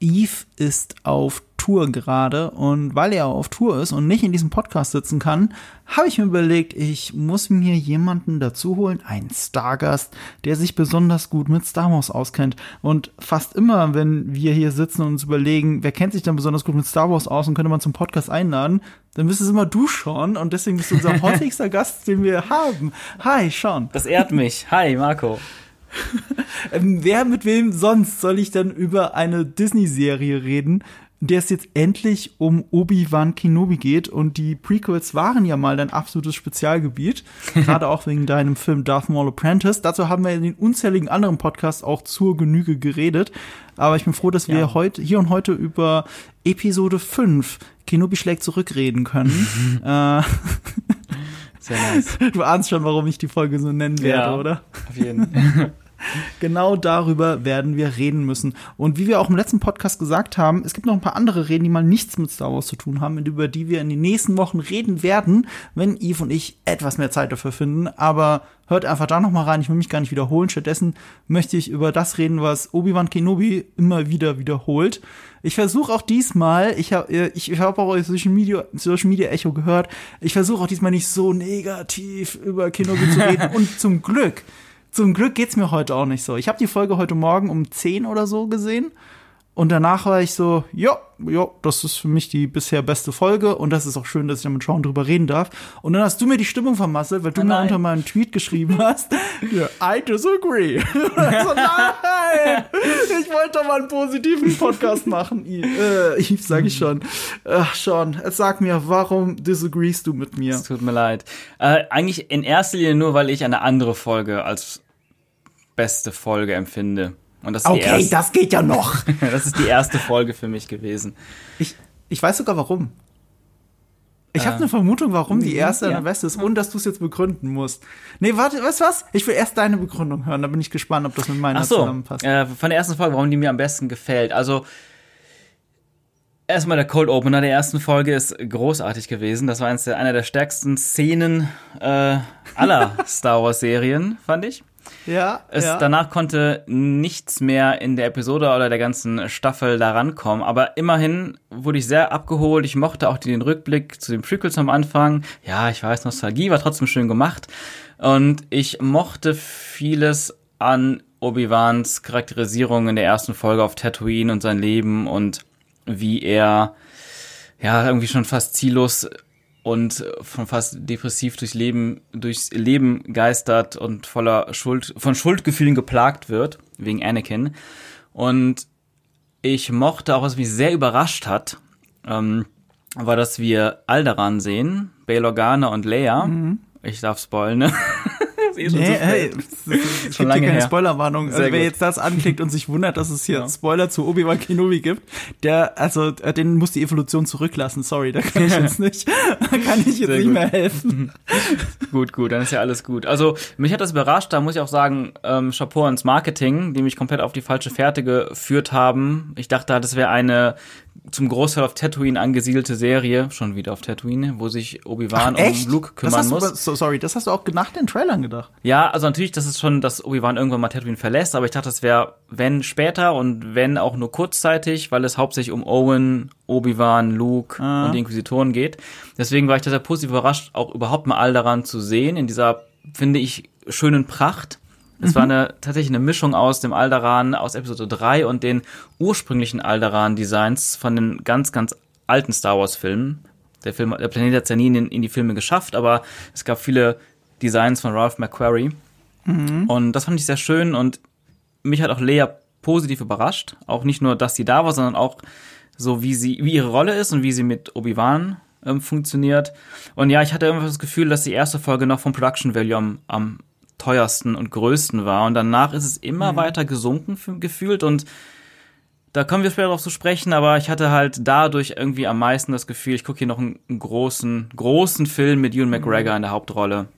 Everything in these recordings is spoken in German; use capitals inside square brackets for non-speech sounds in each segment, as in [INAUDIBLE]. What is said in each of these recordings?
Eve ist auf Tour gerade und weil er auf Tour ist und nicht in diesem Podcast sitzen kann, habe ich mir überlegt, ich muss mir jemanden dazu holen, einen Stargast, der sich besonders gut mit Star Wars auskennt. Und fast immer, wenn wir hier sitzen und uns überlegen, wer kennt sich dann besonders gut mit Star Wars aus und könnte man zum Podcast einladen, dann bist es immer du, Sean, und deswegen bist du unser [LAUGHS] häufigster Gast, den wir haben. Hi, Sean. Das ehrt mich. Hi, Marco. [LAUGHS] ähm, wer mit wem sonst soll ich dann über eine Disney-Serie reden, in der es jetzt endlich um Obi-Wan Kenobi geht und die Prequels waren ja mal dein absolutes Spezialgebiet, [LAUGHS] gerade auch wegen deinem Film Darth Maul Apprentice. Dazu haben wir in den unzähligen anderen Podcasts auch zur Genüge geredet, aber ich bin froh, dass wir ja. heute hier und heute über Episode 5 Kenobi schlägt zurückreden können. [LAUGHS] äh, Sehr nice. Du ahnst schon, warum ich die Folge so nennen werde, ja, oder? Auf jeden Fall. Genau darüber werden wir reden müssen. Und wie wir auch im letzten Podcast gesagt haben, es gibt noch ein paar andere Reden, die mal nichts mit Star Wars zu tun haben, über die wir in den nächsten Wochen reden werden, wenn Eve und ich etwas mehr Zeit dafür finden. Aber hört einfach da noch mal rein. Ich will mich gar nicht wiederholen. Stattdessen möchte ich über das reden, was Obi-Wan Kenobi immer wieder wiederholt. Ich versuche auch diesmal, ich habe äh, ich, ich hab auch euer Social Media, Social Media Echo gehört, ich versuche auch diesmal nicht so negativ über Kenobi zu reden. [LAUGHS] und zum Glück zum Glück geht's mir heute auch nicht so. Ich habe die Folge heute Morgen um 10 oder so gesehen. Und danach war ich so, ja, ja, das ist für mich die bisher beste Folge und das ist auch schön, dass ich da mit Sean drüber reden darf. Und dann hast du mir die Stimmung vermasselt, weil du nein. mir unter meinem Tweet geschrieben [LAUGHS] hast, yeah, I disagree. [LAUGHS] so, nein, ich wollte doch mal einen positiven Podcast machen. Äh, Yves, sag ich schon. Ach, Sean, sag mir, warum disagreest du mit mir? Es tut mir leid. Äh, eigentlich in erster Linie nur, weil ich eine andere Folge als beste Folge empfinde. Und das okay, erste, das geht ja noch. [LAUGHS] das ist die erste Folge für mich gewesen. Ich, ich weiß sogar warum. Ich äh, habe eine Vermutung, warum die erste ja. beste ist, ohne dass du es jetzt begründen musst. Nee, warte, weißt du was? Ich will erst deine Begründung hören, da bin ich gespannt, ob das mit meiner Ach so, zusammenpasst. Äh, von der ersten Folge, warum die mir am besten gefällt. Also, erstmal der Cold Opener der ersten Folge ist großartig gewesen. Das war eines der, einer der stärksten Szenen äh, aller [LAUGHS] Star Wars-Serien, fand ich. Ja, es, ja. Danach konnte nichts mehr in der Episode oder der ganzen Staffel da rankommen. Aber immerhin wurde ich sehr abgeholt. Ich mochte auch den Rückblick zu den Prequels am Anfang. Ja, ich weiß, Nostalgie war trotzdem schön gemacht. Und ich mochte vieles an Obi-Wans Charakterisierung in der ersten Folge auf Tatooine und sein Leben und wie er ja irgendwie schon fast ziellos und von fast depressiv durchs Leben, durchs Leben geistert und voller Schuld, von Schuldgefühlen geplagt wird, wegen Anakin. Und ich mochte auch, was mich sehr überrascht hat, ähm, war, dass wir Alderan sehen, Bail Organa und Leia. Mhm. Ich darf spoilen, ne? [LAUGHS] ist eh schon nee, so hey, es schon lange keine Spoilerwarnung. Also, wer gut. jetzt das anklickt und sich wundert, dass es hier ja. Spoiler zu Obi-Wan Kenobi gibt, der, also, äh, den muss die Evolution zurücklassen. Sorry, da kann ich jetzt nicht, kann ich jetzt Sehr nicht gut. mehr helfen. [LAUGHS] gut, gut, dann ist ja alles gut. Also, mich hat das überrascht, da muss ich auch sagen, ähm, Chapeau ans Marketing, die mich komplett auf die falsche Fährte geführt haben. Ich dachte, das wäre eine zum Großteil auf Tatooine angesiedelte Serie, schon wieder auf Tatooine, wo sich Obi-Wan um Luke kümmern muss. Du, so, sorry, das hast du auch nach den Trailern gedacht. Ja, also natürlich, das ist schon, dass Obi-Wan irgendwann mal Tatooine verlässt, aber ich dachte, das wäre, wenn später und wenn auch nur kurzzeitig, weil es hauptsächlich um Owen, Obi-Wan, Luke ah. und die Inquisitoren geht. Deswegen war ich da sehr positiv überrascht, auch überhaupt mal all daran zu sehen, in dieser, finde ich, schönen Pracht. Es mhm. war eine, tatsächlich eine Mischung aus dem Alderan aus Episode 3 und den ursprünglichen Alderan-Designs von den ganz, ganz alten Star Wars-Filmen. Der Film, der Planet hat es ja nie in, in, die Filme geschafft, aber es gab viele Designs von Ralph McQuarrie. Mhm. Und das fand ich sehr schön und mich hat auch Lea positiv überrascht. Auch nicht nur, dass sie da war, sondern auch so, wie sie, wie ihre Rolle ist und wie sie mit Obi-Wan ähm, funktioniert. Und ja, ich hatte irgendwie das Gefühl, dass die erste Folge noch vom Production Value am, am teuersten und größten war. Und danach ist es immer mhm. weiter gesunken gefühlt und da kommen wir später darauf zu sprechen, aber ich hatte halt dadurch irgendwie am meisten das Gefühl, ich gucke hier noch einen, einen, großen, großen Film mit Ewan McGregor mhm. in der Hauptrolle.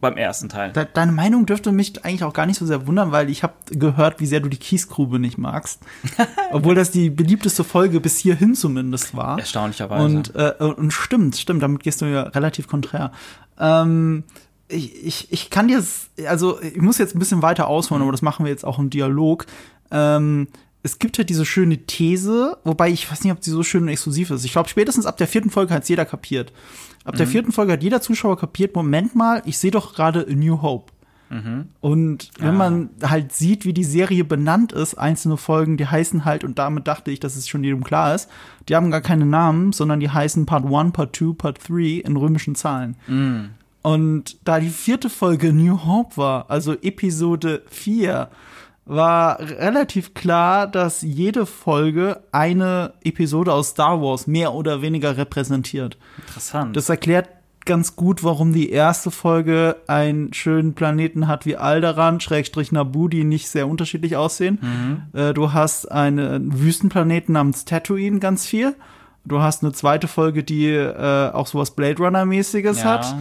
Beim ersten Teil. De deine Meinung dürfte mich eigentlich auch gar nicht so sehr wundern, weil ich habe gehört, wie sehr du die Kiesgrube nicht magst. [LAUGHS] Obwohl das die beliebteste Folge bis hierhin zumindest war. Erstaunlicherweise. Und, äh, und stimmt, stimmt, damit gehst du ja relativ konträr. Ähm, ich, ich, ich kann dir, also ich muss jetzt ein bisschen weiter ausholen, aber das machen wir jetzt auch im Dialog. Ähm, es gibt halt diese schöne These, wobei ich weiß nicht, ob sie so schön und exklusiv ist. Ich glaube, spätestens ab der vierten Folge hat es jeder kapiert. Ab mhm. der vierten Folge hat jeder Zuschauer kapiert, Moment mal, ich sehe doch gerade A New Hope. Mhm. Und wenn ah. man halt sieht, wie die Serie benannt ist, einzelne Folgen, die heißen halt, und damit dachte ich, dass es schon jedem klar ist, die haben gar keine Namen, sondern die heißen Part 1, Part 2, Part 3 in römischen Zahlen. Mhm. Und da die vierte Folge New Hope war, also Episode 4, war relativ klar, dass jede Folge eine Episode aus Star Wars mehr oder weniger repräsentiert. Interessant. Das erklärt ganz gut, warum die erste Folge einen schönen Planeten hat wie Alderan, Schrägstrich Naboo, die nicht sehr unterschiedlich aussehen. Mhm. Äh, du hast einen Wüstenplaneten namens Tatooine ganz viel. Du hast eine zweite Folge, die äh, auch sowas Blade Runner-mäßiges ja. hat.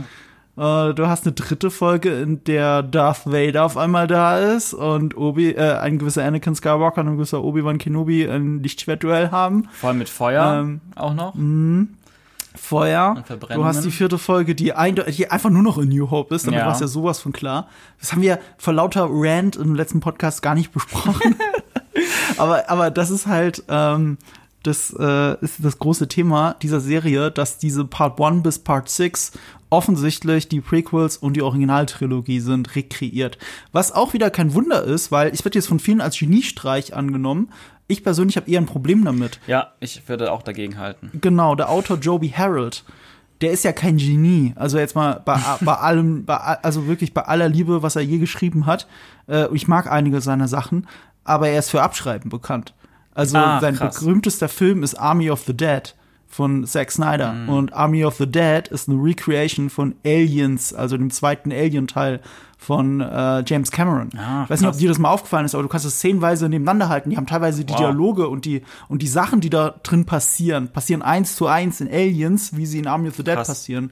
Äh, du hast eine dritte Folge, in der Darth Vader auf einmal da ist und Obi, äh, ein gewisser Anakin Skywalker und ein gewisser Obi-Wan Kenobi ein Lichtschwertduell haben. Voll mit Feuer ähm, auch noch. Mh. Feuer. Du hast die vierte Folge, die, die, einfach nur noch in New Hope ist. Damit ja. war es ja sowas von klar. Das haben wir vor lauter Rant im letzten Podcast gar nicht besprochen. [LAUGHS] aber, aber das ist halt, ähm, das äh, ist das große Thema dieser Serie, dass diese Part 1 bis Part 6 offensichtlich die Prequels und die Originaltrilogie sind rekreiert. Was auch wieder kein Wunder ist, weil es wird jetzt von vielen als Geniestreich angenommen. Ich persönlich habe eher ein Problem damit. Ja, ich würde auch dagegen halten. Genau, der Autor Joby Harold, der ist ja kein Genie. Also jetzt mal bei, bei allem, bei, also wirklich bei aller Liebe, was er je geschrieben hat. Äh, ich mag einige seiner Sachen, aber er ist für Abschreiben bekannt. Also ah, sein berühmtester Film ist Army of the Dead von Zack Snyder. Mhm. Und Army of the Dead ist eine Recreation von Aliens, also dem zweiten Alien-Teil von äh, James Cameron. Ah, ich weiß nicht, ob dir das mal aufgefallen ist, aber du kannst es szenenweise nebeneinander halten. Die haben teilweise die wow. Dialoge und die, und die Sachen, die da drin passieren, passieren eins zu eins in Aliens, wie sie in Army of the Dead krass. passieren.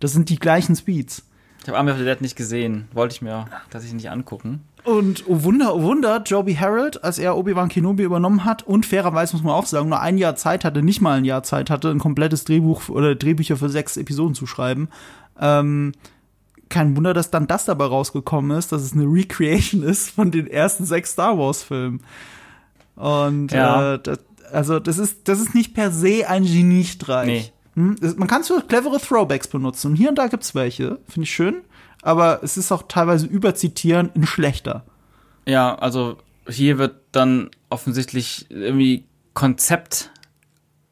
Das sind die gleichen Speeds. Ich habe Army of the Dead nicht gesehen. Wollte ich mir tatsächlich nicht angucken. Und oh Wunder, oh Wunder, Joby Harold, als er Obi-Wan Kenobi übernommen hat und fairerweise muss man auch sagen, nur ein Jahr Zeit hatte, nicht mal ein Jahr Zeit hatte, ein komplettes Drehbuch oder Drehbücher für sechs Episoden zu schreiben. Ähm, kein Wunder, dass dann das dabei rausgekommen ist, dass es eine Recreation ist von den ersten sechs Star Wars-Filmen. Und ja. äh, das, also das ist, das ist nicht per se ein Geniestreich. Nee. Hm? Man kann es für clevere Throwbacks benutzen. Und hier und da gibt's welche, finde ich schön aber es ist auch teilweise überzitieren in schlechter. Ja, also hier wird dann offensichtlich irgendwie Konzept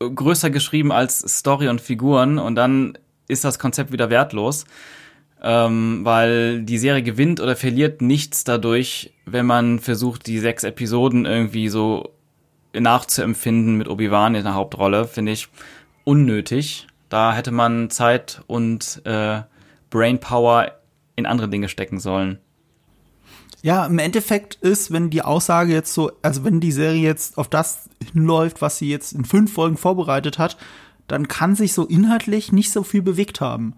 größer geschrieben als Story und Figuren und dann ist das Konzept wieder wertlos, ähm, weil die Serie gewinnt oder verliert nichts dadurch, wenn man versucht, die sechs Episoden irgendwie so nachzuempfinden mit Obi-Wan in der Hauptrolle, finde ich unnötig. Da hätte man Zeit und äh, Brainpower in andere Dinge stecken sollen. Ja, im Endeffekt ist, wenn die Aussage jetzt so, also wenn die Serie jetzt auf das hinläuft, was sie jetzt in fünf Folgen vorbereitet hat, dann kann sich so inhaltlich nicht so viel bewegt haben.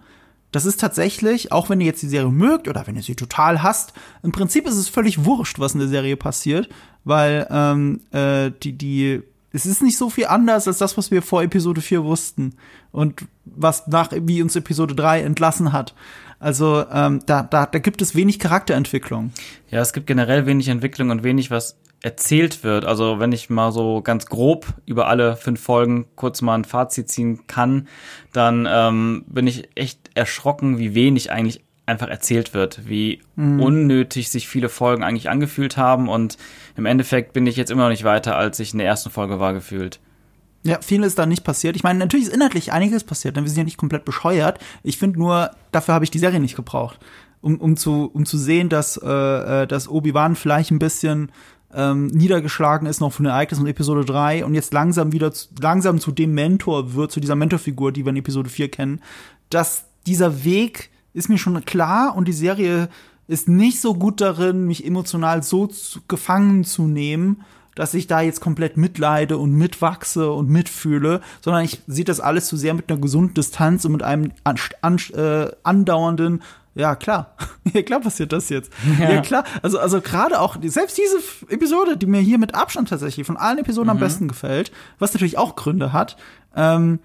Das ist tatsächlich, auch wenn ihr jetzt die Serie mögt oder wenn ihr sie total hasst, im Prinzip ist es völlig wurscht, was in der Serie passiert, weil ähm, äh, die, die, es ist nicht so viel anders als das, was wir vor Episode 4 wussten und was nach, wie uns Episode 3 entlassen hat. Also ähm, da, da, da gibt es wenig Charakterentwicklung. Ja, es gibt generell wenig Entwicklung und wenig, was erzählt wird. Also wenn ich mal so ganz grob über alle fünf Folgen kurz mal ein Fazit ziehen kann, dann ähm, bin ich echt erschrocken, wie wenig eigentlich einfach erzählt wird, wie mhm. unnötig sich viele Folgen eigentlich angefühlt haben und im Endeffekt bin ich jetzt immer noch nicht weiter, als ich in der ersten Folge war gefühlt. Ja, viel ist da nicht passiert. Ich meine, natürlich ist inhaltlich einiges passiert, denn wir sind ja nicht komplett bescheuert. Ich finde nur, dafür habe ich die Serie nicht gebraucht. Um, um, zu, um zu sehen, dass, äh, äh dass Obi-Wan vielleicht ein bisschen ähm, niedergeschlagen ist noch von den Ereignissen in Episode 3 und jetzt langsam wieder zu, langsam zu dem Mentor wird, zu dieser Mentorfigur, die wir in Episode 4 kennen, dass dieser Weg ist mir schon klar und die Serie ist nicht so gut darin, mich emotional so zu, gefangen zu nehmen, dass ich da jetzt komplett mitleide und mitwachse und mitfühle, sondern ich sehe das alles zu sehr mit einer gesunden Distanz und mit einem an, an, äh, andauernden ja, klar. [LAUGHS] ja, klar passiert das jetzt. Ja, ja klar. Also, also gerade auch, selbst diese Episode, die mir hier mit Abstand tatsächlich von allen Episoden mhm. am besten gefällt, was natürlich auch Gründe hat, ähm,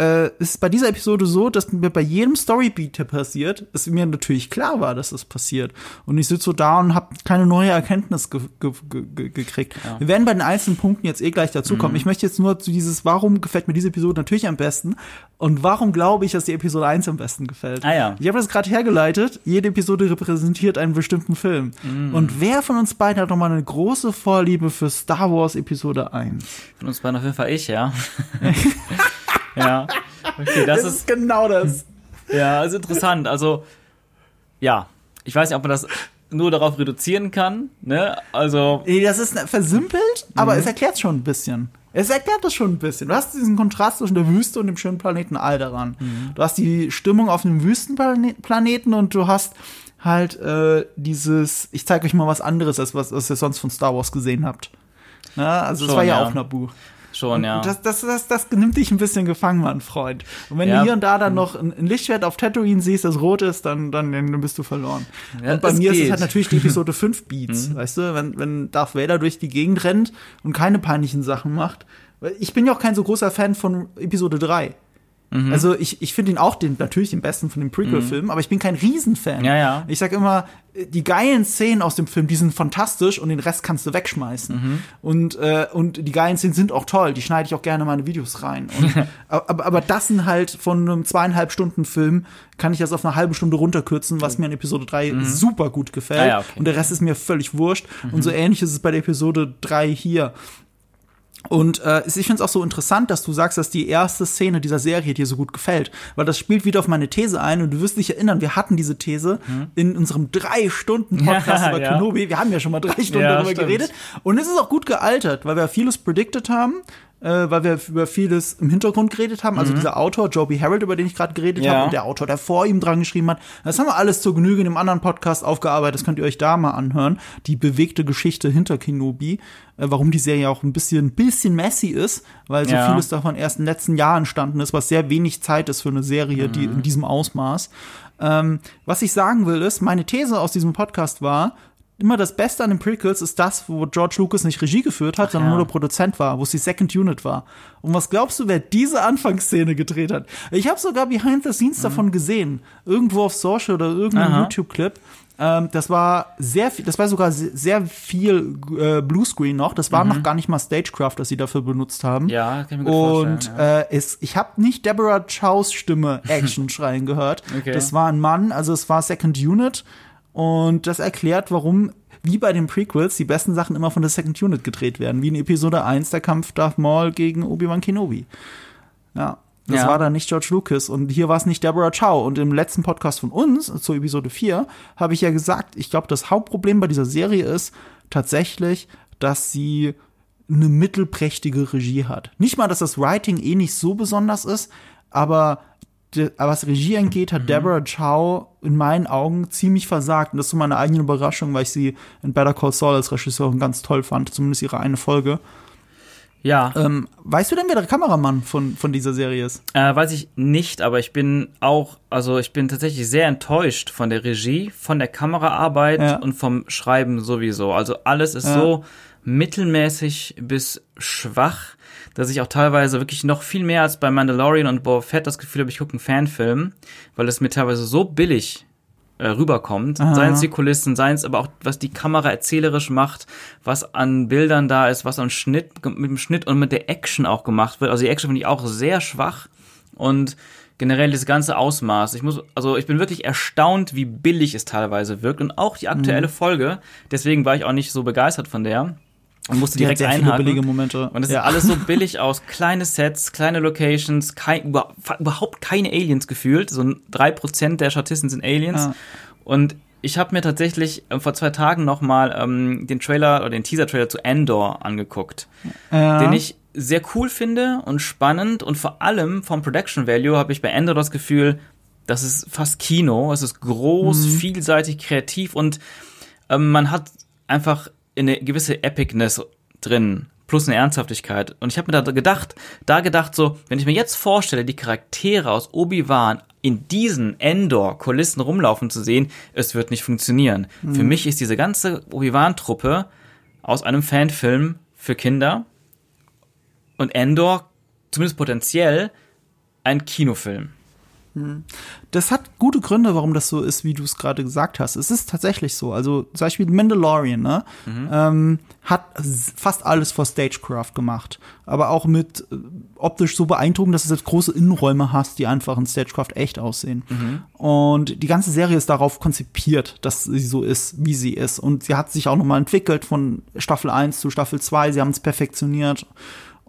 äh, ist bei dieser Episode so, dass mir bei jedem Storybeat, der passiert, es mir natürlich klar war, dass das passiert. Und ich sitze so da und habe keine neue Erkenntnis ge ge ge gekriegt. Ja. Wir werden bei den einzelnen Punkten jetzt eh gleich dazukommen. Mhm. Ich möchte jetzt nur zu dieses, warum gefällt mir diese Episode natürlich am besten und warum glaube ich, dass die Episode 1 am besten gefällt. Ah, ja. Ich habe das gerade hergeleitet. Jede Episode repräsentiert einen bestimmten Film. Mhm. Und wer von uns beiden hat nochmal eine große Vorliebe für Star Wars Episode 1? Von uns beiden auf jeden Fall ich, ja. [LAUGHS] [LAUGHS] ja. Okay, das, das ist, ist genau das. Ja, ist interessant. Also, ja, ich weiß nicht, ob man das nur darauf reduzieren kann, ne? Also. Das ist versimpelt, aber mhm. es erklärt schon ein bisschen. Es erklärt das schon ein bisschen. Du hast diesen Kontrast zwischen der Wüste und dem schönen Planeten Alderan. Mhm. Du hast die Stimmung auf einem Wüstenplaneten und du hast halt äh, dieses, ich zeige euch mal was anderes, als was, was ihr sonst von Star Wars gesehen habt. Ja, also es war ja, ja auch Nabu. Schon, ja. Das, das, das, das nimmt dich ein bisschen gefangen, mein Freund. Und wenn ja. du hier und da dann noch ein, ein Lichtschwert auf Tatooine siehst, das rot ist, dann, dann, dann bist du verloren. Ja, und bei mir geht. ist es halt natürlich die Episode 5 Beats, mhm. weißt du? Wenn, wenn Darth Vader durch die Gegend rennt und keine peinlichen Sachen macht. Ich bin ja auch kein so großer Fan von Episode 3. Mhm. Also ich, ich finde ihn auch den, natürlich den besten von den Prequel-Filmen, mhm. aber ich bin kein Riesenfan. Ja, ja. Ich sag immer, die geilen Szenen aus dem Film, die sind fantastisch und den Rest kannst du wegschmeißen. Mhm. Und, äh, und die geilen Szenen sind auch toll, die schneide ich auch gerne in meine Videos rein. Und, [LAUGHS] aber, aber das sind halt von einem zweieinhalb Stunden Film, kann ich das auf eine halbe Stunde runterkürzen, was mir in Episode 3 mhm. super gut gefällt. Ah, ja, okay. Und der Rest ist mir völlig wurscht. Und mhm. so ähnlich ist es bei der Episode 3 hier. Und äh, ich finde es auch so interessant, dass du sagst, dass die erste Szene dieser Serie dir so gut gefällt, weil das spielt wieder auf meine These ein und du wirst dich erinnern, wir hatten diese These mhm. in unserem drei Stunden Podcast [LAUGHS] ja, über ja. Kenobi. Wir haben ja schon mal drei Stunden ja, darüber stimmt. geredet und es ist auch gut gealtert, weil wir vieles predicted haben äh, weil wir über vieles im Hintergrund geredet haben. Also mhm. dieser Autor, Joby Harold, über den ich gerade geredet ja. habe, und der Autor, der vor ihm dran geschrieben hat. Das haben wir alles zur Genüge in einem anderen Podcast aufgearbeitet. Das könnt ihr euch da mal anhören. Die bewegte Geschichte hinter Kenobi. Äh, warum die Serie auch ein bisschen, bisschen messy ist, weil so ja. vieles davon erst in den letzten Jahren entstanden ist, was sehr wenig Zeit ist für eine Serie, mhm. die in diesem Ausmaß. Ähm, was ich sagen will, ist, meine These aus diesem Podcast war, immer das Beste an den Prequels ist das, wo George Lucas nicht Regie geführt hat, Ach, sondern ja. nur der Produzent war, wo es die Second Unit war. Und was glaubst du, wer diese Anfangsszene gedreht hat? Ich habe sogar Behind the Scenes mhm. davon gesehen, irgendwo auf Social oder irgendeinem YouTube-Clip. Ähm, das war sehr viel, das war sogar sehr viel äh, Bluescreen noch. Das war mhm. noch gar nicht mal Stagecraft, das sie dafür benutzt haben. Ja, kann ich mir gut Und ja. äh, es, ich habe nicht Deborah Chows Stimme Action [LAUGHS] schreien gehört. Okay. Das war ein Mann, also es war Second Unit. Und das erklärt, warum, wie bei den Prequels, die besten Sachen immer von der Second Unit gedreht werden. Wie in Episode 1 der Kampf Darth Maul gegen Obi-Wan Kenobi. Ja. Das ja. war dann nicht George Lucas und hier war es nicht Deborah Chow. Und im letzten Podcast von uns, zur Episode 4, habe ich ja gesagt, ich glaube, das Hauptproblem bei dieser Serie ist tatsächlich, dass sie eine mittelprächtige Regie hat. Nicht mal, dass das Writing eh nicht so besonders ist, aber was Regie angeht, hat mhm. Deborah Chow in meinen Augen ziemlich versagt. Und das ist so meine eigene Überraschung, weil ich sie in Better Call Saul als Regisseurin ganz toll fand, zumindest ihre eine Folge. Ja. Ähm, weißt du denn, wer der Kameramann von, von dieser Serie ist? Äh, weiß ich nicht, aber ich bin auch, also ich bin tatsächlich sehr enttäuscht von der Regie, von der Kameraarbeit ja. und vom Schreiben sowieso. Also alles ist ja. so mittelmäßig bis schwach dass ich auch teilweise wirklich noch viel mehr als bei Mandalorian und Boba Fett das Gefühl habe, ich gucke einen Fanfilm, weil es mir teilweise so billig äh, rüberkommt. Seien es die Kulissen, seien es aber auch, was die Kamera erzählerisch macht, was an Bildern da ist, was an Schnitt, mit dem Schnitt und mit der Action auch gemacht wird. Also die Action finde ich auch sehr schwach und generell das ganze Ausmaß. Ich muss, also ich bin wirklich erstaunt, wie billig es teilweise wirkt und auch die aktuelle mhm. Folge. Deswegen war ich auch nicht so begeistert von der und musste direkt sehr einhaken. billige Momente. Und es ja. sieht alles so [LAUGHS] billig aus. Kleine Sets, kleine Locations, kein, überhaupt keine Aliens gefühlt. So drei Prozent der Statisten sind Aliens. Ja. Und ich habe mir tatsächlich äh, vor zwei Tagen noch mal ähm, den Trailer oder den Teaser-Trailer zu Endor angeguckt, ja. den ich sehr cool finde und spannend und vor allem vom Production Value habe ich bei Endor das Gefühl, das ist fast Kino, es ist groß, mhm. vielseitig, kreativ und ähm, man hat einfach eine gewisse Epicness drin, plus eine Ernsthaftigkeit. Und ich habe mir da gedacht, da gedacht so, wenn ich mir jetzt vorstelle, die Charaktere aus Obi-Wan in diesen Endor-Kulissen rumlaufen zu sehen, es wird nicht funktionieren. Mhm. Für mich ist diese ganze Obi-Wan-Truppe aus einem Fanfilm für Kinder und Endor, zumindest potenziell, ein Kinofilm. Das hat gute Gründe, warum das so ist, wie du es gerade gesagt hast. Es ist tatsächlich so. Also zum Beispiel Mandalorian ne, mhm. ähm, hat fast alles vor Stagecraft gemacht, aber auch mit äh, optisch so beeindruckend, dass du jetzt große Innenräume hast, die einfach in Stagecraft echt aussehen. Mhm. Und die ganze Serie ist darauf konzipiert, dass sie so ist, wie sie ist. Und sie hat sich auch nochmal entwickelt von Staffel 1 zu Staffel 2. Sie haben es perfektioniert.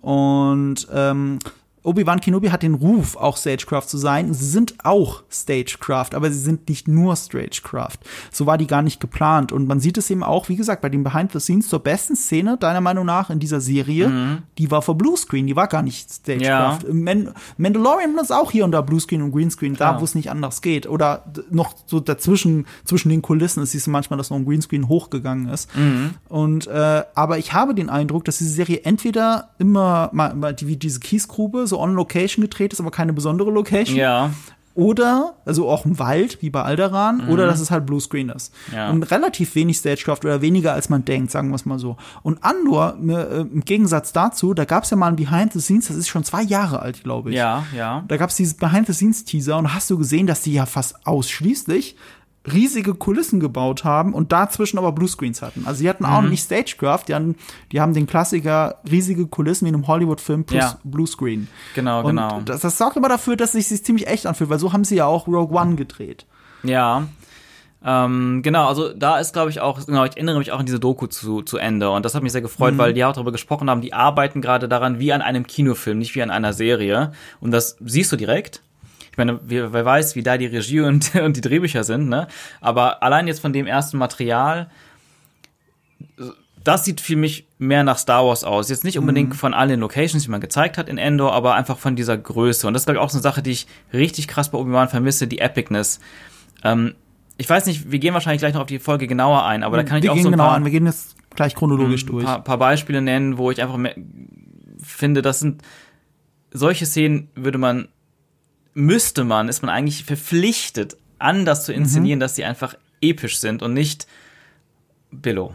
Und ähm, Obi-Wan Kenobi hat den Ruf, auch Stagecraft zu sein. Sie sind auch Stagecraft, aber sie sind nicht nur Stagecraft. So war die gar nicht geplant. Und man sieht es eben auch, wie gesagt, bei den Behind the Scenes zur besten Szene, deiner Meinung nach, in dieser Serie, mhm. die war vor Bluescreen, die war gar nicht Stagecraft. Ja. Man Mandalorian ist auch hier und da Bluescreen und Greenscreen, da wo es nicht anders geht. Oder noch so dazwischen, zwischen den Kulissen, es siehst du manchmal, dass noch ein Greenscreen hochgegangen ist. Mhm. Und, äh, aber ich habe den Eindruck, dass diese Serie entweder immer mal, mal die, wie diese Kiesgrube, so on Location gedreht ist, aber keine besondere Location. Ja. Oder, also auch im Wald, wie bei Alderan, mhm. oder dass es halt Bluescreen ist. Ja. Und relativ wenig Stagecraft oder weniger als man denkt, sagen wir es mal so. Und Andor, äh, im Gegensatz dazu, da gab es ja mal ein Behind the Scenes, das ist schon zwei Jahre alt, glaube ich. Ja, ja. Da gab es dieses Behind the Scenes Teaser und hast du gesehen, dass die ja fast ausschließlich riesige Kulissen gebaut haben und dazwischen aber Bluescreens hatten. Also sie hatten auch mhm. nicht Stagecraft, die, hatten, die haben den Klassiker riesige Kulissen wie in einem Hollywood-Film plus ja. Bluescreen. Genau, und genau. Das, das sorgt immer dafür, dass es sich ziemlich echt anfühlt, weil so haben sie ja auch Rogue One gedreht. Ja. Ähm, genau, also da ist, glaube ich, auch, genau, ich erinnere mich auch an diese Doku zu, zu Ende und das hat mich sehr gefreut, mhm. weil die auch darüber gesprochen haben, die arbeiten gerade daran wie an einem Kinofilm, nicht wie an einer Serie. Und das siehst du direkt ich meine, wer, wer weiß, wie da die Regie und, [LAUGHS] und die Drehbücher sind, ne? Aber allein jetzt von dem ersten Material, das sieht für mich mehr nach Star Wars aus. Jetzt nicht unbedingt mhm. von allen Locations, die man gezeigt hat in Endor, aber einfach von dieser Größe. Und das ist, glaube ich, auch so eine Sache, die ich richtig krass bei Obi-Wan vermisse, die Epicness. Ähm, ich weiß nicht, wir gehen wahrscheinlich gleich noch auf die Folge genauer ein, aber da kann ich wir auch so ein genau paar, an. Wir gehen jetzt gleich chronologisch durch. Ein paar, paar Beispiele nennen, wo ich einfach finde, das sind solche Szenen würde man müsste man, ist man eigentlich verpflichtet, anders zu inszenieren, mhm. dass sie einfach episch sind und nicht Billo.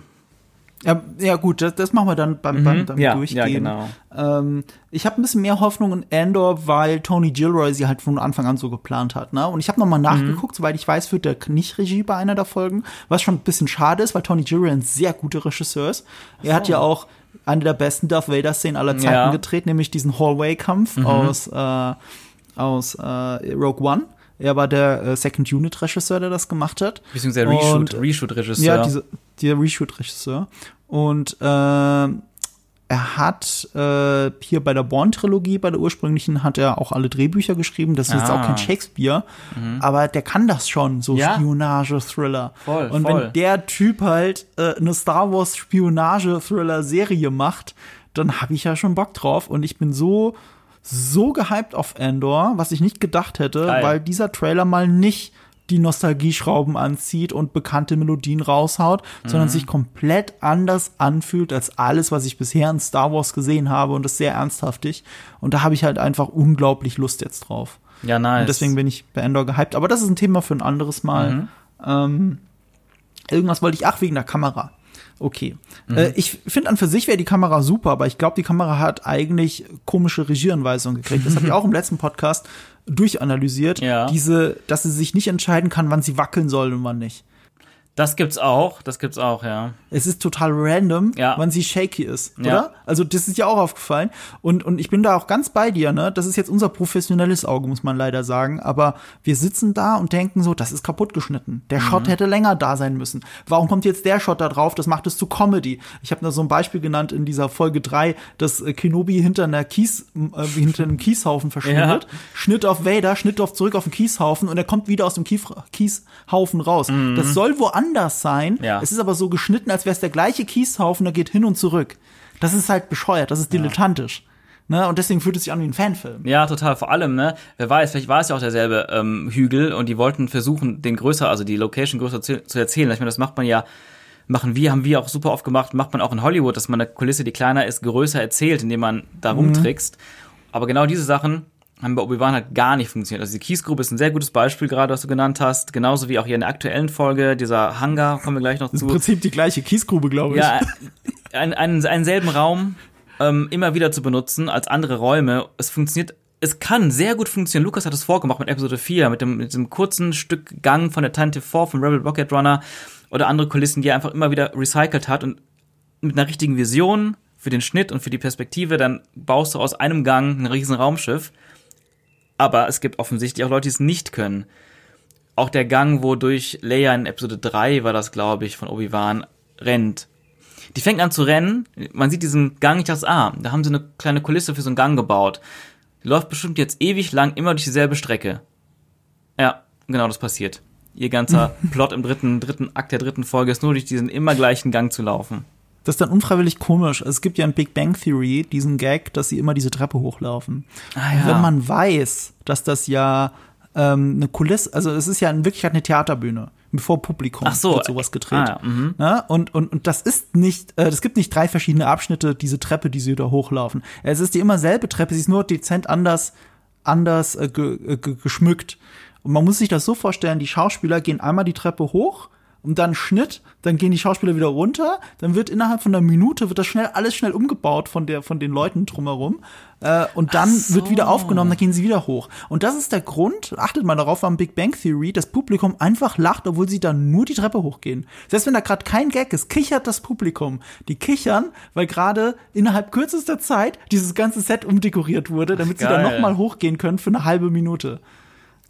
Ja, ja gut, das, das machen wir dann beim, beim, beim ja, Durchgehen. Ja, genau. Ähm, ich habe ein bisschen mehr Hoffnung in Andor, weil Tony Gilroy sie halt von Anfang an so geplant hat. Ne? Und ich habe nochmal nachgeguckt, mhm. soweit ich weiß, führt der nicht Regie bei einer der Folgen, was schon ein bisschen schade ist, weil Tony Gilroy ein sehr guter Regisseur ist. Er hat ja auch eine der besten Darth Vader-Szenen aller Zeiten ja. gedreht, nämlich diesen Hallway-Kampf mhm. aus äh, aus äh, Rogue One. Er war der äh, Second Unit Regisseur, der das gemacht hat. Beziehungsweise Reshoot, Reshoot Regisseur. Ja, diese, der Reshoot Regisseur. Und äh, er hat äh, hier bei der Born-Trilogie, bei der ursprünglichen, hat er auch alle Drehbücher geschrieben. Das ist ah. jetzt auch kein ah. Shakespeare, mhm. aber der kann das schon, so ja? Spionage-Thriller. Voll, Und voll. wenn der Typ halt äh, eine Star Wars Spionage-Thriller-Serie macht, dann habe ich ja schon Bock drauf. Und ich bin so so gehypt auf Endor, was ich nicht gedacht hätte, Geil. weil dieser Trailer mal nicht die Nostalgieschrauben anzieht und bekannte Melodien raushaut, mhm. sondern sich komplett anders anfühlt als alles, was ich bisher in Star Wars gesehen habe und das sehr ernsthaftig. Und da habe ich halt einfach unglaublich Lust jetzt drauf. Ja, nice. Und deswegen bin ich bei Endor gehypt. Aber das ist ein Thema für ein anderes Mal. Mhm. Ähm, irgendwas wollte ich, ach, wegen der Kamera okay. Mhm. Äh, ich finde an für sich wäre die Kamera super, aber ich glaube, die Kamera hat eigentlich komische Regieanweisungen gekriegt. Das habe ich [LAUGHS] auch im letzten Podcast durchanalysiert. Ja. Diese, dass sie sich nicht entscheiden kann, wann sie wackeln soll und wann nicht. Das gibt's auch, das gibt's auch, ja. Es ist total random, ja. wann sie shaky ist, oder? Ja. Also das ist ja auch aufgefallen. Und, und ich bin da auch ganz bei dir, ne? Das ist jetzt unser professionelles Auge, muss man leider sagen. Aber wir sitzen da und denken so, das ist kaputt geschnitten. Der mhm. Shot hätte länger da sein müssen. Warum kommt jetzt der Shot da drauf? Das macht es zu Comedy. Ich habe da so ein Beispiel genannt in dieser Folge drei, dass äh, Kenobi hinter einer Kies, äh, hinter einem Kieshaufen verschwindet. Ja. Schnitt auf Vader, Schnitt auf zurück auf den Kieshaufen und er kommt wieder aus dem Kief Kieshaufen raus. Mhm. Das soll woanders anders sein. Ja. Es ist aber so geschnitten, als wäre es der gleiche Kieshaufen, der geht hin und zurück. Das ist halt bescheuert, das ist dilettantisch. Ne? Und deswegen fühlt es sich an wie ein Fanfilm. Ja, total. Vor allem, ne, wer weiß, vielleicht war es ja auch derselbe ähm, Hügel und die wollten versuchen, den größer, also die Location größer zu, zu erzählen. Ich meine, das macht man ja machen wir, haben wir auch super oft gemacht, macht man auch in Hollywood, dass man eine Kulisse, die kleiner ist, größer erzählt, indem man da mhm. rumtrickst. Aber genau diese Sachen haben bei Obi-Wan halt gar nicht funktioniert. Also die Kiesgrube ist ein sehr gutes Beispiel gerade, was du genannt hast. Genauso wie auch hier in der aktuellen Folge, dieser Hangar, kommen wir gleich noch zu. Im Prinzip die gleiche Kiesgrube, glaube ich. Ja, einen, einen, einen selben Raum ähm, immer wieder zu benutzen als andere Räume. Es funktioniert es kann sehr gut funktionieren. Lukas hat es vorgemacht mit Episode 4, mit dem, mit diesem kurzen Stück Gang von der Tante 4 vom Rebel Rocket Runner oder andere Kulissen, die er einfach immer wieder recycelt hat und mit einer richtigen Vision für den Schnitt und für die Perspektive, dann baust du aus einem Gang ein riesen Raumschiff. Aber es gibt offensichtlich auch Leute, die es nicht können. Auch der Gang, wodurch Leia in Episode 3 war das, glaube ich, von Obi-Wan, rennt. Die fängt an zu rennen, man sieht diesen Gang, ich dachte, ah, da haben sie eine kleine Kulisse für so einen Gang gebaut. Die läuft bestimmt jetzt ewig lang immer durch dieselbe Strecke. Ja, genau das passiert. Ihr ganzer [LAUGHS] Plot im dritten, dritten Akt der dritten Folge ist nur durch diesen immer gleichen Gang zu laufen. Das ist dann unfreiwillig komisch. Es gibt ja in Big Bang Theory diesen Gag, dass sie immer diese Treppe hochlaufen. Ah, ja. Wenn man weiß, dass das ja ähm, eine Kulisse, also es ist ja in Wirklichkeit eine Theaterbühne. Bevor Publikum Ach so, wird sowas gedreht. Ah, ja, mhm. Ne? Und, und, und das ist nicht, äh, es gibt nicht drei verschiedene Abschnitte, diese Treppe, die sie da hochlaufen. Es ist die immer selbe Treppe, sie ist nur dezent anders, anders äh, ge, äh, ge, geschmückt. Und man muss sich das so vorstellen, die Schauspieler gehen einmal die Treppe hoch und dann Schnitt, dann gehen die Schauspieler wieder runter, dann wird innerhalb von einer Minute wird das schnell alles schnell umgebaut von der von den Leuten drumherum äh, und dann Ach so. wird wieder aufgenommen, dann gehen sie wieder hoch. Und das ist der Grund, achtet mal darauf am Big Bang Theory, das Publikum einfach lacht, obwohl sie dann nur die Treppe hochgehen. Selbst wenn da gerade kein Gag ist, kichert das Publikum. Die kichern, weil gerade innerhalb kürzester Zeit dieses ganze Set umdekoriert wurde, damit sie dann noch mal hochgehen können für eine halbe Minute.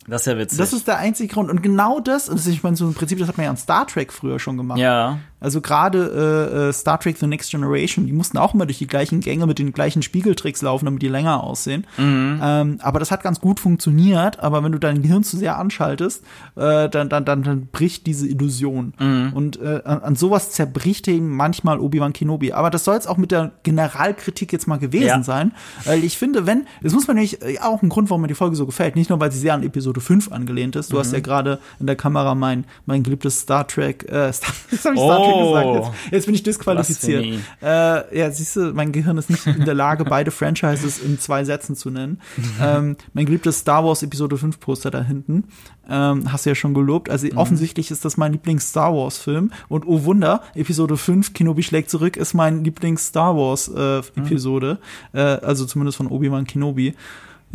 Das ist ja witzig. Das ist der einzige Grund. Und genau das, ist, ich meine, so im Prinzip, das hat man ja an Star Trek früher schon gemacht. ja. Also gerade äh, äh, Star Trek The Next Generation, die mussten auch immer durch die gleichen Gänge mit den gleichen Spiegeltricks laufen, damit die länger aussehen. Ähm, aber das hat ganz gut funktioniert. Aber wenn du dein Gehirn zu sehr anschaltest, äh, dann, dann, dann, dann bricht diese Illusion. Und äh, an, an sowas zerbricht eben manchmal Obi-Wan Kenobi. Aber das soll es auch mit der Generalkritik jetzt mal gewesen Ja. sein. Weil ich finde, wenn, das muss man nämlich äh, auch ein Grund, warum mir die Folge so gefällt. Nicht nur, weil sie sehr an Episode 5 angelehnt ist. Du hast ja gerade in der Kamera mein, mein geliebtes Star Trek, äh, [LAUGHS] Star, jetzt Star Trek Oh. Gesagt. Jetzt, jetzt bin ich disqualifiziert. Äh, ja, siehst du, mein Gehirn ist nicht in der Lage, [LAUGHS] beide Franchises in zwei Sätzen zu nennen. ähm, mein geliebtes Star Wars Episode 5 Poster da hinten. Ähm, hast du ja schon gelobt. Also offensichtlich ist das mein Lieblings-Star Wars-Film. Und oh Wunder, Episode 5, Kenobi schlägt zurück, ist mein Lieblings-Star Wars-Episode. Äh, also zumindest von Obi-Wan Kenobi.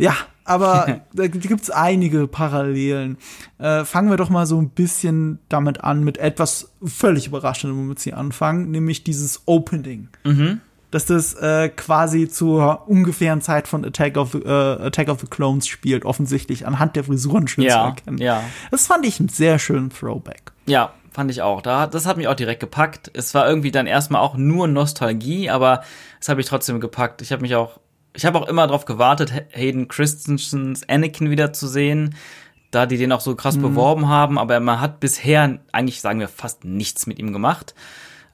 Ja, aber [LAUGHS] da gibt's einige Parallelen. Äh, fangen wir doch mal so ein bisschen damit an, mit etwas völlig Überraschendem, womit sie anfangen, nämlich dieses Opening. Dass das äh, quasi zur ungefähren Zeit von Attack of, the, äh, Attack of the Clones spielt, offensichtlich anhand der Frisuren schön zu Ja, erkennen. ja. Das fand ich einen sehr schönen Throwback. Ja, fand ich auch. Da, das hat mich auch direkt gepackt. Es war irgendwie dann erstmal auch nur Nostalgie, aber es habe ich trotzdem gepackt. Ich habe mich auch, ich habe auch immer darauf gewartet, Hayden Christensens Anakin wieder zu sehen, da die den auch so krass beworben haben, aber man hat bisher eigentlich, sagen wir, fast nichts mit ihm gemacht.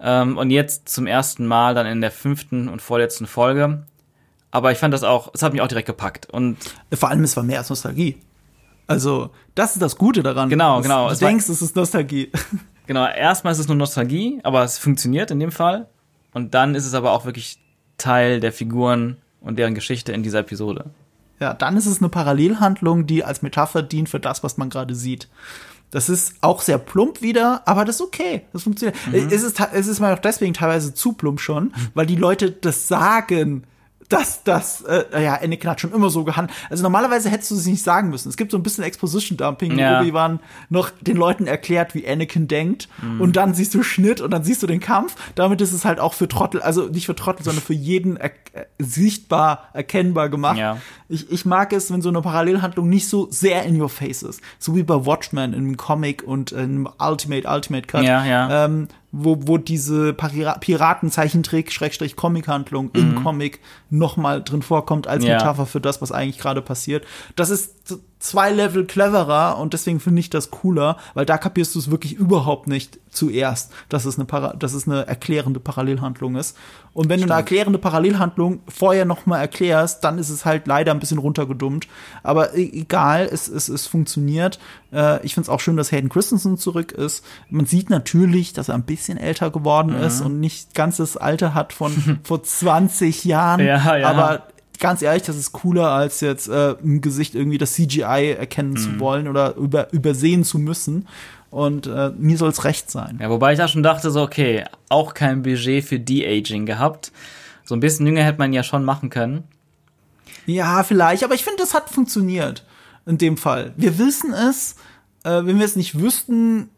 Ähm, und jetzt zum ersten Mal dann in der fünften und vorletzten Folge. Aber ich fand das auch, es hat mich auch direkt gepackt. Und Vor allem, es war mehr als Nostalgie. Also, das ist das Gute daran. Genau, dass genau. Du Es war- denkst, es ist Nostalgie. [LAUGHS] Genau, erstmal ist es nur Nostalgie, aber es funktioniert in dem Fall. Und dann ist es aber auch wirklich Teil der Figuren und deren Geschichte in dieser Episode. Ja, dann ist es eine Parallelhandlung, die als Metapher dient für das, was man gerade sieht. Das ist auch sehr plump wieder, aber das ist okay. Das funktioniert. Es, ist, es ist mal auch deswegen teilweise zu plump schon, weil die Leute das sagen, dass das, äh, ja, Anakin hat schon immer so gehandelt. Also normalerweise hättest du es nicht sagen müssen. Es gibt so ein bisschen Exposition-Dumping, wo Ja. Obi-Wan noch den Leuten erklärt, wie Anakin denkt. Und dann siehst du Schnitt und dann siehst du den Kampf. Damit ist es halt auch für Trottel, also nicht für Trottel, sondern für jeden er äh, sichtbar erkennbar gemacht. Ja. Ich, ich mag es, wenn so eine Parallelhandlung nicht so sehr in your face ist. So wie bei Watchmen im Comic und im Ultimate, Ultimate Cut. Ja, ja. Ähm, wo, wo diese Pira Piratenzeichentrick, Schrägstrich Comic-Handlung im Comic nochmal drin vorkommt als Mhm. Ja. Metapher für das, was eigentlich gerade passiert. Das ist zwei Level cleverer und deswegen finde ich das cooler, weil da kapierst du es wirklich überhaupt nicht zuerst, dass es eine, Para dass es eine erklärende Parallelhandlung ist. Und wenn du eine erklärende Parallelhandlung vorher noch mal erklärst, dann ist es halt leider ein bisschen runtergedummt. Aber e- egal, es, es, es funktioniert. Äh, ich finde es auch schön, dass Hayden Christensen zurück ist. Man sieht natürlich, dass er ein bisschen älter geworden Mhm. ist und nicht ganz das Alter hat von [LAUGHS] vor 20 Jahren. Ja, ja. Aber ganz ehrlich, das ist cooler, als jetzt äh, im Gesicht irgendwie das CGI erkennen Mhm. zu wollen oder über, übersehen zu müssen. Und äh, mir soll es recht sein. Ja, wobei ich da schon dachte, so, okay, auch kein Budget für De-Aging gehabt. So ein bisschen jünger hätte man ja schon machen können. Ja, vielleicht, aber ich finde, das hat funktioniert in dem Fall. Wir wissen es, äh, wenn wir es nicht wüssten,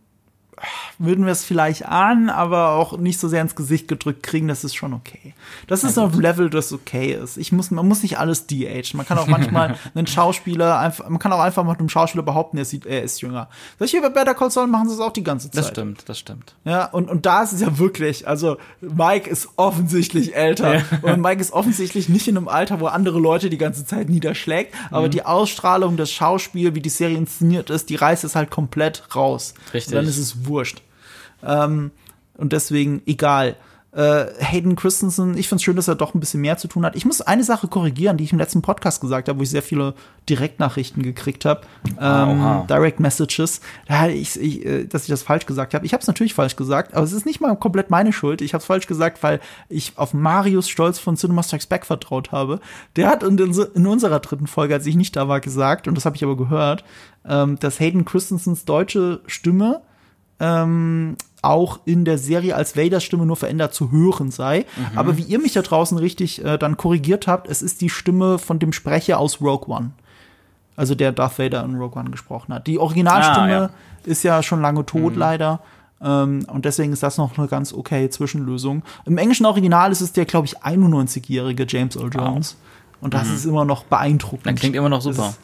würden wir es vielleicht an, aber auch nicht so sehr ins Gesicht gedrückt kriegen, das ist schon okay. Das ist auf Level, das okay ist. Ich muss, man muss nicht alles de-agen. Man kann auch manchmal [LAUGHS] einen Schauspieler einfach, man kann auch einfach mal einem Schauspieler behaupten, er, sieht, er ist jünger. Solche bei Better Call Saul machen sie es auch die ganze Zeit. Das stimmt, das stimmt. Ja, und, und da ist es ja wirklich, also Mike ist offensichtlich älter. Ja. Und Mike ist offensichtlich nicht in einem Alter, wo andere Leute die ganze Zeit niederschlägt. Aber mhm. die Ausstrahlung, das Schauspiel, wie die Serie inszeniert ist, die reißt es halt komplett raus. Richtig. Und dann ist es wurscht. Ähm, und deswegen egal. Äh, Hayden Christensen, ich find's schön, dass er doch ein bisschen mehr zu tun hat. Ich muss eine Sache korrigieren, die ich im letzten Podcast gesagt habe, wo ich sehr viele Direktnachrichten gekriegt habe. Ähm, Direct Messages. Ja, ich, ich, äh, dass ich das falsch gesagt habe. Ich habe es natürlich falsch gesagt, aber es ist nicht mal komplett meine Schuld. Ich habe es falsch gesagt, weil ich auf Marius Stolz von Cinema Strikes Back vertraut habe. Der hat in, in unserer dritten Folge, als ich nicht da war, gesagt, und das habe ich aber gehört, ähm, dass Hayden Christensens deutsche Stimme ähm, auch in der Serie als Vaders Stimme nur verändert zu hören sei. Mhm. Aber wie ihr mich da draußen richtig äh, dann korrigiert habt, es ist die Stimme von dem Sprecher aus Rogue One. Also der Darth Vader in Rogue One gesprochen hat. Die Originalstimme ah, ja. ist ja schon lange tot, mhm. leider. Ähm, und deswegen ist das noch eine ganz okay Zwischenlösung. Im englischen Original ist es der, glaube ich, 91-jährige James Earl Jones. Wow. Und das mhm. ist immer noch beeindruckend. Dann klingt immer noch super. Ist,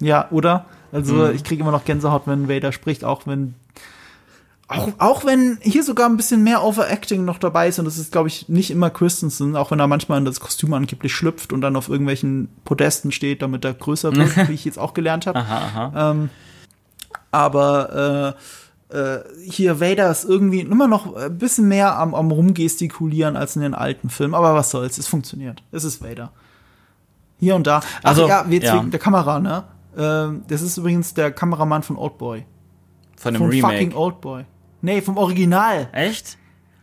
ja, oder? Also mhm. ich kriege immer noch Gänsehaut, wenn Vader spricht, auch wenn auch, auch wenn hier sogar ein bisschen mehr Overacting noch dabei ist, und das ist, glaube ich, nicht immer Christensen, auch wenn er manchmal in das Kostüm angeblich schlüpft und dann auf irgendwelchen Podesten steht, damit er größer wird, [LAUGHS] wie ich jetzt auch gelernt habe. Ähm, aber äh, äh, hier Vader ist irgendwie immer noch ein bisschen mehr am, am rumgestikulieren als in den alten Filmen, aber was soll's, es funktioniert. Es ist Vader. Hier und da. Ach, also ja, jetzt ja. wegen der Kamera, ne? Äh, das ist übrigens der Kameramann von Oldboy. Von dem von Remake. fucking Oldboy. Nee, vom Original. Echt?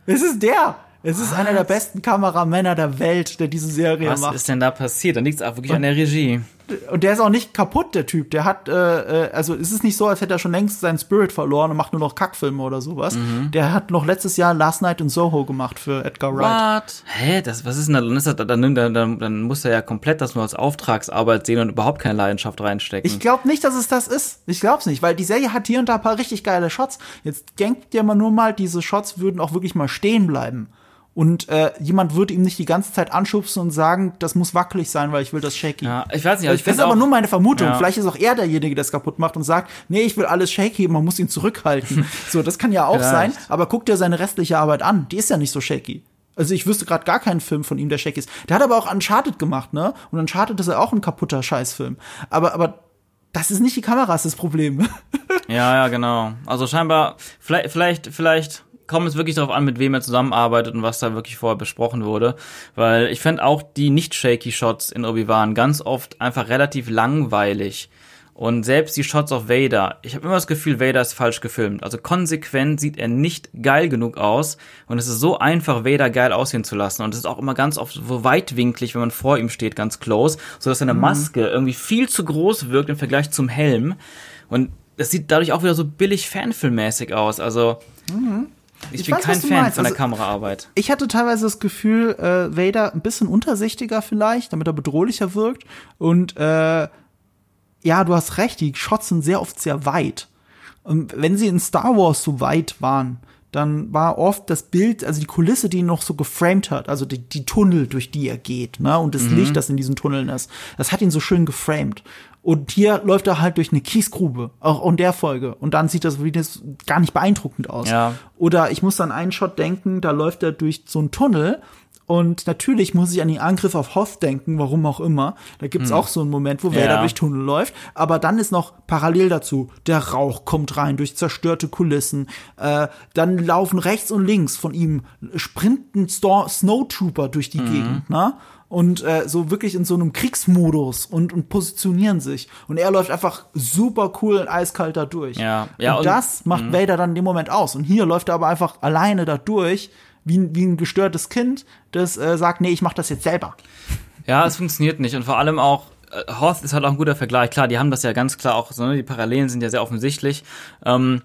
Es ist der. Es ist Was? einer der besten Kameramänner der Welt, der diese Serie Was macht. Was ist denn da passiert? Da liegt es auch wirklich und, an der Regie und der ist auch nicht kaputt, der Typ. Der hat, äh, äh, also es ist nicht so, als hätte er schon längst seinen Spirit verloren und macht nur noch Kackfilme oder sowas. Mhm. Der hat noch letztes Jahr Last Night in Soho gemacht für Edgar Wright. What? Hä, das, was ist denn da? Dann, ist das, dann, dann, dann, dann muss er ja komplett das nur als Auftragsarbeit sehen und überhaupt keine Leidenschaft reinstecken. Ich glaube nicht, dass es das ist. Ich glaub's nicht, weil die Serie hat hier und da ein paar richtig geile Shots. Jetzt denkt dir mal nur mal, diese Shots würden auch wirklich mal stehen bleiben und äh, jemand würde ihm nicht die ganze Zeit anschubsen und sagen, das muss wackelig sein, weil ich will das shaky. Ja, ich weiß nicht, aber ich das ist aber nur meine Vermutung. Ja. Vielleicht ist auch er derjenige, der es kaputt macht und sagt, nee, ich will alles shaky, man muss ihn zurückhalten. [LAUGHS] so, das kann ja auch sein, aber guck dir seine restliche Arbeit an, die ist ja nicht so shaky. Also ich wüsste gerade gar keinen Film von ihm, der shaky ist. Der hat aber auch Uncharted gemacht, ne? Und Uncharted ist ja auch ein kaputter Scheißfilm. Aber, aber das ist nicht die Kamera, ist das Problem. [LAUGHS] ja, ja, genau. Also scheinbar, vielleicht, vielleicht, vielleicht kommt es wirklich darauf an, mit wem er zusammenarbeitet und was da wirklich vorher besprochen wurde. Weil ich fand auch die Nicht-Shaky-Shots in Obi-Wan ganz oft einfach relativ langweilig. Und selbst die Shots auf Vader, ich habe immer das Gefühl, Vader ist falsch gefilmt. Also konsequent sieht er nicht geil genug aus. Und es ist so einfach, Vader geil aussehen zu lassen. Und es ist auch immer ganz oft so weitwinklig, wenn man vor ihm steht, ganz close, so dass seine mhm. Maske irgendwie viel zu groß wirkt im Vergleich zum Helm. Und das sieht dadurch auch wieder so billig fanfilmmäßig aus. Also mhm. Ich, ich bin weiß, kein Fan von der also, Kameraarbeit. Ich hatte teilweise das Gefühl, äh, Vader ein bisschen untersichtiger vielleicht, damit er bedrohlicher wirkt. Und äh, ja, du hast recht, die Shots sind sehr oft sehr weit. Und wenn sie in Star Wars so weit waren, dann war oft das Bild, also die Kulisse, die ihn noch so geframed hat, also die, die Tunnel, durch die er geht, ne, und das mhm. Licht, das in diesen Tunneln ist, das hat ihn so schön geframed. Und hier läuft er halt durch eine Kiesgrube, auch in der Folge. Und dann sieht das wie das gar nicht beeindruckend aus. Ja. Oder ich muss an einen Shot denken, da läuft er durch so einen Tunnel und natürlich muss ich an den Angriff auf Hoth denken, warum auch immer. Da gibt's hm. auch so einen Moment, wo Vader ja. durch Tunnel läuft. Aber dann ist noch parallel dazu, der Rauch kommt rein durch zerstörte Kulissen. Äh, dann laufen rechts und links von ihm sprinten Snowtrooper durch die mhm. Gegend. Ne? Und äh, so wirklich in so einem Kriegsmodus und, und positionieren sich. Und er läuft einfach super cool und eiskalt da durch. Ja, ja. Und, und das macht mh. Vader dann in dem Moment aus. Und hier läuft er aber einfach alleine da durch, wie, wie ein gestörtes Kind, das äh, sagt, nee, ich mach das jetzt selber. Ja, es funktioniert nicht. Und vor allem auch, äh, Hoth ist halt auch ein guter Vergleich. Klar, die haben das ja ganz klar auch, so, ne? die Parallelen sind ja sehr offensichtlich. Ähm,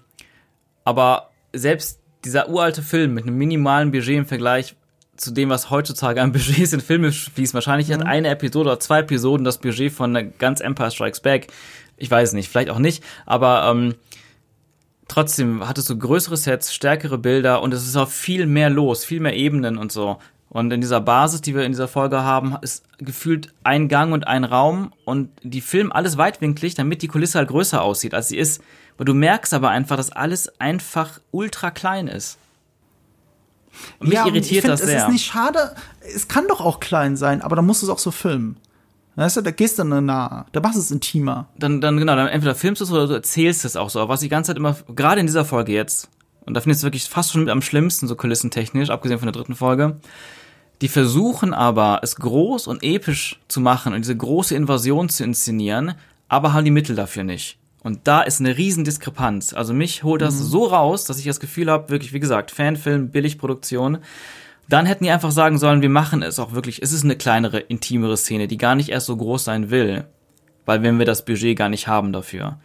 aber selbst dieser uralte Film mit einem minimalen Budget im Vergleich zu dem, was heutzutage an [LAUGHS] Budgets in Filme fließt. Wahrscheinlich mhm. hat eine Episode oder zwei Episoden das Budget von ganz Empire Strikes Back. Ich weiß nicht, vielleicht auch nicht, aber ähm, trotzdem hattest du größere Sets, stärkere Bilder und es ist auch viel mehr los, viel mehr Ebenen und so. Und in dieser Basis, die wir in dieser Folge haben, ist gefühlt ein Gang und ein Raum und die filmen alles weitwinklig, damit die Kulisse halt größer aussieht, als sie ist. Und du merkst aber einfach, dass alles einfach ultra klein ist. Und mich ja, irritiert find, das sehr. Es ist nicht schade, es kann doch auch klein sein, aber dann musst du es auch so filmen. Weißt du, da gehst du dann nahe, da machst du es intimer. Dann, dann genau, dann entweder filmst du es oder du erzählst es auch so. Was die ganze Zeit immer, gerade in dieser Folge jetzt, und da finde ich es wirklich fast schon mit am schlimmsten, so kulissentechnisch, abgesehen von der dritten Folge, die versuchen aber, es groß und episch zu machen und diese große Invasion zu inszenieren, aber haben die Mittel dafür nicht. Und da ist eine riesen Diskrepanz. Also mich holt das mhm. so raus, dass ich das Gefühl habe, wirklich, wie gesagt, Fanfilm, Billigproduktion. Dann hätten die einfach sagen sollen, wir machen es auch wirklich. Es ist eine kleinere, intimere Szene, die gar nicht erst so groß sein will. Weil wenn wir das Budget gar nicht haben dafür.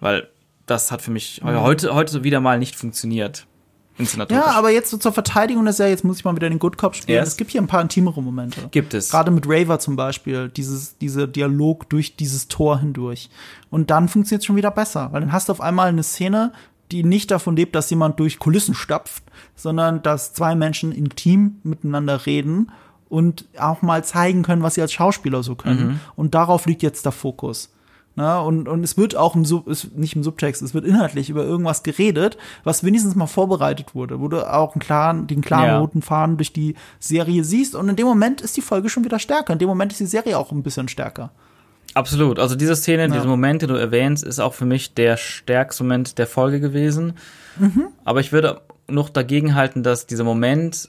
Weil das hat für mich mhm. heute, heute wieder mal nicht funktioniert. Ja, aber jetzt so zur Verteidigung der Serie, jetzt muss ich mal wieder den Good Cop spielen. Yes. Es gibt hier ein paar intimere Momente. Gibt es. Gerade mit Raver zum Beispiel, dieses, dieser Dialog durch dieses Tor hindurch. Und dann funktioniert es schon wieder besser, weil dann hast du auf einmal eine Szene, die nicht davon lebt, dass jemand durch Kulissen stapft, sondern dass zwei Menschen intim miteinander reden und auch mal zeigen können, was sie als Schauspieler so können. Mhm. Und darauf liegt jetzt der Fokus. Na, und, und es wird auch im Sub, ist nicht im Subtext, es wird inhaltlich über irgendwas geredet, was wenigstens mal vorbereitet wurde, wo du auch einen klaren, den klaren ja. roten Faden durch die Serie siehst. Und in dem Moment ist die Folge schon wieder stärker. In dem Moment ist die Serie auch ein bisschen stärker. Absolut. Also diese Szene, ja. dieser Moment, den du erwähnst, ist auch für mich der stärkste Moment der Folge gewesen. Mhm. Aber ich würde noch dagegen halten, dass dieser Moment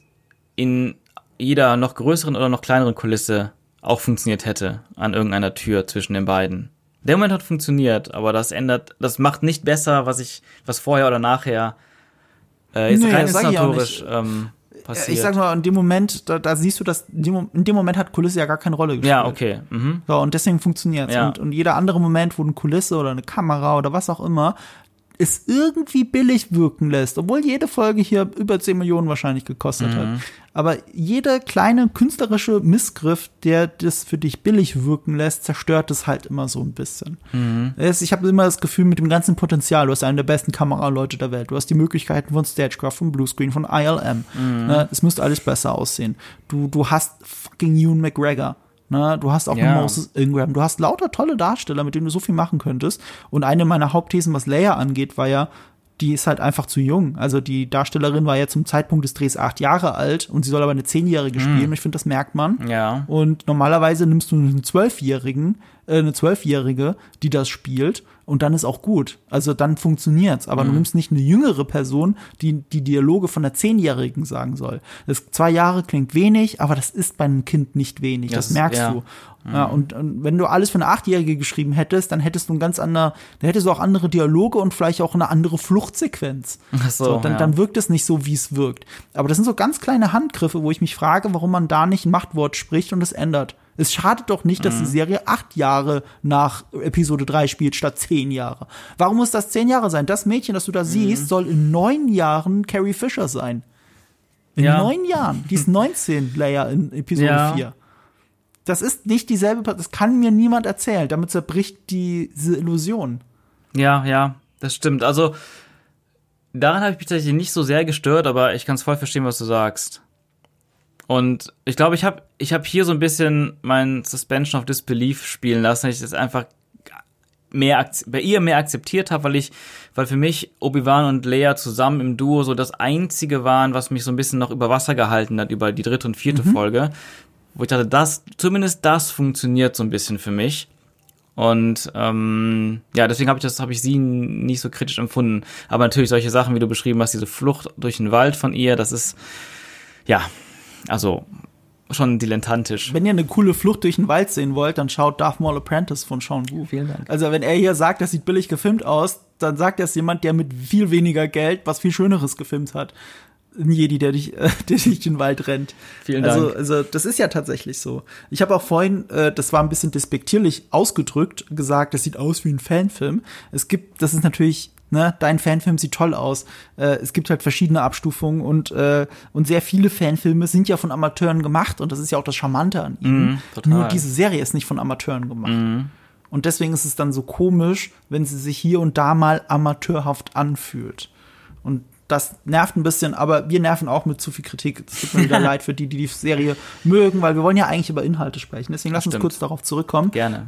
in jeder noch größeren oder noch kleineren Kulisse auch funktioniert hätte an irgendeiner Tür zwischen den beiden. Der Moment hat funktioniert, aber das ändert, das macht nicht besser, was ich, was vorher oder nachher äh, ist nee, rein inszenatorisch ähm, passiert. Ich sag mal, in dem Moment, da, da siehst du, dass in dem Moment hat Kulisse ja gar keine Rolle gespielt. Ja, okay. Mhm. So, und deswegen funktioniert ja. und, und jeder andere Moment, wo eine Kulisse oder eine Kamera oder was auch immer es irgendwie billig wirken lässt, obwohl jede Folge hier über 10 Millionen wahrscheinlich gekostet mhm. hat. Aber jeder kleine künstlerische Missgriff, der das für dich billig wirken lässt, zerstört es halt immer so ein bisschen. Mhm. Ich habe immer das Gefühl, mit dem ganzen Potenzial, du hast einen der besten Kameraleute der Welt, du hast die Möglichkeiten von Stagecraft, von Bluescreen, von ILM. Mhm. Ne, es müsste alles besser aussehen. Du, du hast fucking Ewan McGregor. Ne? Du hast auch ja. Moses Ingram. Du hast lauter tolle Darsteller, mit denen du so viel machen könntest. Und eine meiner Hauptthesen, was Leia angeht, war ja, die ist halt einfach zu jung. Also die Darstellerin war ja zum Zeitpunkt des Drehs acht Jahre alt und sie soll aber eine Zehnjährige mhm. spielen. Ich finde, das merkt man. Ja. Und normalerweise nimmst du einen Zwölfjährigen, äh, eine Zwölfjährige, die das spielt und dann ist auch gut. Also dann funktioniert's. Aber mhm. du nimmst nicht eine jüngere Person, die die Dialoge von der Zehnjährigen sagen soll. Das zwei Jahre klingt wenig, aber das ist bei einem Kind nicht wenig. Das, das merkst ja. du. Mhm. Ja, und, und, wenn du alles für eine Achtjährige geschrieben hättest, dann hättest du ein ganz anderer, dann hättest du auch andere Dialoge und vielleicht auch eine andere Fluchtsequenz. Ach so, so dann, ja. dann wirkt es nicht so, wie es wirkt. Aber das sind so ganz kleine Handgriffe, wo ich mich frage, warum man da nicht ein Machtwort spricht und es ändert. Es schadet doch nicht, dass mhm. die Serie acht Jahre nach Episode 3 spielt, statt zehn Jahre. Warum muss das zehn Jahre sein? Das Mädchen, das du da mhm. siehst, soll in neun Jahren Carrie Fisher sein. In ja. neun Jahren. Die ist [LAUGHS] 19, Leia in Episode ja. 4. Das ist nicht dieselbe, das kann mir niemand erzählen. Damit zerbricht diese Illusion. Ja, ja, das stimmt. Also, daran habe ich mich tatsächlich nicht so sehr gestört, aber ich kann es voll verstehen, was du sagst. Und ich glaube, ich habe ich hab hier so ein bisschen mein Suspension of Disbelief spielen lassen. Ich das einfach mehr bei ihr mehr akzeptiert habe, weil ich, weil für mich Obi-Wan und Leia zusammen im Duo so das einzige waren, was mich so ein bisschen noch über Wasser gehalten hat über die dritte und vierte mhm. Folge, wo ich dachte, das zumindest das funktioniert so ein bisschen für mich. Und ähm, ja, deswegen habe ich das, habe ich sie nicht so kritisch empfunden. Aber natürlich solche Sachen, wie du beschrieben hast, diese Flucht durch den Wald von ihr, das ist ja, also schon dilettantisch. Wenn ihr eine coole Flucht durch den Wald sehen wollt, dann schaut Darth Maul Apprentice von Sean Wu. Vielen Dank. Also wenn er hier sagt, das sieht billig gefilmt aus, dann sagt das jemand, der mit viel weniger Geld was viel Schöneres gefilmt hat. Ein Jedi, der dich, äh, [LAUGHS] der durch den Wald rennt. Vielen also, Dank. Also das ist ja tatsächlich so. Ich habe auch vorhin, äh, das war ein bisschen despektierlich ausgedrückt, gesagt, das sieht aus wie ein Fanfilm. Es gibt, das ist natürlich ne, dein Fanfilm sieht toll aus. Äh, es gibt halt verschiedene Abstufungen und, äh, und sehr viele Fanfilme sind ja von Amateuren gemacht und das ist ja auch das Charmante an ihnen. Total. Nur diese Serie ist nicht von Amateuren gemacht. Mhm. Und deswegen ist es dann so komisch, wenn sie sich hier und da mal amateurhaft anfühlt. Und das nervt ein bisschen, aber wir nerven auch mit zu viel Kritik. Es tut mir wieder [LAUGHS] leid für die, die die Serie mögen, weil wir wollen ja eigentlich über Inhalte sprechen. Deswegen lass uns kurz darauf zurückkommen. Gerne.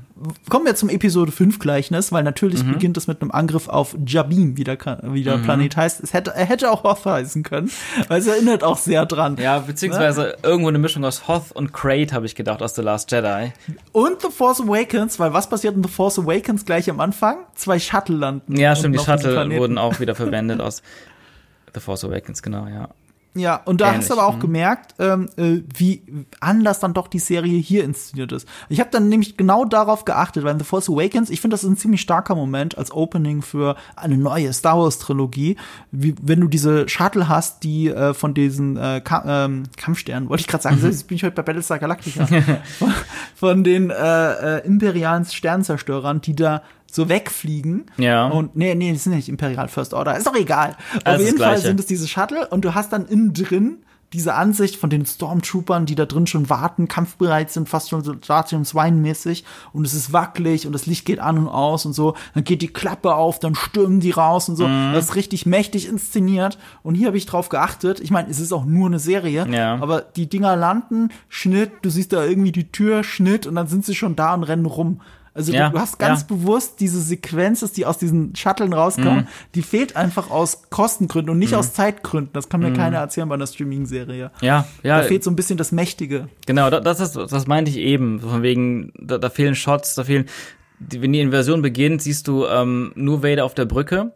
Kommen wir zum Episode 5 Gleichnis, weil natürlich Mhm. beginnt es mit einem Angriff auf Jabim, wie der, wie der Planet heißt. Es hätte, er hätte auch Hoth heißen können, weil es erinnert auch sehr dran. Ja, beziehungsweise irgendwo eine Mischung aus Hoth und Crate, habe ich gedacht, aus The Last Jedi. Und The Force Awakens, weil was passiert in The Force Awakens gleich am Anfang? Zwei Shuttle landen. Ja, stimmt, die Shuttle wurden auch wieder [LAUGHS] verwendet aus The Force Awakens, genau, ja. Ja, und da Ähnlich, hast du aber auch mhm. gemerkt, ähm, äh, wie anders dann doch die Serie hier inszeniert ist. Ich habe dann nämlich genau darauf geachtet, weil in The Force Awakens, ich finde, das ist ein ziemlich starker Moment als Opening für eine neue Star Wars Trilogie, wie, wenn du diese Shuttle hast, die äh, von diesen äh, Ka ähm, Kampfsternen, wollte ich gerade sagen, jetzt bin ich heute bei Battlestar Galactica, [LAUGHS] von, von den äh, äh, imperialen Sternzerstörern, die da so wegfliegen. Ja. Und nee, nee, die sind nicht Imperial First Order. Ist doch egal. Auf Alles das jeden Fall sind es diese Shuttle und du hast dann innen drin diese Ansicht von den Stormtroopern, die da drin schon warten, kampfbereit sind, fast schon so Stadium Swine-mäßig und es ist wackelig und das Licht geht an und aus und so. Dann geht die Klappe auf, dann stürmen die raus und so. Mhm. Das ist richtig mächtig inszeniert und hier habe ich drauf geachtet. Ich meine, es ist auch nur eine Serie, Ja. aber die Dinger landen, Schnitt, du siehst da irgendwie die Tür, Schnitt und dann sind sie schon da und rennen rum. Also Ja, du, hast ganz ja. bewusst diese Sequenz, die aus diesen Shuttlen rauskommen, Mhm. die fehlt einfach aus Kostengründen und nicht aus Zeitgründen. Das kann mir keiner erzählen bei einer Streaming-Serie. Ja, ja, Da fehlt so ein bisschen das Mächtige. genau, da- das, ist, das meinte ich eben. Von wegen, da, da fehlen Shots, da fehlen. Wenn die Inversion beginnt, siehst du ähm, nur Vader auf der Brücke.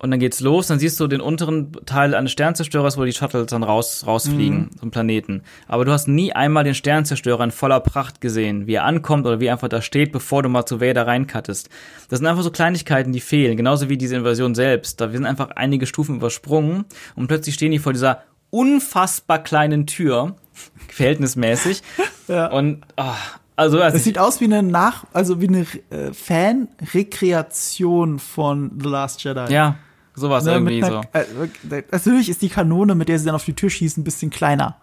Und dann geht's los, dann siehst du den unteren Teil eines Sternzerstörers, wo die Shuttles dann raus, rausfliegen zum Planeten. Aber du hast nie einmal den Sternzerstörer in voller Pracht gesehen, wie er ankommt oder wie er einfach da steht, bevor du mal zu Vader reinkattest. Das sind einfach so Kleinigkeiten, die fehlen. Genauso wie diese Inversion selbst. Da sind einfach einige Stufen übersprungen und plötzlich stehen die vor dieser unfassbar kleinen Tür, [LAUGHS] verhältnismäßig. [LAUGHS] Ja. Und, ah, also, also Es sieht aus wie eine Nach, also wie eine äh, Fan-Rekreation von The Last Jedi. ja, sowas Ne, irgendwie so. äh, natürlich ist die Kanone, mit der sie dann auf die Tür schießen, ein bisschen kleiner.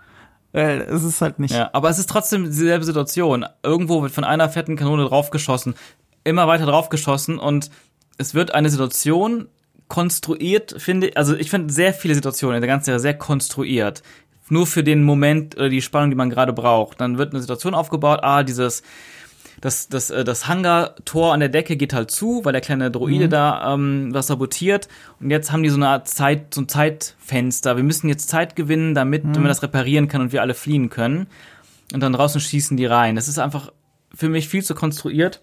Weil es ist halt nicht. Ja, aber es ist trotzdem dieselbe Situation. Irgendwo wird von einer fetten Kanone draufgeschossen, immer weiter draufgeschossen und es wird eine Situation konstruiert, finde ich, also ich finde sehr viele Situationen in der ganzen Serie sehr konstruiert. Nur für den Moment oder die Spannung, die man gerade braucht. Dann wird eine Situation aufgebaut, ah, dieses, das, das, äh, das Hangar-Tor an der Decke geht halt zu, weil der kleine Droide da ähm, was sabotiert. Und jetzt haben die so eine Art Zeit, so ein Zeitfenster. Wir müssen jetzt Zeit gewinnen, damit man das reparieren kann und wir alle fliehen können. Und dann draußen schießen die rein. Das ist einfach für mich viel zu konstruiert,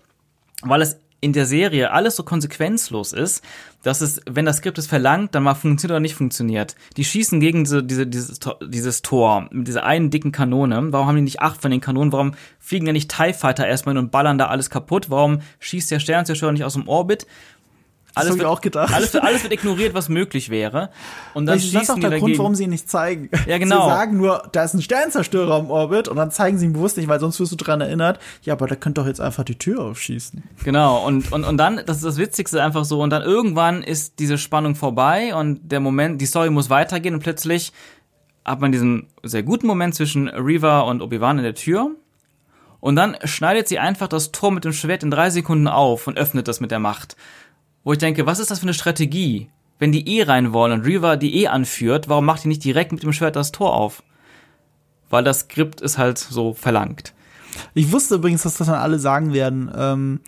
weil es in der Serie alles so konsequenzlos ist, dass es, wenn das Skript es verlangt, dann mal funktioniert oder nicht funktioniert. Die schießen gegen diese, diese, dieses, Tor- dieses Tor mit dieser einen dicken Kanone. Warum haben die nicht acht von den Kanonen? Warum fliegen ja nicht TIE Fighter erstmal hin und ballern da alles kaputt? Warum schießt der Sternzerstörer nicht aus dem Orbit? Ich wird, auch gedacht. Alles, wird- alles wird ignoriert, was möglich wäre. Und dann Das ist auch der Grund, dagegen. warum sie ihn nicht zeigen. Ja, genau. Sie sagen nur, da ist ein Sternzerstörer im Orbit und dann zeigen sie ihn bewusst nicht, weil sonst wirst du dran erinnert, ja, aber der könnte doch jetzt einfach die Tür aufschießen. Genau, und, und, und dann, das ist das Witzigste einfach so, und dann irgendwann ist diese Spannung vorbei und der Moment, die Story muss weitergehen und plötzlich hat man diesen sehr guten Moment zwischen Reva und Obi-Wan in der Tür und dann schneidet sie einfach das Tor mit dem Schwert in drei Sekunden auf und öffnet das mit der Macht. Wo ich denke, was ist das für eine Strategie? Wenn die eh rein wollen und Reva die eh anführt, warum macht die nicht direkt mit dem Schwert das Tor auf? Weil das Skript ist halt so verlangt. Ich wusste übrigens, dass das dann alle sagen werden. Ähm,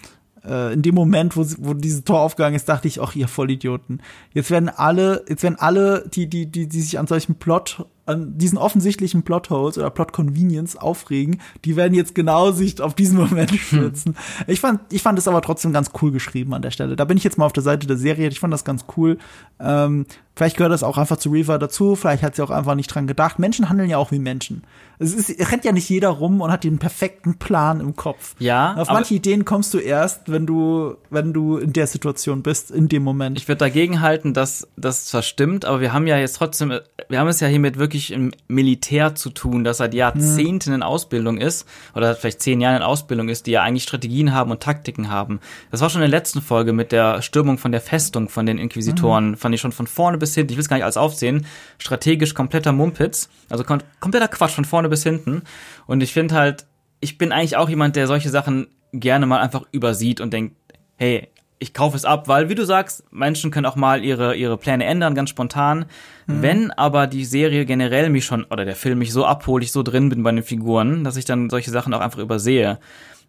äh, in dem Moment, wo, wo dieses Tor aufgegangen ist, dachte ich, ach, ihr Vollidioten. Jetzt werden alle, jetzt werden alle, die, die, die, die sich an solchen Plot, an diesen offensichtlichen Plotholes oder Plot Convenience aufregen, die werden jetzt genau sich auf diesen Moment stürzen. Ich fand, ich fand es aber trotzdem ganz cool geschrieben an der Stelle. Da bin ich jetzt mal auf der Seite der Serie. Ich fand das ganz cool. Ähm, Vielleicht gehört das auch einfach zu Reaver dazu, vielleicht hat sie auch einfach nicht dran gedacht. Menschen handeln ja auch wie Menschen. Es ist, rennt ja nicht jeder rum und hat den perfekten Plan im Kopf. Ja. Auf manche Ideen kommst du erst, wenn du, wenn du in der Situation bist, in dem Moment. Ich würde dagegen halten, dass das zwar stimmt, aber wir haben ja jetzt trotzdem, wir haben es ja hiermit wirklich im Militär zu tun, das seit Jahrzehnten in Ausbildung ist, oder vielleicht zehn Jahren in Ausbildung ist, die ja eigentlich Strategien haben und Taktiken haben. Das war schon in der letzten Folge mit der Stürmung von der Festung von den Inquisitoren, mhm. fand ich schon von vorne bis hinten, ich will es gar nicht alles aufsehen, strategisch kompletter Mumpitz, also kom kompletter Quatsch von vorne bis hinten. Und ich finde halt, ich bin eigentlich auch jemand, der solche Sachen gerne mal einfach übersieht und denkt, hey, ich kaufe es ab, weil, wie du sagst, Menschen können auch mal ihre, ihre Pläne ändern, ganz spontan. Mhm. Wenn aber die Serie generell mich schon, oder der Film mich so abholt, ich so drin bin bei den Figuren, dass ich dann solche Sachen auch einfach übersehe.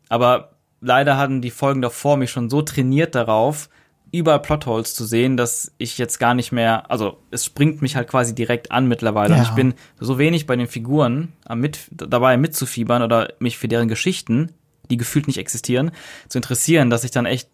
Aber leider hatten die Folgen davor mich schon so trainiert darauf, überall Plotholes zu sehen, dass ich jetzt gar nicht mehr, also es springt mich halt quasi direkt an mittlerweile. Ja. ich bin so wenig bei den Figuren mit, dabei mitzufiebern oder mich für deren Geschichten, die gefühlt nicht existieren, zu interessieren, dass ich dann echt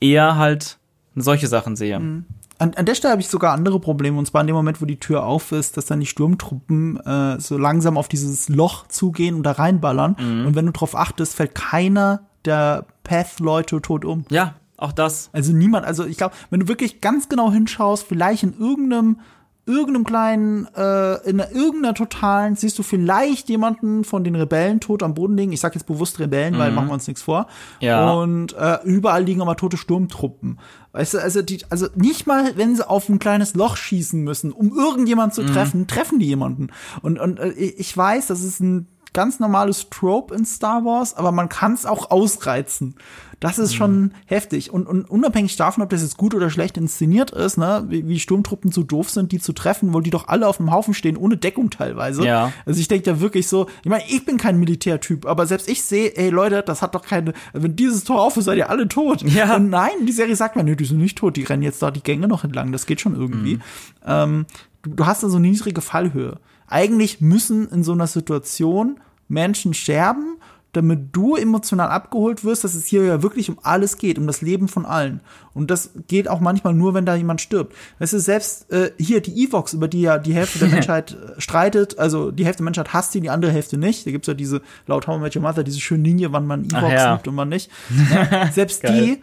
eher halt solche Sachen sehe. Mhm. An, an der Stelle habe ich sogar andere Probleme, und zwar in dem Moment, wo die Tür auf ist, dass dann die Sturmtruppen äh, so langsam auf dieses Loch zugehen und da reinballern. Mhm. Und wenn du drauf achtest, fällt keiner der Path-Leute tot um. Ja, auch das. Also niemand, also ich glaube, wenn du wirklich ganz genau hinschaust, vielleicht in irgendeinem irgendeinem kleinen, äh, in irgendeiner totalen, siehst du vielleicht jemanden von den Rebellen tot am Boden liegen. Ich sag jetzt bewusst Rebellen, mhm. weil machen wir uns nichts vor. Ja. Und äh, überall liegen aber tote Sturmtruppen. Weißt du, also die, also nicht mal, wenn sie auf ein kleines Loch schießen müssen, um irgendjemanden zu mhm. treffen, treffen die jemanden. Und, und äh, ich weiß, das ist ein ganz normales Trope in Star Wars, aber man kann es auch ausreizen. Das ist mhm. schon heftig. Und, und unabhängig davon, ob das jetzt gut oder schlecht inszeniert ist, ne, wie, wie Sturmtruppen so doof sind, die zu treffen, wo die doch alle auf dem Haufen stehen, ohne Deckung teilweise. Ja. Also ich denke ja wirklich so, ich meine, ich bin kein Militärtyp, aber selbst ich sehe, ey Leute, das hat doch keine, wenn dieses Tor auf ist, seid ihr alle tot. Ja. Und nein, die Serie sagt mir, nö, die sind nicht tot, die rennen jetzt da die Gänge noch entlang, das geht schon irgendwie. Mhm. Ähm, du, du hast da so eine niedrige Fallhöhe. Eigentlich müssen in so einer Situation Menschen sterben, damit du emotional abgeholt wirst, dass es hier ja wirklich um alles geht, um das Leben von allen. Und das geht auch manchmal nur, wenn da jemand stirbt. Weißt du, selbst äh, hier die Evox, über die ja die Hälfte der [LAUGHS] Menschheit äh, streitet, also die Hälfte der Menschheit hasst die, die andere Hälfte nicht. Da gibt's ja diese, laut How I Met Your Mother, diese schöne Linie, wann man Evox ja. nimmt und wann nicht. Ja, [LAUGHS] selbst die,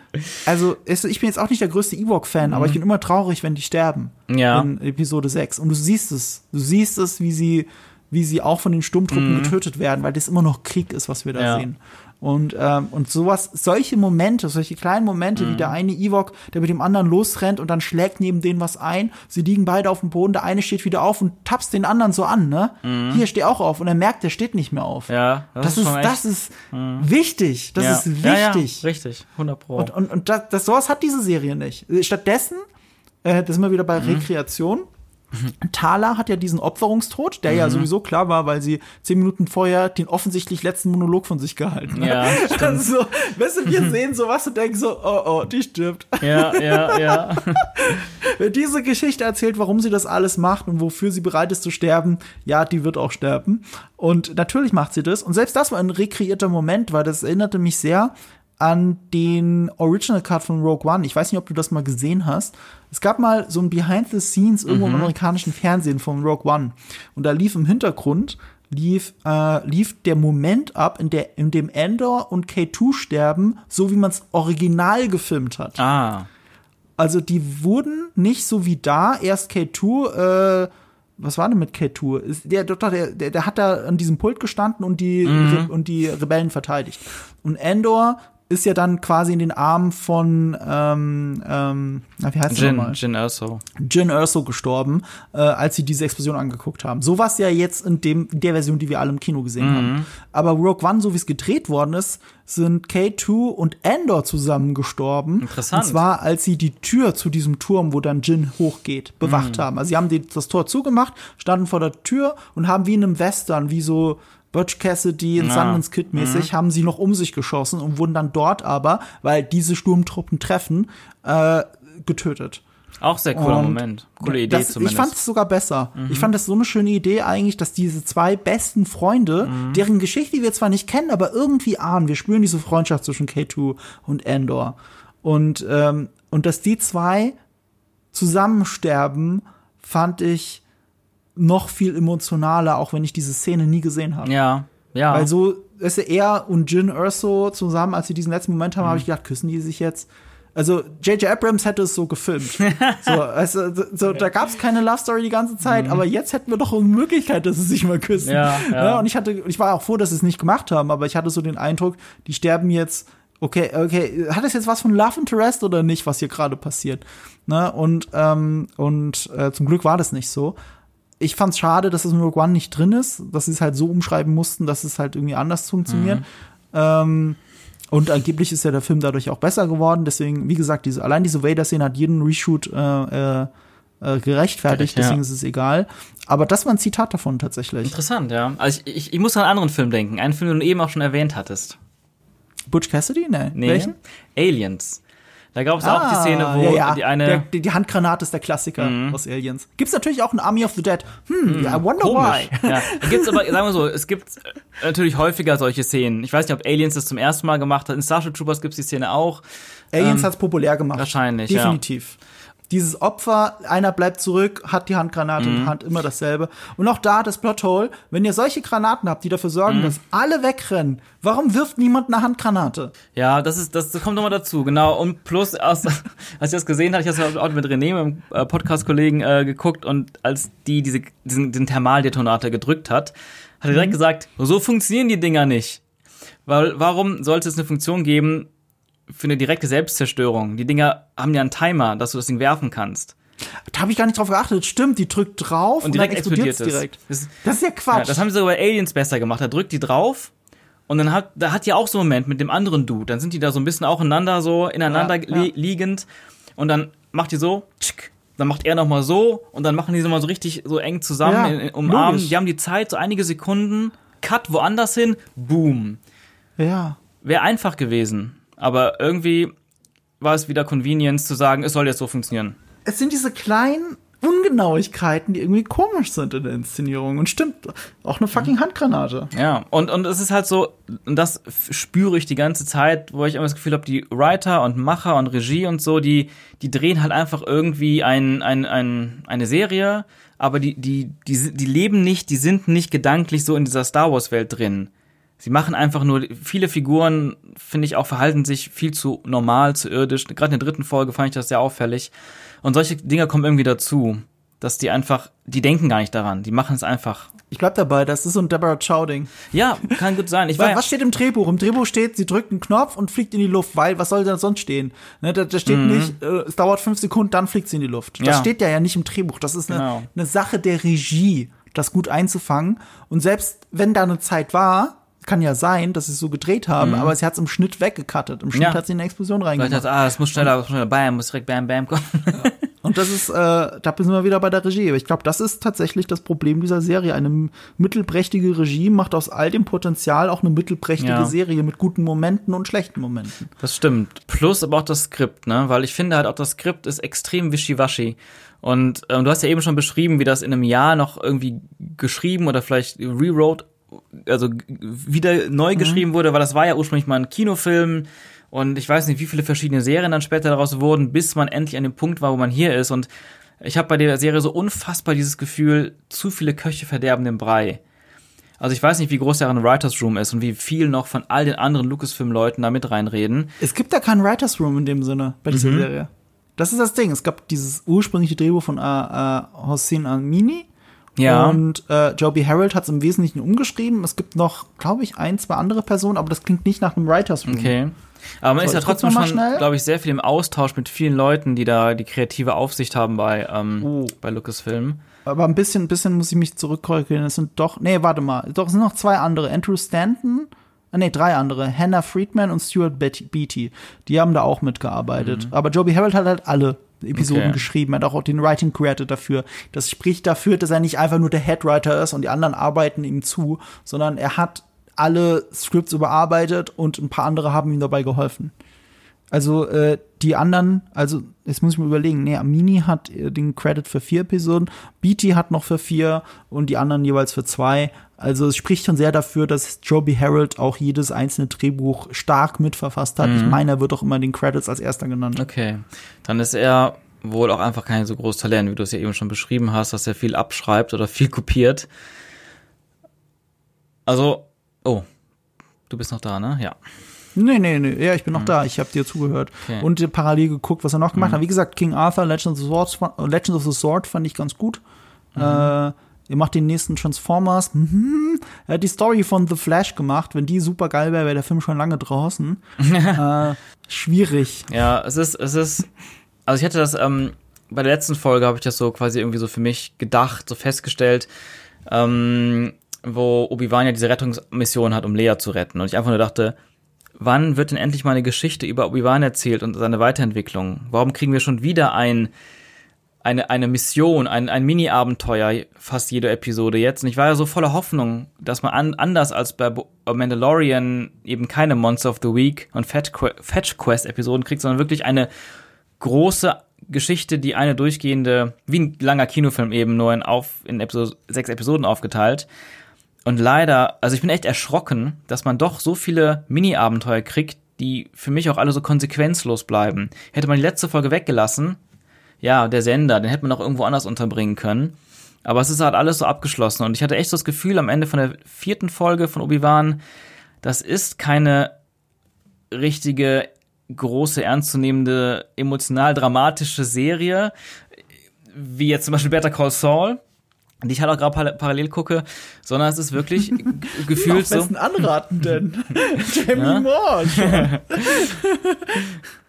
also ich bin jetzt auch nicht der größte Ewok-Fan, mhm. aber ich bin immer traurig, wenn die sterben. Ja. In Episode 6. Und du siehst es. Du siehst es, wie sie wie sie auch von den Sturmtruppen mhm. getötet werden, weil das immer noch Krieg ist, was wir da ja. sehen. Und, ähm, und sowas, solche Momente, solche kleinen Momente, mhm. wie der eine Ewok, der mit dem anderen losrennt und dann schlägt neben denen was ein. Sie liegen beide auf dem Boden, der eine steht wieder auf und tapst den anderen so an, ne? Mhm. Hier steh auch auf und er merkt, der steht nicht mehr auf. Ja, das, das ist, das ist mhm. wichtig. Das ja. ist wichtig. Ja, ja, richtig, 100 Pro. Und, und, und das, das, sowas hat diese Serie nicht. Stattdessen, äh, das sind wir wieder bei mhm. Rekreation Thala hat ja diesen Opferungstod, der mhm. ja sowieso klar war, weil sie zehn Minuten vorher den offensichtlich letzten Monolog von sich gehalten hat. Ja, [LAUGHS] stimmt. so, weißt du, wir sehen sowas und denken so, oh, oh, die stirbt. Ja, ja, ja. [LAUGHS] Wer diese Geschichte erzählt, warum sie das alles macht und wofür sie bereit ist zu sterben, ja, die wird auch sterben. Und natürlich macht sie das. Und selbst das war ein rekreierter Moment, weil das erinnerte mich sehr an den Original Cut von Rogue One. Ich weiß nicht, ob du das mal gesehen hast. Es gab mal so ein Behind the Scenes irgendwo mhm. im amerikanischen Fernsehen von Rogue One. Und da lief im Hintergrund lief, äh, lief der Moment ab, in, der, in dem Endor und K2 sterben, so wie man es original gefilmt hat. Ah. Also die wurden nicht so wie da, erst K2, äh, was war denn mit K2? Der, der, der, der hat da an diesem Pult gestanden und die, mhm. und die Rebellen verteidigt. Und Endor ist ja dann quasi in den Armen von, ähm, ähm, na, wie heißt Jin, nochmal? Jin Erso. Jin Erso gestorben, äh, als sie diese Explosion angeguckt haben. So war es ja jetzt in dem, der Version, die wir alle im Kino gesehen mhm. haben. Aber Rogue One, so wie es gedreht worden ist, sind K2 und Andor zusammen gestorben. Interessant. Und zwar, als sie die Tür zu diesem Turm, wo dann Jin hochgeht, bewacht mhm. haben. Also sie haben die, das Tor zugemacht, standen vor der Tür und haben wie in einem Western, wie so Butch Cassidy und ja. Sundance Kid mäßig, mhm. haben sie noch um sich geschossen und wurden dann dort aber, weil diese Sturmtruppen treffen, äh, getötet. Auch sehr cooler und Moment. Coole Idee das, zumindest. Ich fand es sogar besser. Mhm. Ich fand das so eine schöne Idee eigentlich, dass diese zwei besten Freunde, mhm. deren Geschichte wir zwar nicht kennen, aber irgendwie ahnen, wir spüren diese Freundschaft zwischen K2 und Endor. Und, ähm, und dass die zwei zusammen sterben, fand ich noch viel emotionaler, auch wenn ich diese Szene nie gesehen habe. Ja, ja. Weil so, ist er und Jin Erso zusammen, als sie diesen letzten Moment haben, Mhm. habe ich gedacht, küssen die sich jetzt? Also, J.J. Abrams hätte es so gefilmt. [LAUGHS] so, also, so, da gab es keine Love Story die ganze Zeit, aber jetzt hätten wir doch eine Möglichkeit, dass sie sich mal küssen. Mhm. Ja, ja. Und ich hatte, ich war auch froh, dass sie es nicht gemacht haben, aber ich hatte so den Eindruck, die sterben jetzt. Okay, okay, hat es jetzt was von Love Interest oder nicht, was hier gerade passiert? Ne? Und, ähm, und äh, zum Glück war das nicht so. Ich fand's schade, dass es in Rogue One nicht drin ist, dass sie es halt so umschreiben mussten, dass es halt irgendwie anders funktioniert. Ähm, und angeblich ist ja der Film dadurch auch besser geworden. Deswegen, wie gesagt, diese, allein diese Vader-Szene hat jeden Reshoot äh, äh, äh, gerechtfertigt, Gerecht, ja. deswegen ist es egal. Aber das war ein Zitat davon tatsächlich. Interessant, ja. Also ich, ich, ich muss an einen anderen Film denken. Einen Film, den du eben auch schon erwähnt hattest. Butch Cassidy? Nee. Nee. Welchen? Aliens. Da gab es auch die Szene, wo Ah, ja, ja. die eine. Der, die, die Handgranate ist der Klassiker aus Aliens. Gibt's natürlich auch in Army of the Dead. Hm, I wonder why. Ja, gibt's aber, sagen wir so, es gibt natürlich häufiger solche Szenen. Ich weiß nicht, ob Aliens das zum ersten Mal gemacht hat. In Starship Troopers gibt's die Szene auch. Aliens Ähm, hat's populär gemacht. wahrscheinlich, ja. Dieses Opfer, einer bleibt zurück, hat die Handgranate Mhm. in der Hand, immer dasselbe. Und auch da das Plothole, wenn ihr solche Granaten habt, die dafür sorgen, Mhm. dass alle wegrennen, warum wirft niemand eine Handgranate? Ja, das ist, das, das kommt nochmal dazu, genau. Und plus, aus, [LAUGHS] als ich das gesehen habe, ich habe auch mit René, meinem äh, Podcast-Kollegen, äh, geguckt und als die diese, diesen, den Thermaldetonator gedrückt hat, hat er direkt gesagt, so funktionieren die Dinger nicht. Weil, warum sollte es eine Funktion geben für eine direkte Selbstzerstörung? Die Dinger haben ja einen Timer, dass du das Ding werfen kannst. Da habe ich gar nicht drauf geachtet. Stimmt, die drückt drauf und, direkt dann explodiert es direkt. Das- Das ist ja Ja, Quatsch. das haben sie sogar bei Aliens besser gemacht. Da drückt die drauf und dann hat, da hat die auch so einen Moment mit dem anderen Dude. Dann sind die da so ein bisschen aufeinander, so ineinander Ja, ja. li liegend und dann macht die so, tschick, dann macht er nochmal so und dann machen die so mal so richtig so eng zusammen, Ja, in, umarmen. logisch. Die haben die Zeit, so einige Sekunden, Cut woanders hin, boom. ja. Wäre einfach gewesen. Aber irgendwie war es wieder Convenience zu sagen, es soll jetzt so funktionieren. es sind diese kleinen Ungenauigkeiten, die irgendwie komisch sind in der Inszenierung. Und stimmt, auch eine fucking Handgranate. Ja, und, und es ist halt so, und das spüre ich die ganze Zeit, wo ich immer das Gefühl habe, die Writer und Macher und Regie und so, die, die drehen halt einfach irgendwie ein, ein, ein, eine Serie, aber die, die, die, die leben nicht, die sind nicht gedanklich so in dieser Star Wars-Welt drin. Sie machen einfach nur, viele Figuren, finde ich, auch verhalten sich viel zu normal, zu irdisch. Gerade in der dritten Folge fand ich das sehr auffällig. Und solche Dinge kommen irgendwie dazu, dass die einfach, die denken gar nicht daran, die machen es einfach. Ich bleib dabei, das ist so ein Deborah Chow-Ding. Ja, kann gut sein. Ich Was, was steht im Drehbuch? Im Drehbuch steht, sie drückt einen Knopf und fliegt in die Luft, weil was soll denn sonst stehen? Ne, da, da steht nicht, äh, es dauert fünf Sekunden, dann fliegt sie in die Luft. Das Mhm. Ja. steht ja ja nicht im Drehbuch. Das ist eine, Genau. eine Sache der Regie, das gut einzufangen. Und selbst wenn da eine Zeit war, kann ja sein, dass sie es so gedreht haben, aber sie hat es im Schnitt weggecuttet. Im Schnitt Mhm. Ja. hat sie eine Explosion reingemacht. ah, das muss schneller, muss schneller, bam, muss direkt bam, bam kommen. Und das ist, äh, da sind wir wieder bei der Regie. Aber ich glaube, das ist tatsächlich das Problem dieser Serie. Eine mittelprächtige Regie macht aus all dem Potenzial auch eine mittelprächtige Ja. Serie mit guten Momenten und schlechten Momenten. Das stimmt. Plus aber auch das Skript, ne? Weil ich finde halt auch das Skript ist extrem wischiwaschi. Und ähm, du hast ja eben schon beschrieben, wie das in einem Jahr noch irgendwie geschrieben oder vielleicht rewrote, also wieder neu geschrieben wurde, weil das war ja ursprünglich mal ein Kinofilm und ich weiß nicht, wie viele verschiedene Serien dann später daraus wurden, bis man endlich an dem Punkt war, wo man hier ist. Und ich habe bei der Serie so unfassbar dieses Gefühl, zu viele Köche verderben den Brei. Also ich weiß nicht, wie groß deren Writers Room ist und wie viel noch von all den anderen Lucasfilm-Leuten da mit reinreden. Es gibt da keinen Writers Room in dem Sinne bei dieser Mhm. Serie. Das ist das Ding. Es gab dieses ursprüngliche Drehbuch von äh, äh, Hossein Amini. Ja. Und äh, Joby Harold hat es im Wesentlichen umgeschrieben. Es gibt noch, glaube ich, ein, zwei andere Personen, aber das klingt nicht nach einem Writers Room. Okay. Aber man So, ist ja trotzdem schon, schnell. glaube ich, sehr viel im Austausch mit vielen Leuten, die da die kreative Aufsicht haben bei, ähm, Oh. bei Lucasfilm. Aber ein bisschen, ein bisschen muss ich mich zurückkorrigieren. Es sind doch, nee, warte mal. Doch, es sind noch zwei andere. Andrew Stanton, ah, nee, drei andere. Hannah Friedman und Stuart Beatty. Die haben da auch mitgearbeitet. Aber Joby Harold hat halt alle Episoden. Okay. geschrieben, hat auch den Writing Credit dafür. Das spricht dafür, dass er nicht einfach nur der Headwriter ist und die anderen arbeiten ihm zu, sondern er hat alle Scripts überarbeitet und ein paar andere haben ihm dabei geholfen. Also äh, die anderen, also jetzt muss ich mir überlegen, nee, Amini hat äh, den Credit für vier Episoden, Beatty hat noch für vier und die anderen jeweils für zwei. Also es spricht schon sehr dafür, dass Joby Harold auch jedes einzelne Drehbuch stark mitverfasst hat. Ich meine, er wird auch immer in den Credits als erster genannt. Okay. Dann ist er wohl auch einfach kein so großes Talent, wie du es ja eben schon beschrieben hast, dass er viel abschreibt oder viel kopiert. Also, oh, du bist noch da, ne? Ja. Nee, nee, nee, ja, ich bin noch da. Ich habe dir zugehört Okay. und äh, parallel geguckt, was er noch gemacht hat. Wie gesagt, King Arthur, Legends of, the Sword, Legends of the Sword fand ich ganz gut. Äh, ihr macht den nächsten Transformers. Mhm. Er hat die Story von The Flash gemacht. Wenn die super geil wäre, wäre der Film schon lange draußen. [LAUGHS] äh, schwierig. Ja, es ist, es ist, also ich hätte das, ähm, bei der letzten Folge habe ich das so quasi irgendwie so für mich gedacht, so festgestellt, ähm, wo Obi-Wan ja diese Rettungsmission hat, um Leia zu retten. Und ich einfach nur dachte, wann wird denn endlich mal eine Geschichte über Obi-Wan erzählt und seine Weiterentwicklung? Warum kriegen wir schon wieder ein, eine, eine Mission, ein, ein Mini-Abenteuer fast jede Episode jetzt? Und ich war ja so voller Hoffnung, dass man an, anders als bei Bo- Mandalorian eben keine Monster of the Week und Fetch Quest Episoden kriegt, sondern wirklich eine große Geschichte, die eine durchgehende, wie ein langer Kinofilm eben, nur in, auf, in Episode, sechs Episoden aufgeteilt. Und leider, also ich bin echt erschrocken, dass man doch so viele Mini-Abenteuer kriegt, die für mich auch alle so konsequenzlos bleiben. Hätte man die letzte Folge weggelassen, ja, der Sender, den hätte man auch irgendwo anders unterbringen können. Aber es ist halt alles so abgeschlossen. Und ich hatte echt so das Gefühl am Ende von der vierten Folge von Obi-Wan, das ist keine richtige, große, ernstzunehmende, emotional dramatische Serie, wie jetzt zum Beispiel Better Call Saul, die ich halt auch gerade par parallel gucke, sondern es ist wirklich [LAUGHS] gefühlt so. besten anraten denn? [LAUGHS] Jamie Ja? Moore. [LAUGHS]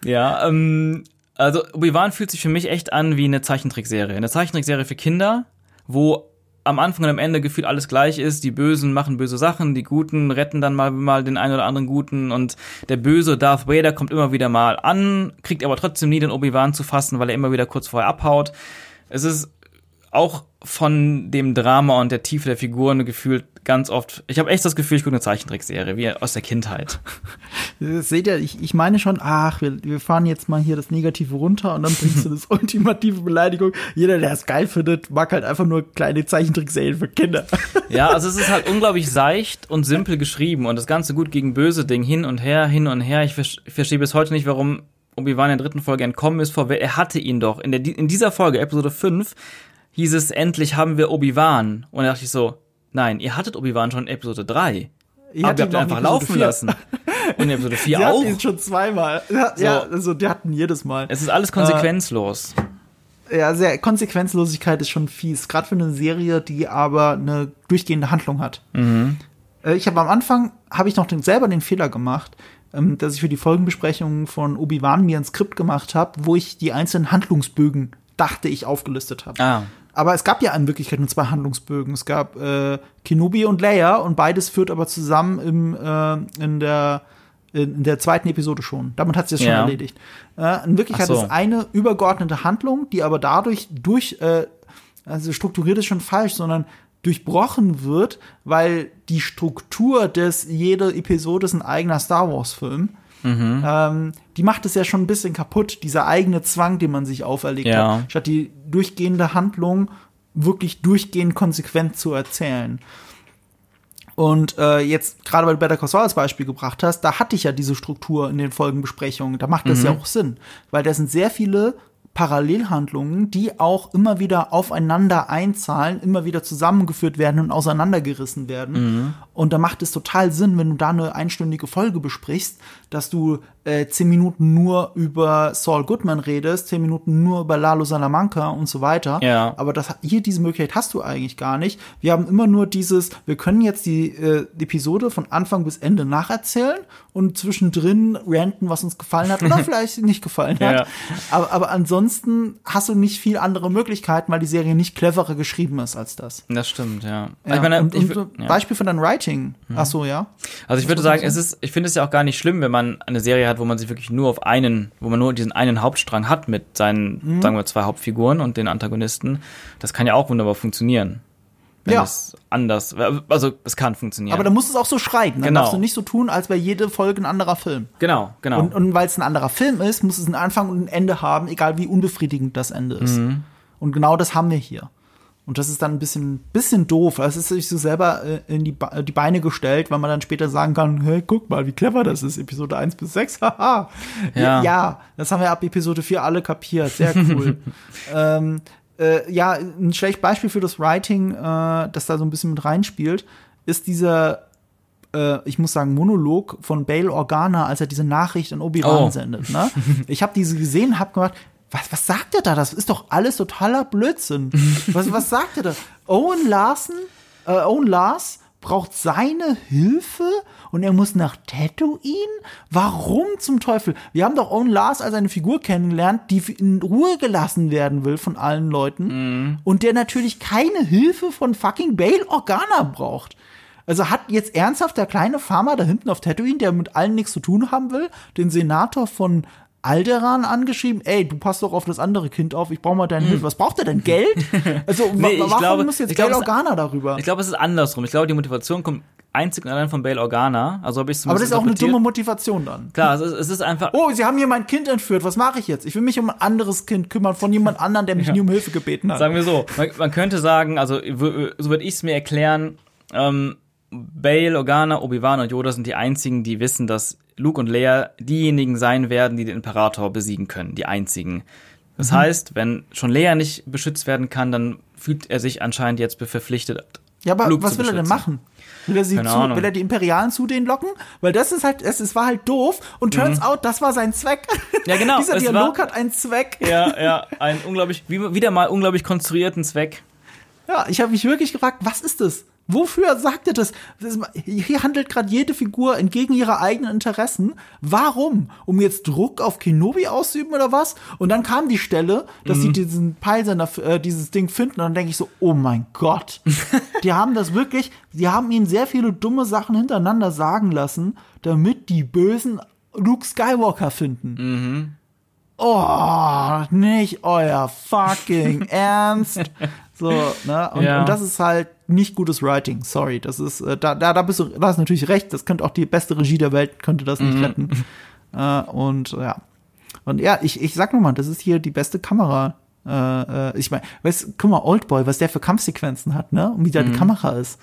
Ja, ähm, also Obi-Wan fühlt sich für mich echt an wie eine Zeichentrickserie. Eine Zeichentrickserie für Kinder, wo am Anfang und am Ende gefühlt alles gleich ist. Die Bösen machen böse Sachen, die Guten retten dann mal, mal den einen oder anderen Guten und der böse Darth Vader kommt immer wieder mal an, kriegt aber trotzdem nie den Obi-Wan zu fassen, weil er immer wieder kurz vorher abhaut. Es ist auch von dem Drama und der Tiefe der Figuren gefühlt ganz oft. Ich habe echt das Gefühl, ich gucke eine Zeichentrickserie, wie aus der Kindheit. Seht ihr, ich, ich meine schon, ach, wir, wir fahren jetzt mal hier das Negative runter und dann bringst du [LAUGHS] das ultimative Beleidigung. Jeder, der es geil findet, mag halt einfach nur kleine Zeichentrickserien für Kinder. [LAUGHS] Ja, also es ist halt unglaublich seicht und simpel geschrieben und das ganze gut gegen böse Ding hin und her, hin und her. Ich, vers- ich verstehe bis heute nicht, warum Obi-Wan in der dritten Folge entkommen ist. Vor, er hatte ihn doch. In, der, in dieser Folge, Episode 5, hieß es, endlich haben wir Obi-Wan. Und da dachte ich so, nein, ihr hattet Obi-Wan schon in Episode 3. Ihr Aber hattet ihr habt ihn einfach in Episode laufen 4. lassen. Und in Episode [LAUGHS] 4 Die auch. ihn schon zweimal. Ja, So. ja, also die hatten jedes Mal. Es ist alles konsequenzlos. Ja, sehr Konsequenzlosigkeit ist schon fies, gerade für eine Serie, die aber eine durchgehende Handlung hat. Äh, Ich habe am Anfang habe ich noch den, selber den Fehler gemacht, ähm, dass ich für die Folgenbesprechungen von Obi Wan mir ein Skript gemacht habe, wo ich die einzelnen Handlungsbögen dachte ich aufgelistet habe. Ah. Aber es gab ja in Wirklichkeit nur zwei Handlungsbögen. Es gab äh, Kenobi und Leia und beides führt aber zusammen im, äh, in der in der zweiten Episode schon. Damit hat sie es schon Ja. erledigt. Äh, in Wirklichkeit so. ist eine übergeordnete Handlung, die aber dadurch durch, äh, also strukturiert ist schon falsch, sondern durchbrochen wird, weil die Struktur des jede Episode ist ein eigener Star Wars Film. Ähm, die macht es ja schon ein bisschen kaputt, dieser eigene Zwang, den man sich auferlegt Ja. hat, statt die durchgehende Handlung wirklich durchgehend konsequent zu erzählen. Und äh, jetzt, gerade weil du Better Call Saul als Beispiel gebracht hast, da hatte ich ja diese Struktur in den Folgenbesprechungen. Da macht das ja auch Sinn, weil da sind sehr viele Parallelhandlungen, die auch immer wieder aufeinander einzahlen, immer wieder zusammengeführt werden und auseinandergerissen werden. Und da macht es total Sinn, wenn du da eine einstündige Folge besprichst, dass du äh, zehn Minuten nur über Saul Goodman redest, zehn Minuten nur über Lalo Salamanca und so weiter. Ja. Aber das, hier diese Möglichkeit hast du eigentlich gar nicht. Wir haben immer nur dieses, wir können jetzt die äh, Episode von Anfang bis Ende nacherzählen und zwischendrin ranten, was uns gefallen hat oder [LAUGHS] vielleicht nicht gefallen hat. Ja. Aber, aber ansonsten hast du nicht viel andere Möglichkeiten, weil die Serie nicht cleverer geschrieben ist als das. Das stimmt, ja. Ja. Ich meine, und, ich, und ja. Mhm. Beispiel für dein Writing. Ach so, ja. Also ich würde sagen, es ist, ich finde es ja auch gar nicht schlimm, wenn man eine Serie hat, wo man sich wirklich nur auf einen, wo man nur diesen einen Hauptstrang hat mit seinen, Mhm. sagen wir, zwei Hauptfiguren und den Antagonisten. Das kann ja auch wunderbar funktionieren. Wenn Ja. es anders, also es kann funktionieren. Aber da musst du es auch so schreiben. Dann Genau. darfst du nicht so tun, als wäre jede Folge ein anderer Film. genau, genau. Und, und weil es ein anderer Film ist, muss es einen Anfang und ein Ende haben, egal wie unbefriedigend das Ende ist. Mhm. Und genau das haben wir hier. Und das ist dann ein bisschen, bisschen doof. Also es ist sich so selber äh, in die, Be die Beine gestellt, weil man dann später sagen kann, hey, guck mal, wie clever das ist, Episode 1 bis 6, [LAUGHS] haha. ja. ja, das haben wir ab Episode 4 alle kapiert, sehr cool. [LAUGHS] ähm, äh, ja, ein schlechtes Beispiel für das Writing, äh, das da so ein bisschen mit reinspielt, ist dieser äh, ich muss sagen, Monolog von Bale Organa, als er diese Nachricht an Obi-Wan Oh. sendet. Ne? Ich habe diese gesehen, habe gemacht, was, was sagt er da? Das ist doch alles totaler Blödsinn. [LAUGHS] Was, was sagt er da? Owen Larson, äh, Owen Lars braucht seine Hilfe und er muss nach Tatooine? Warum zum Teufel? Wir haben doch Owen Lars als eine Figur kennengelernt, die in Ruhe gelassen werden will von allen Leuten und der natürlich keine Hilfe von fucking Bale Organa braucht. Also hat jetzt ernsthaft der kleine Farmer da hinten auf Tatooine, der mit allen nichts zu tun haben will, den Senator von Alderan angeschrieben, ey, du passt doch auf das andere Kind auf, ich brauche mal deine Hilfe. Was braucht er denn? Geld? Also, Hm. Nee, warum glaube- muss jetzt Bail Organa darüber? Ich glaube, es ist andersrum. Ich glaube, die Motivation kommt einzig und allein von Bale Organa. Also habe ich Aber das ist auch eine dumme Motivation dann. Klar, es ist, es ist einfach. Oh, sie haben hier mein Kind entführt, was mache ich jetzt? Ich will mich um ein anderes Kind kümmern von jemand anderem, der mich nie um Hilfe gebeten hat. Sagen wir so, man, man könnte sagen, also so würde ich es mir erklären, ähm, Bale, Organa, Obi-Wan und Yoda sind die einzigen, die wissen, dass Luke und Leia diejenigen sein werden, die den Imperator besiegen können, die einzigen. Das heißt, wenn schon Leia nicht beschützt werden kann, dann fühlt er sich anscheinend jetzt verpflichtet. Ja, aber Luke was will er denn machen? Will er, sie Keine zu, Ahnung. will er die Imperialen zu denen locken? Weil das ist halt, es, es war halt doof und turns out, das war sein Zweck. Mhm. Ja, genau, [LAUGHS] Dieser es Dialog war- hat einen Zweck. Ja, ja, ein unglaublich, wie, wieder mal unglaublich konstruierten Zweck. Ja, ich habe mich wirklich gefragt, was ist das? Wofür sagt er das? das ist- hier handelt gerade jede Figur entgegen ihrer eigenen Interessen. Warum? Um jetzt Druck auf Kenobi auszuüben oder was? Und dann kam die Stelle, dass Mhm. sie diesen Peilsender, äh, dieses Ding finden. Und dann denke ich so, oh mein Gott. [LAUGHS] die haben das wirklich, die haben ihn sehr viele dumme Sachen hintereinander sagen lassen, damit die Bösen Luke Skywalker finden. Mhm. Oh, nicht euer fucking [LAUGHS] Ernst. So, ne? Und, Ja. und das ist halt nicht gutes Writing. Sorry, das ist, äh, da, da, da bist du, da hast du natürlich recht. Das könnte auch die beste Regie der Welt, könnte das Mhm. nicht retten. Äh, und ja. Und ja, ich, ich sag nur mal, das ist hier die beste Kamera. Äh, äh, ich meine, weißt, guck mal, Oldboy, was der für Kampfsequenzen hat, ne? Und wie Mhm. da die Kamera ist.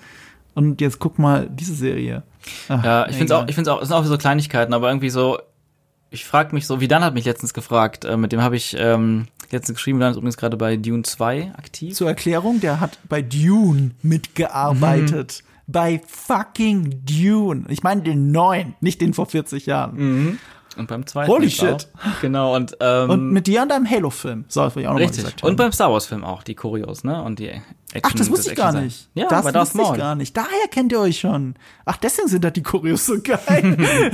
Und jetzt guck mal diese Serie. Ach, Ja, ich finde egal. auch, ich finde auch, es sind auch so Kleinigkeiten, aber irgendwie so, ich frage mich so, wie Dan hat mich letztens gefragt, äh, mit dem habe ich ähm, letztens geschrieben, Dan ist übrigens gerade bei Dune 2 aktiv. Zur Erklärung, der hat bei Dune mitgearbeitet. Mhm. Bei fucking Dune. Ich meine den neuen, nicht den vor 40 Jahren. Und beim zweiten. Holy shit. Auch. Genau, und, ähm, Und mit dir an deinem Halo-Film. So, das will ich auch noch mal richtig. gesagt haben. Und beim Star Wars Film auch, die Choreos, ne? Und die Action. Ach, das wusste ich gar nicht. Ja, das wusste ich Maul. gar nicht. Daher kennt ihr euch schon. Ach, deswegen sind da die Choreos so geil. [LAUGHS]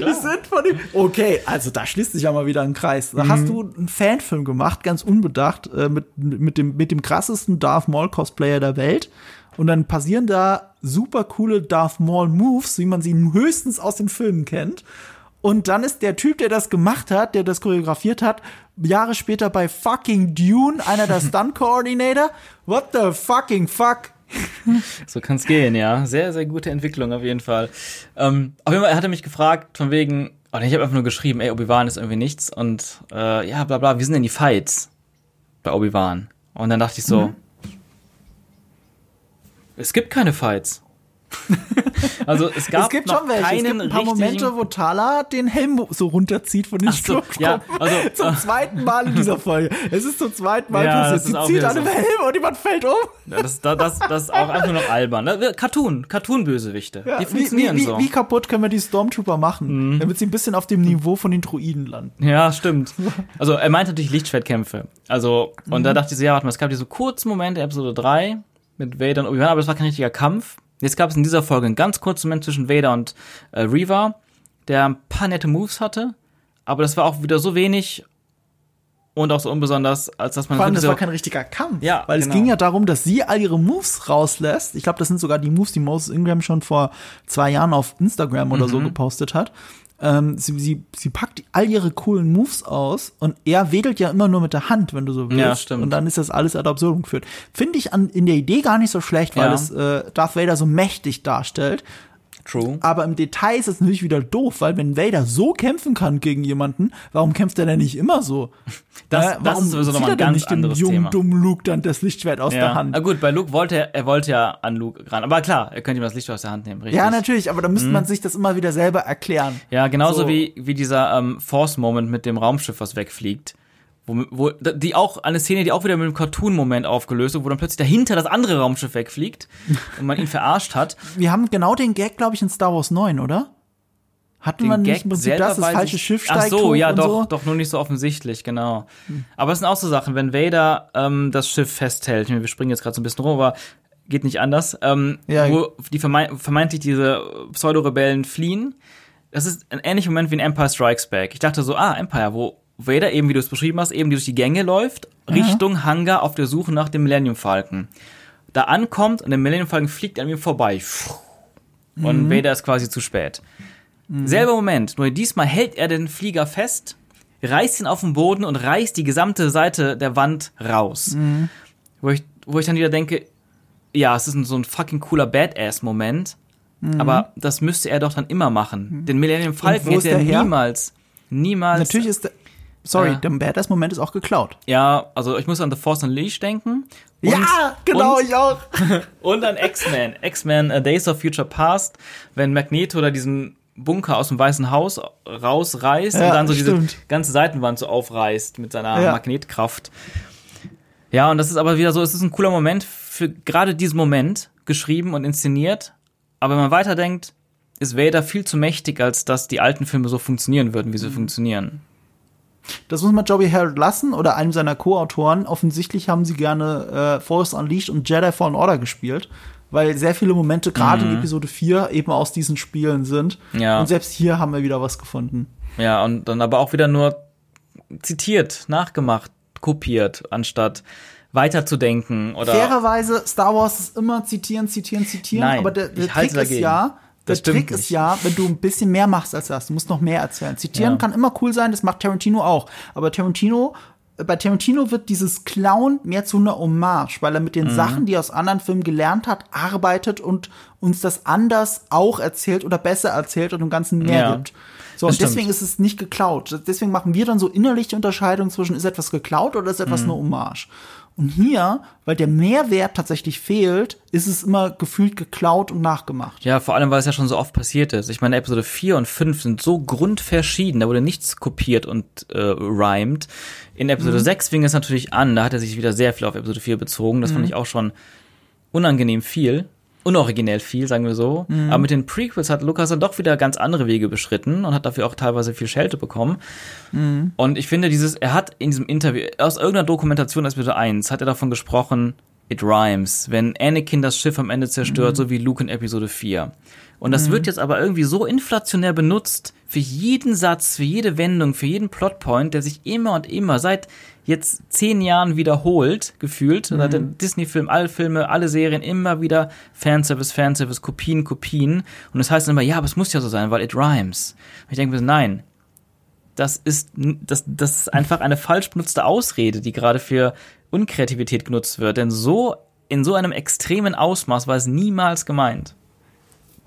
die sind von dem. Okay, also da schließt sich ja mal wieder ein Kreis. Da Mhm. hast du einen Fanfilm gemacht, ganz unbedacht, äh, mit, mit, dem, mit dem krassesten Darth Maul-Cosplayer der Welt. Und dann passieren da super coole Darth Maul-Moves, wie man sie höchstens aus den Filmen kennt. Und dann ist der Typ, der das gemacht hat, der das choreografiert hat, Jahre später bei fucking Dune, einer der [LAUGHS] Stunt-Coordinator. What the fucking fuck? So kann's gehen, ja. Sehr, sehr gute Entwicklung auf jeden Fall. Ähm, auf jeden Fall, er hatte mich gefragt, von wegen, oh, nee, ich habe einfach nur geschrieben, ey, Obi-Wan ist irgendwie nichts und äh, ja, bla bla, wie sind denn die Fights bei Obi-Wan? Und dann dachte ich so, Mhm. es gibt keine Fights. [LAUGHS] also es gab es gibt noch schon welche. Es keinen gibt ein paar Momente, wo Tala den Helm so runterzieht von den so, ja, also, [LAUGHS] zum äh, zweiten Mal in dieser [LAUGHS] Folge. Es ist zum zweiten Mal Ja, passiert. Sie zieht an dem so. Helm und jemand fällt um. Ja, das, das, das, das ist auch einfach nur noch albern. Ne? Cartoon, Cartoon-Bösewichte. Ja, die wie, funktionieren wie, wie, so. wie kaputt können wir die Stormtrooper machen, damit sie ein bisschen auf dem Niveau von den Druiden landen? Ja, stimmt. Also er meinte natürlich Lichtschwertkämpfe. Also, und Mhm. da dachte ich so, ja, warte mal, es gab diese kurzen Momente, Episode 3, mit Vader und Obi-Wan, aber das war kein richtiger Kampf. Jetzt gab es in dieser Folge einen ganz kurzen Moment zwischen Vader und äh, Reva, der ein paar nette Moves hatte, aber das war auch wieder so wenig und auch so unbesonders, als dass man Vor allem, das war kein richtiger Kampf. Ja, Weil es genau. ging ja darum, dass sie all ihre Moves rauslässt. Ich glaube, das sind sogar die Moves, die Moses Ingram schon vor zwei Jahren auf Instagram oder Mhm. so gepostet hat. Ähm, sie, sie, sie packt all ihre coolen Moves aus und er wedelt ja immer nur mit der Hand, wenn du so willst. Ja, stimmt. Und dann ist das alles ad absurdum geführt. Finde ich an, in der Idee gar nicht so schlecht, weil Ja. es äh, Darth Vader so mächtig darstellt. True. Aber im Detail ist es natürlich wieder doof, weil wenn Vader so kämpfen kann gegen jemanden, warum kämpft er denn nicht immer so? [LAUGHS] Das, Äh, das warum ist sowieso nochmal ein ganz nicht dem anderes jungen, Thema. dummen Luke dann das Lichtschwert aus der Ja. Hand? Na gut, bei Luke wollte er, er wollte ja an Luke ran. Aber klar, er könnte ihm das Licht aus der Hand nehmen, richtig? Ja, natürlich, aber da müsste man sich das immer wieder selber erklären. Ja, genauso So. wie, wie dieser ähm, Force-Moment mit dem Raumschiff, was wegfliegt. Wo, wo, die auch, eine Szene, die auch wieder mit einem Cartoon-Moment aufgelöst wird, wo dann plötzlich dahinter das andere Raumschiff wegfliegt [LAUGHS] und man ihn verarscht hat. Wir haben genau den Gag, glaube ich, in Star Wars 9, oder? Hatten wir nicht im Prinzip das, das falsche Schiff Ach steigt so, hoch ja, doch, so? doch, nur nicht so offensichtlich, genau. Aber es sind auch so Sachen, wenn Vader ähm, das Schiff festhält, wir springen jetzt gerade so ein bisschen rum, aber geht nicht anders, ähm, Ja. wo die vermeint, vermeintlich diese Pseudo-Rebellen fliehen, das ist ein ähnlicher Moment wie in Empire Strikes Back. Ich dachte so, ah, Empire, wo Vader eben, wie du es beschrieben hast, eben durch die Gänge läuft, Richtung Hangar auf der Suche nach dem Millennium Falcon. Da ankommt und der Millennium Falcon fliegt an ihm vorbei. Und Vader ist quasi zu spät. Selber Moment, nur diesmal hält er den Flieger fest, reißt ihn auf den Boden und reißt die gesamte Seite der Wand raus. Wo, ich, wo ich dann wieder denke, ja, es ist ein, so ein fucking cooler Badass-Moment, aber das müsste er doch dann immer machen. Den Millennium Falcon ist hätte er niemals, niemals. Natürlich ist sorry, Äh. der Badass-Moment ist auch geklaut. Ja, also ich muss an The Force Unleashed denken. Und, ja, genau, und, ich auch. Und an X-Men. X-Men uh, Days of Future Past, wenn Magneto da diesen Bunker aus dem Weißen Haus rausreißt Ja, und dann so stimmt. diese ganze Seitenwand so aufreißt mit seiner Ja. Magnetkraft. Ja, und das ist aber wieder so, es ist ein cooler Moment für gerade diesen Moment geschrieben und inszeniert. Aber wenn man weiterdenkt, ist Vader viel zu mächtig, als dass die alten Filme so funktionieren würden, wie sie funktionieren. Das muss man Joby Harold lassen oder einem seiner Co-Autoren. Offensichtlich haben sie gerne äh, Force Unleashed und Jedi Fallen Order gespielt, weil sehr viele Momente gerade in Episode 4 eben aus diesen Spielen sind. Ja. Und selbst hier haben wir wieder was gefunden. Ja, und dann aber auch wieder nur zitiert, nachgemacht, kopiert, anstatt weiterzudenken oder. Fairerweise, Star Wars ist immer zitieren, zitieren, zitieren, Nein, aber der, der ich halte Trick ist ja, der Das Trick ist ja, wenn du ein bisschen mehr machst als das, du musst noch mehr erzählen. Zitieren Ja. kann immer cool sein, das macht Tarantino auch. Aber Tarantino, bei Tarantino wird dieses Clown mehr zu einer Hommage, weil er mit Mhm. den Sachen, die er aus anderen Filmen gelernt hat, arbeitet und uns das anders auch erzählt oder besser erzählt und dem Ganzen mehr Ja. gibt. So, Das und deswegen stimmt. ist es nicht geklaut. Deswegen machen wir dann so innerlich die Unterscheidung zwischen, ist etwas geklaut oder ist etwas Mhm. eine Hommage. Und hier, weil der Mehrwert tatsächlich fehlt, ist es immer gefühlt geklaut und nachgemacht. Ja, vor allem, weil es ja schon so oft passiert ist. Ich meine, Episode 4 und 5 sind so grundverschieden, da wurde nichts kopiert und äh, rhymed. In Episode 6 fing es natürlich an, da hat er sich wieder sehr viel auf Episode 4 bezogen. Das fand ich auch schon unangenehm viel. Unoriginell viel, sagen wir so. Aber mit den Prequels hat Lucas dann doch wieder ganz andere Wege beschritten und hat dafür auch teilweise viel Schelte bekommen. Und ich finde, dieses, er hat in diesem Interview, aus irgendeiner Dokumentation aus Episode 1, hat er davon gesprochen, it rhymes, wenn Anakin das Schiff am Ende zerstört, so wie Luke in Episode 4. Und das wird jetzt aber irgendwie so inflationär benutzt, für jeden Satz, für jede Wendung, für jeden Plotpoint, der sich immer und immer seit jetzt zehn Jahren wiederholt, gefühlt, seit dem Disney-Film, alle Filme, alle Serien, immer wieder Fanservice, Fanservice, Kopien, Kopien. Und es das heißt immer, ja, aber es muss ja so sein, weil it rhymes. Und ich denke mir, so, nein, das ist, das, das ist einfach eine falsch benutzte Ausrede, die gerade für Unkreativität genutzt wird. Denn so, in so einem extremen Ausmaß war es niemals gemeint.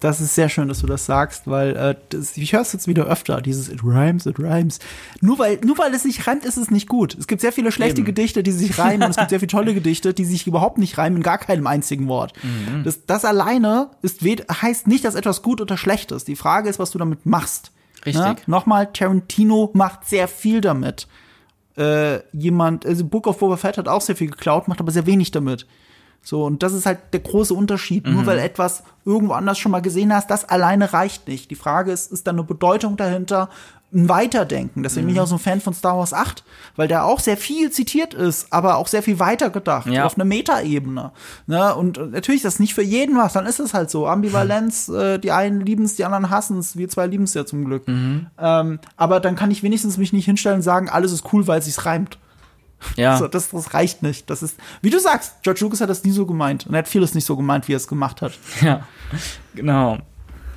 Das ist sehr schön, dass du das sagst, weil äh, das, ich höre es jetzt wieder öfter, dieses It rhymes, it rhymes. Nur weil, nur weil es sich reimt, ist es nicht gut. Es gibt sehr viele schlechte Eben. Gedichte, die sich reimen und es gibt sehr viele tolle Gedichte, die sich überhaupt nicht reimen, in gar keinem einzigen Wort. Mhm. Das, das alleine ist, heißt nicht, dass etwas gut oder schlecht ist. Die Frage ist, was du damit machst. Richtig. Ne? Nochmal, Tarantino macht sehr viel damit. Äh, jemand, also Book of Boba Fett hat auch sehr viel geklaut, macht aber sehr wenig damit. So, und das ist halt der große Unterschied. Mhm. Nur weil etwas irgendwo anders schon mal gesehen hast, das alleine reicht nicht. Die Frage ist, ist da eine Bedeutung dahinter, ein Weiterdenken. Deswegen Mhm. bin ich auch so ein Fan von Star Wars 8, weil da auch sehr viel zitiert ist, aber auch sehr viel weitergedacht, Ja. auf einer Metaebene. Ne? Und äh, natürlich ist das nicht für jeden was, dann ist es halt so. Ambivalenz, [LAUGHS] äh, die einen lieben es, die anderen hassen es. Wir zwei lieben es ja zum Glück. Ähm, aber dann kann ich wenigstens mich nicht hinstellen und sagen, alles ist cool, weil es sich reimt. Ja. So, das, das reicht nicht. Das ist, wie du sagst, George Lucas hat das nie so gemeint. Und er hat vieles nicht so gemeint, wie er es gemacht hat. [LAUGHS] Ja, genau.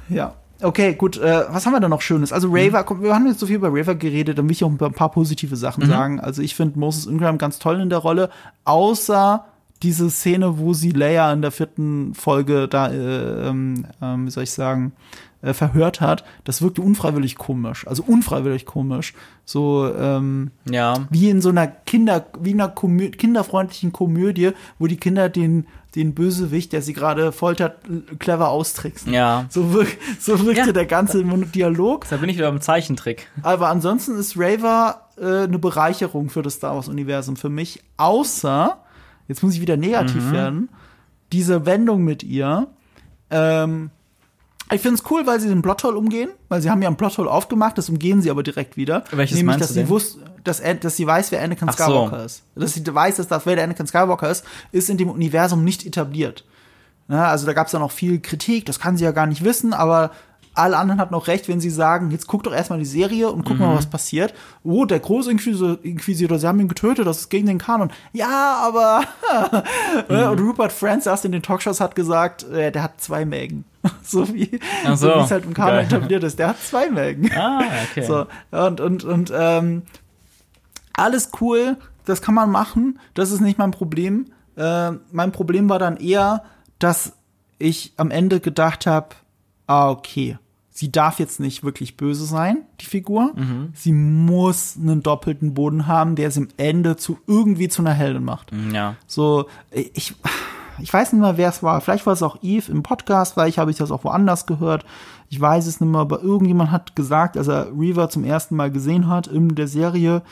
Ja. Okay, gut. Äh, was haben wir da noch Schönes? Also Raver, komm, wir haben jetzt so viel über Raver geredet, dann will ich auch ein paar, ein paar positive Sachen sagen. Also ich finde Moses Ingram ganz toll in der Rolle, außer diese Szene, wo sie Leia in der vierten Folge da, äh, ähm, ähm, wie soll ich sagen, äh, verhört hat, das wirkte unfreiwillig komisch. Also unfreiwillig komisch. So, ähm, Ja. wie in so einer Kinder, wie in einer Komö kinderfreundlichen Komödie, wo die Kinder den, den Bösewicht, der sie gerade foltert, clever austricksen. Ja. So, wirk so wirkte Ja. der ganze Dialog. Da bin ich wieder beim Zeichentrick. Aber ansonsten ist Raver äh, eine Bereicherung für das Star Wars-Universum für mich. Außer, jetzt muss ich wieder negativ Mhm. werden, diese Wendung mit ihr. Ähm, ich finde es cool, weil sie den Plothole umgehen, weil sie haben ja einen Plothole aufgemacht, das umgehen sie aber direkt wieder. Welches Nämlich, meinst dass du sie denn? wusste, dass, dass sie weiß, wer Anakin Ach so. Skywalker ist. Dass sie weiß, dass Darth Vader Anakin Skywalker ist, ist in dem Universum nicht etabliert. Ja, also da gab es dann auch viel Kritik, das kann sie ja gar nicht wissen, aber alle anderen hatten auch recht, wenn sie sagen, jetzt guck doch erstmal die Serie und guck mal, was passiert. Oh, der große Inquisitor, Inquisitor, sie haben ihn getötet, das ist gegen den Kanon. Ja, aber [LAUGHS] und Rupert erst in den Talkshows hat gesagt, äh, der hat zwei Mägen. [LAUGHS] so wie so, wie es halt im Kanon geil. etabliert ist. Der hat zwei Mägen. Ah, okay. So, und, und, und ähm, alles cool, das kann man machen, das ist nicht mein Problem. Äh, mein Problem war dann eher, dass ich am Ende gedacht habe, ah, okay, sie darf jetzt nicht wirklich böse sein, die Figur. Sie muss einen doppelten Boden haben, der sie am Ende zu irgendwie zu einer Heldin macht. Ja. So, ich, ich weiß nicht mehr, wer es war. Vielleicht war es auch Eve im Podcast, vielleicht habe ich das auch woanders gehört. Ich weiß es nicht mehr, aber irgendjemand hat gesagt, als er Reaver zum ersten Mal gesehen hat in der Serie,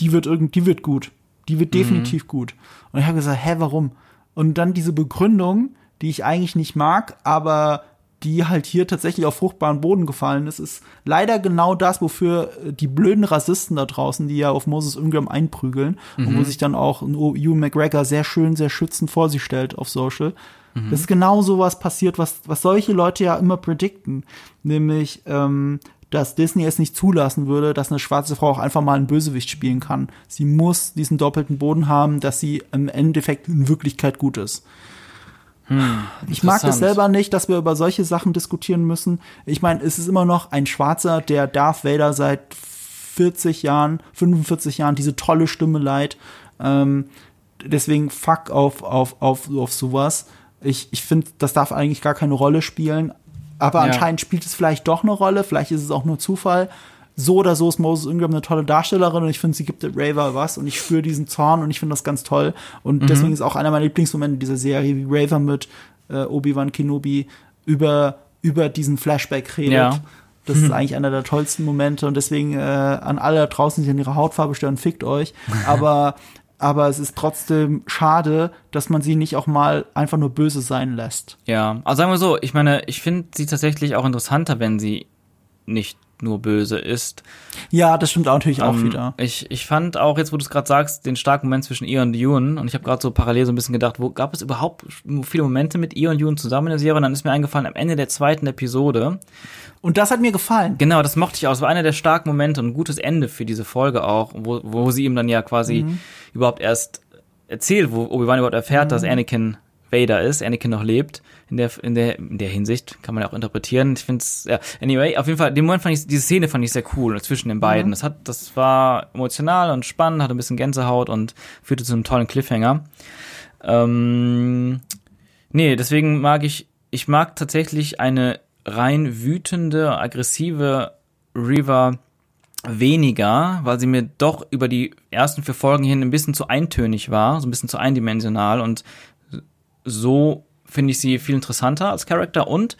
die wird irgend, die wird gut. Die wird definitiv gut. Und ich habe gesagt, hä, warum? Und dann diese Begründung, die ich eigentlich nicht mag, aber die halt hier tatsächlich auf fruchtbaren Boden gefallen ist, ist leider genau das, wofür äh, die blöden Rassisten da draußen, die ja auf Moses Ingram einprügeln und wo sich dann auch Ewan McGregor sehr schön, sehr schützend vor sich stellt auf Social. Das ist genau sowas passiert, was, was solche Leute ja immer predikten. Nämlich, ähm, dass Disney es nicht zulassen würde, dass eine schwarze Frau auch einfach mal einen Bösewicht spielen kann. Sie muss diesen doppelten Boden haben, dass sie im Endeffekt in Wirklichkeit gut ist. Ich mag das interessant. selber nicht, dass wir über solche Sachen diskutieren müssen. Ich meine, es ist immer noch ein Schwarzer, der Darth Vader seit 40 Jahren, 45 Jahren diese tolle Stimme leiht. Ähm, deswegen fuck auf, auf, auf, auf sowas. Ich, ich finde, das darf eigentlich gar keine Rolle spielen. Aber Ja. anscheinend spielt es vielleicht doch eine Rolle. Vielleicht ist es auch nur Zufall. So oder so ist Moses Ingram eine tolle Darstellerin und ich finde, sie gibt Raver was und ich spüre diesen Zorn und ich finde das ganz toll. Und deswegen ist auch einer meiner Lieblingsmomente dieser Serie, wie Raver mit äh, Obi-Wan Kenobi über, über diesen Flashback redet. Ja. Das ist eigentlich einer der tollsten Momente und deswegen äh, an alle da draußen, die an ihrer Hautfarbe stören, fickt euch. [LAUGHS] Aber, aber es ist trotzdem schade, dass man sie nicht auch mal einfach nur böse sein lässt. Ja, also sagen wir so, ich meine, ich finde sie tatsächlich auch interessanter, wenn sie nicht nur böse ist. Ja, das stimmt auch natürlich auch Ähm, wieder. Ich, ich fand auch, jetzt wo du es gerade sagst, den starken Moment zwischen ihr und Ewan und ich habe gerade so parallel so ein bisschen gedacht, wo gab es überhaupt viele Momente mit ihr und Ewan zusammen in der Serie und dann ist mir eingefallen, am Ende der zweiten Episode, Und das hat mir gefallen. genau, das mochte ich auch, es war einer der starken Momente und ein gutes Ende für diese Folge auch, wo, wo sie ihm dann ja quasi überhaupt erst erzählt, wo Obi-Wan überhaupt erfährt, dass Anakin Vader ist, Anakin noch lebt. In der, in der, in der Hinsicht kann man ja auch interpretieren. Ich finde es, ja, anyway, auf jeden Fall, den Moment fand ich, diese Szene fand ich sehr cool zwischen den beiden. Das hat, das war emotional und spannend, hatte ein bisschen Gänsehaut und führte zu einem tollen Cliffhanger. Ähm, nee, deswegen mag ich, ich mag tatsächlich eine rein wütende, aggressive Reaver weniger, weil sie mir doch über die ersten vier Folgen hin ein bisschen zu eintönig war, so ein bisschen zu eindimensional und so finde ich sie viel interessanter als Charakter und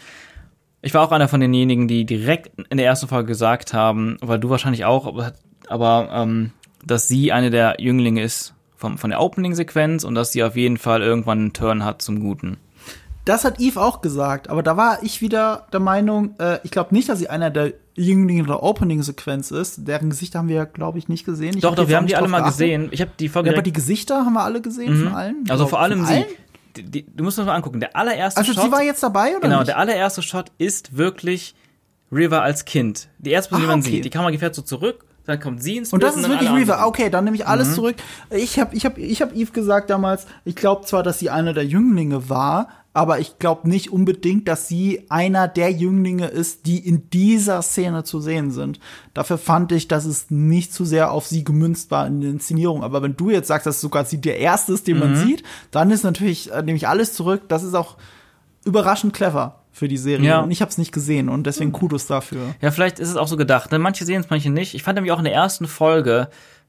ich war auch einer von denjenigen, die direkt in der ersten Folge gesagt haben, weil du wahrscheinlich auch, aber, aber ähm, dass sie eine der Jünglinge ist vom, von der Opening-Sequenz und dass sie auf jeden Fall irgendwann einen Turn hat zum Guten. Das hat Eve auch gesagt, aber da war ich wieder der Meinung, äh, ich glaube nicht, dass sie einer der Jünglinge der Opening-Sequenz ist. Deren Gesichter haben wir, glaube ich, nicht gesehen. Ich doch, hab doch, wir haben die alle mal geachtet. gesehen. Ich habe die Folge Ja, aber die Gesichter haben wir alle gesehen von allen. also Oder vor allem sie. allen? Die, du musst das mal angucken. Der allererste Also Shot. sie war jetzt dabei oder Genau, nicht? der allererste Shot ist wirklich River als Kind. Die erste Person, Ah, die man okay. sieht. Die Kamera fährt so zurück, dann kommt sie ins Und das Bild ist dann wirklich Reaver. anderen. Okay, dann nehme ich Mhm. alles zurück. Ich habe ich hab, ich hab Eve gesagt damals, ich glaube zwar, dass sie einer der Jünglinge war, aber ich glaube nicht unbedingt, dass sie einer der Jünglinge ist, die in dieser Szene zu sehen sind. Dafür fand ich, dass es nicht zu sehr auf sie gemünzt war in der Inszenierung. Aber wenn du jetzt sagst, dass sogar sie der Erste ist, den mhm. man sieht, dann ist natürlich, äh, nehme ich alles zurück. Das ist auch überraschend clever für die Serie. Ja. Und ich habe es nicht gesehen und deswegen Kudos dafür. Ja, vielleicht ist es auch so gedacht. Ne? Manche sehen es, manche nicht. Ich fand nämlich auch in der ersten Folge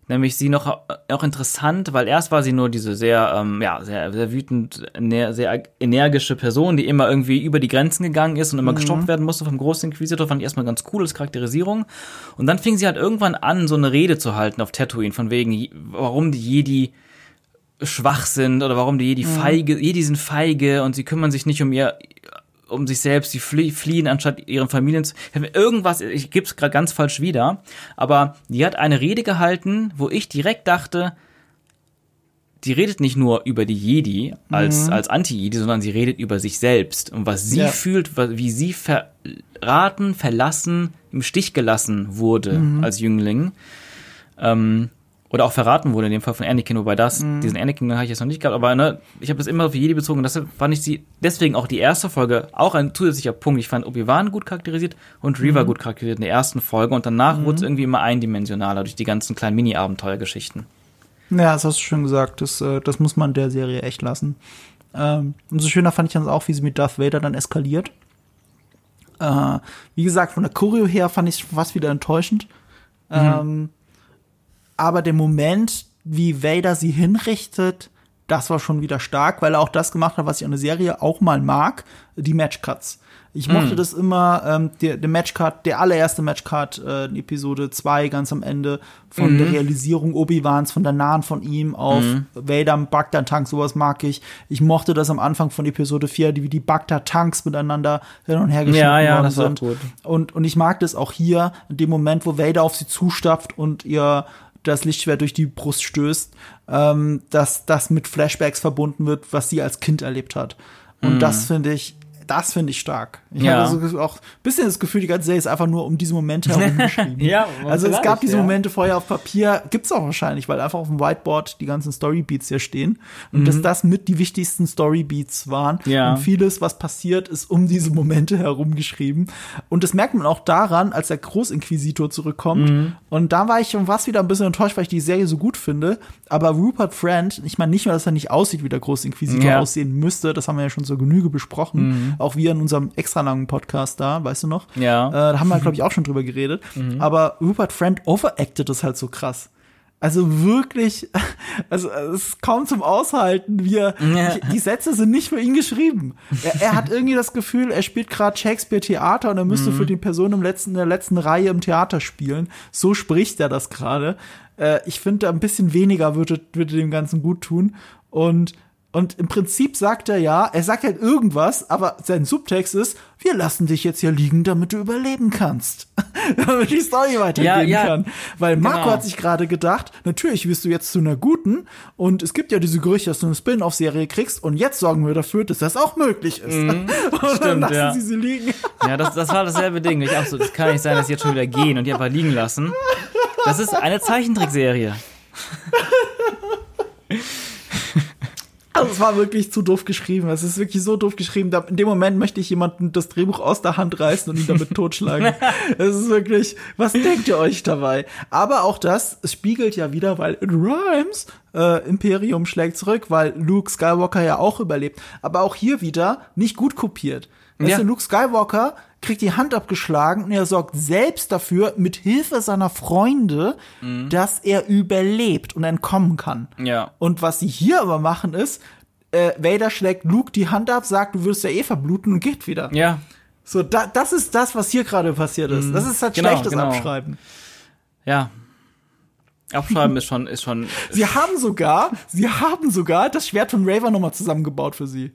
nämlich sie noch auch interessant, weil erst war sie nur diese sehr, ähm, ja, sehr, sehr wütend, sehr energische Person, die immer irgendwie über die Grenzen gegangen ist und immer mhm. gestoppt werden musste vom Großinquisitor, fand ich erstmal ganz cool als Charakterisierung. Und dann fing sie halt irgendwann an, so eine Rede zu halten auf Tatooine, von wegen, warum die Jedi schwach sind oder warum die Jedi mhm. feige, Jedi sind feige und sie kümmern sich nicht um ihr um sich selbst, die flie fliehen, anstatt ihren Familien zu. Irgendwas, ich gebe es gerade ganz falsch wieder, aber die hat eine Rede gehalten, wo ich direkt dachte, die redet nicht nur über die Jedi als, mhm. als Anti-Jedi, sondern sie redet über sich selbst und was sie ja. fühlt, wie sie verraten, verlassen, im Stich gelassen wurde mhm. als Jüngling. Ähm, oder auch verraten wurde in dem Fall von Anakin, wobei das, mhm. diesen Anakin habe ich jetzt noch nicht gehabt, aber ne, ich habe es immer auf Jedi bezogen und deshalb fand ich sie, deswegen auch die erste Folge, auch ein zusätzlicher Punkt. Ich fand Obi-Wan gut charakterisiert und Reva mhm. gut charakterisiert in der ersten Folge und danach mhm. wurde es irgendwie immer eindimensionaler durch die ganzen kleinen Mini-Abenteuergeschichten. Ja, das hast du schon gesagt, das, äh, das muss man der Serie echt lassen. Ähm, umso schöner fand ich dann auch, wie sie mit Darth Vader dann eskaliert. Äh, wie gesagt, von der Choreo her fand ich es fast wieder enttäuschend. Mhm. Ähm, aber der Moment, wie Vader sie hinrichtet, das war schon wieder stark, weil er auch das gemacht hat, was ich an der Serie auch mal mag, die Matchcuts. Ich mochte mm. das immer, ähm, der, der Matchcut, der allererste Matchcut äh, in Episode 2, ganz am Ende, von mm. der mhm. Realisierung Obi-Wans, von der Nahen von ihm auf mm. Vader Bagdad-Tank, sowas mag ich. Ich mochte das am Anfang von Episode 4, wie die Bagdad-Tanks miteinander hin und her geschickt ja, ja, worden sind. Und, und ich mag das auch hier, in dem Moment, wo Vader auf sie zustapft und ihr das Lichtschwert durch die Brust stößt, ähm, dass das mit Flashbacks verbunden wird, was sie als Kind erlebt hat. Und mm. das finde ich das finde ich stark. Ich ja. habe so auch ein bisschen das Gefühl, die ganze Serie ist einfach nur um diese Momente herum [LAUGHS] geschrieben. ja, also es gab diese ja. Momente vorher auf Papier, gibt's auch wahrscheinlich, weil einfach auf dem Whiteboard die ganzen Storybeats hier stehen und mhm. dass das mit die wichtigsten Storybeats waren. Ja. Und vieles, was passiert, ist um diese Momente herum geschrieben. Und das merkt man auch daran, als der Großinquisitor zurückkommt. Mhm. Und da war ich schon was wieder ein bisschen enttäuscht, weil ich die Serie so gut finde. Aber Rupert Friend, ich meine nicht nur, dass er nicht aussieht, wie der Großinquisitor ja. aussehen müsste, das haben wir ja schon zur Genüge besprochen. Mhm auch wir in unserem extra langen Podcast da, weißt du noch? Ja. Äh, da haben wir, glaube ich, auch schon drüber geredet. [LAUGHS] Mhm. Aber Rupert Friend overacted das halt so krass. Also wirklich, [LAUGHS] also es ist kaum zum Aushalten. Wir, [LAUGHS] ja. die Sätze sind nicht für ihn geschrieben. Er, er hat irgendwie das Gefühl, er spielt gerade Shakespeare Theater und er müsste mhm. für die Person im letzten, in der letzten Reihe im Theater spielen. So spricht er das gerade. Äh, ich finde, ein bisschen weniger würde, würde dem Ganzen gut tun. Und und im Prinzip sagt er ja, er sagt halt irgendwas, aber sein Subtext ist, wir lassen dich jetzt hier liegen, damit du überleben kannst. [LAUGHS] damit die Story weitergehen ja, ja. kann. Weil Marco genau. hat sich gerade gedacht, natürlich wirst du jetzt zu einer guten und es gibt ja diese Gerüchte, dass du eine Spin-off-Serie kriegst und jetzt sorgen wir dafür, dass das auch möglich ist. Mhm, [LAUGHS] und stimmt, dann lassen ja. sie sie liegen. ja, das, das war dasselbe Ding. Ich so, das kann nicht sein, dass sie jetzt schon wieder gehen und die einfach liegen lassen. Das ist eine Zeichentrickserie. [LAUGHS] Also es war wirklich zu doof geschrieben. Es ist wirklich so doof geschrieben. In dem Moment möchte ich jemanden das Drehbuch aus der Hand reißen und ihn damit totschlagen. [LAUGHS] Es ist wirklich, was denkt ihr euch dabei? Aber auch das spiegelt ja wieder, weil in Rhymes äh, Imperium schlägt zurück, weil Luke Skywalker ja auch überlebt. Aber auch hier wieder nicht gut kopiert. Weißt ja. du, Luke Skywalker kriegt die Hand abgeschlagen und er sorgt selbst dafür, mit Hilfe seiner Freunde, mhm. dass er überlebt und entkommen kann. Ja. Und was sie hier aber machen ist, äh, Vader schlägt Luke die Hand ab, sagt, du wirst ja eh verbluten und geht wieder. Ja. So, da, das ist das, was hier gerade passiert ist. Das ist halt genau, schlechtes genau. Abschreiben. Ja, Abschreiben ist schon, ist schon. [LAUGHS] Sie haben sogar, sie haben sogar das Schwert von Raver nochmal zusammengebaut für sie.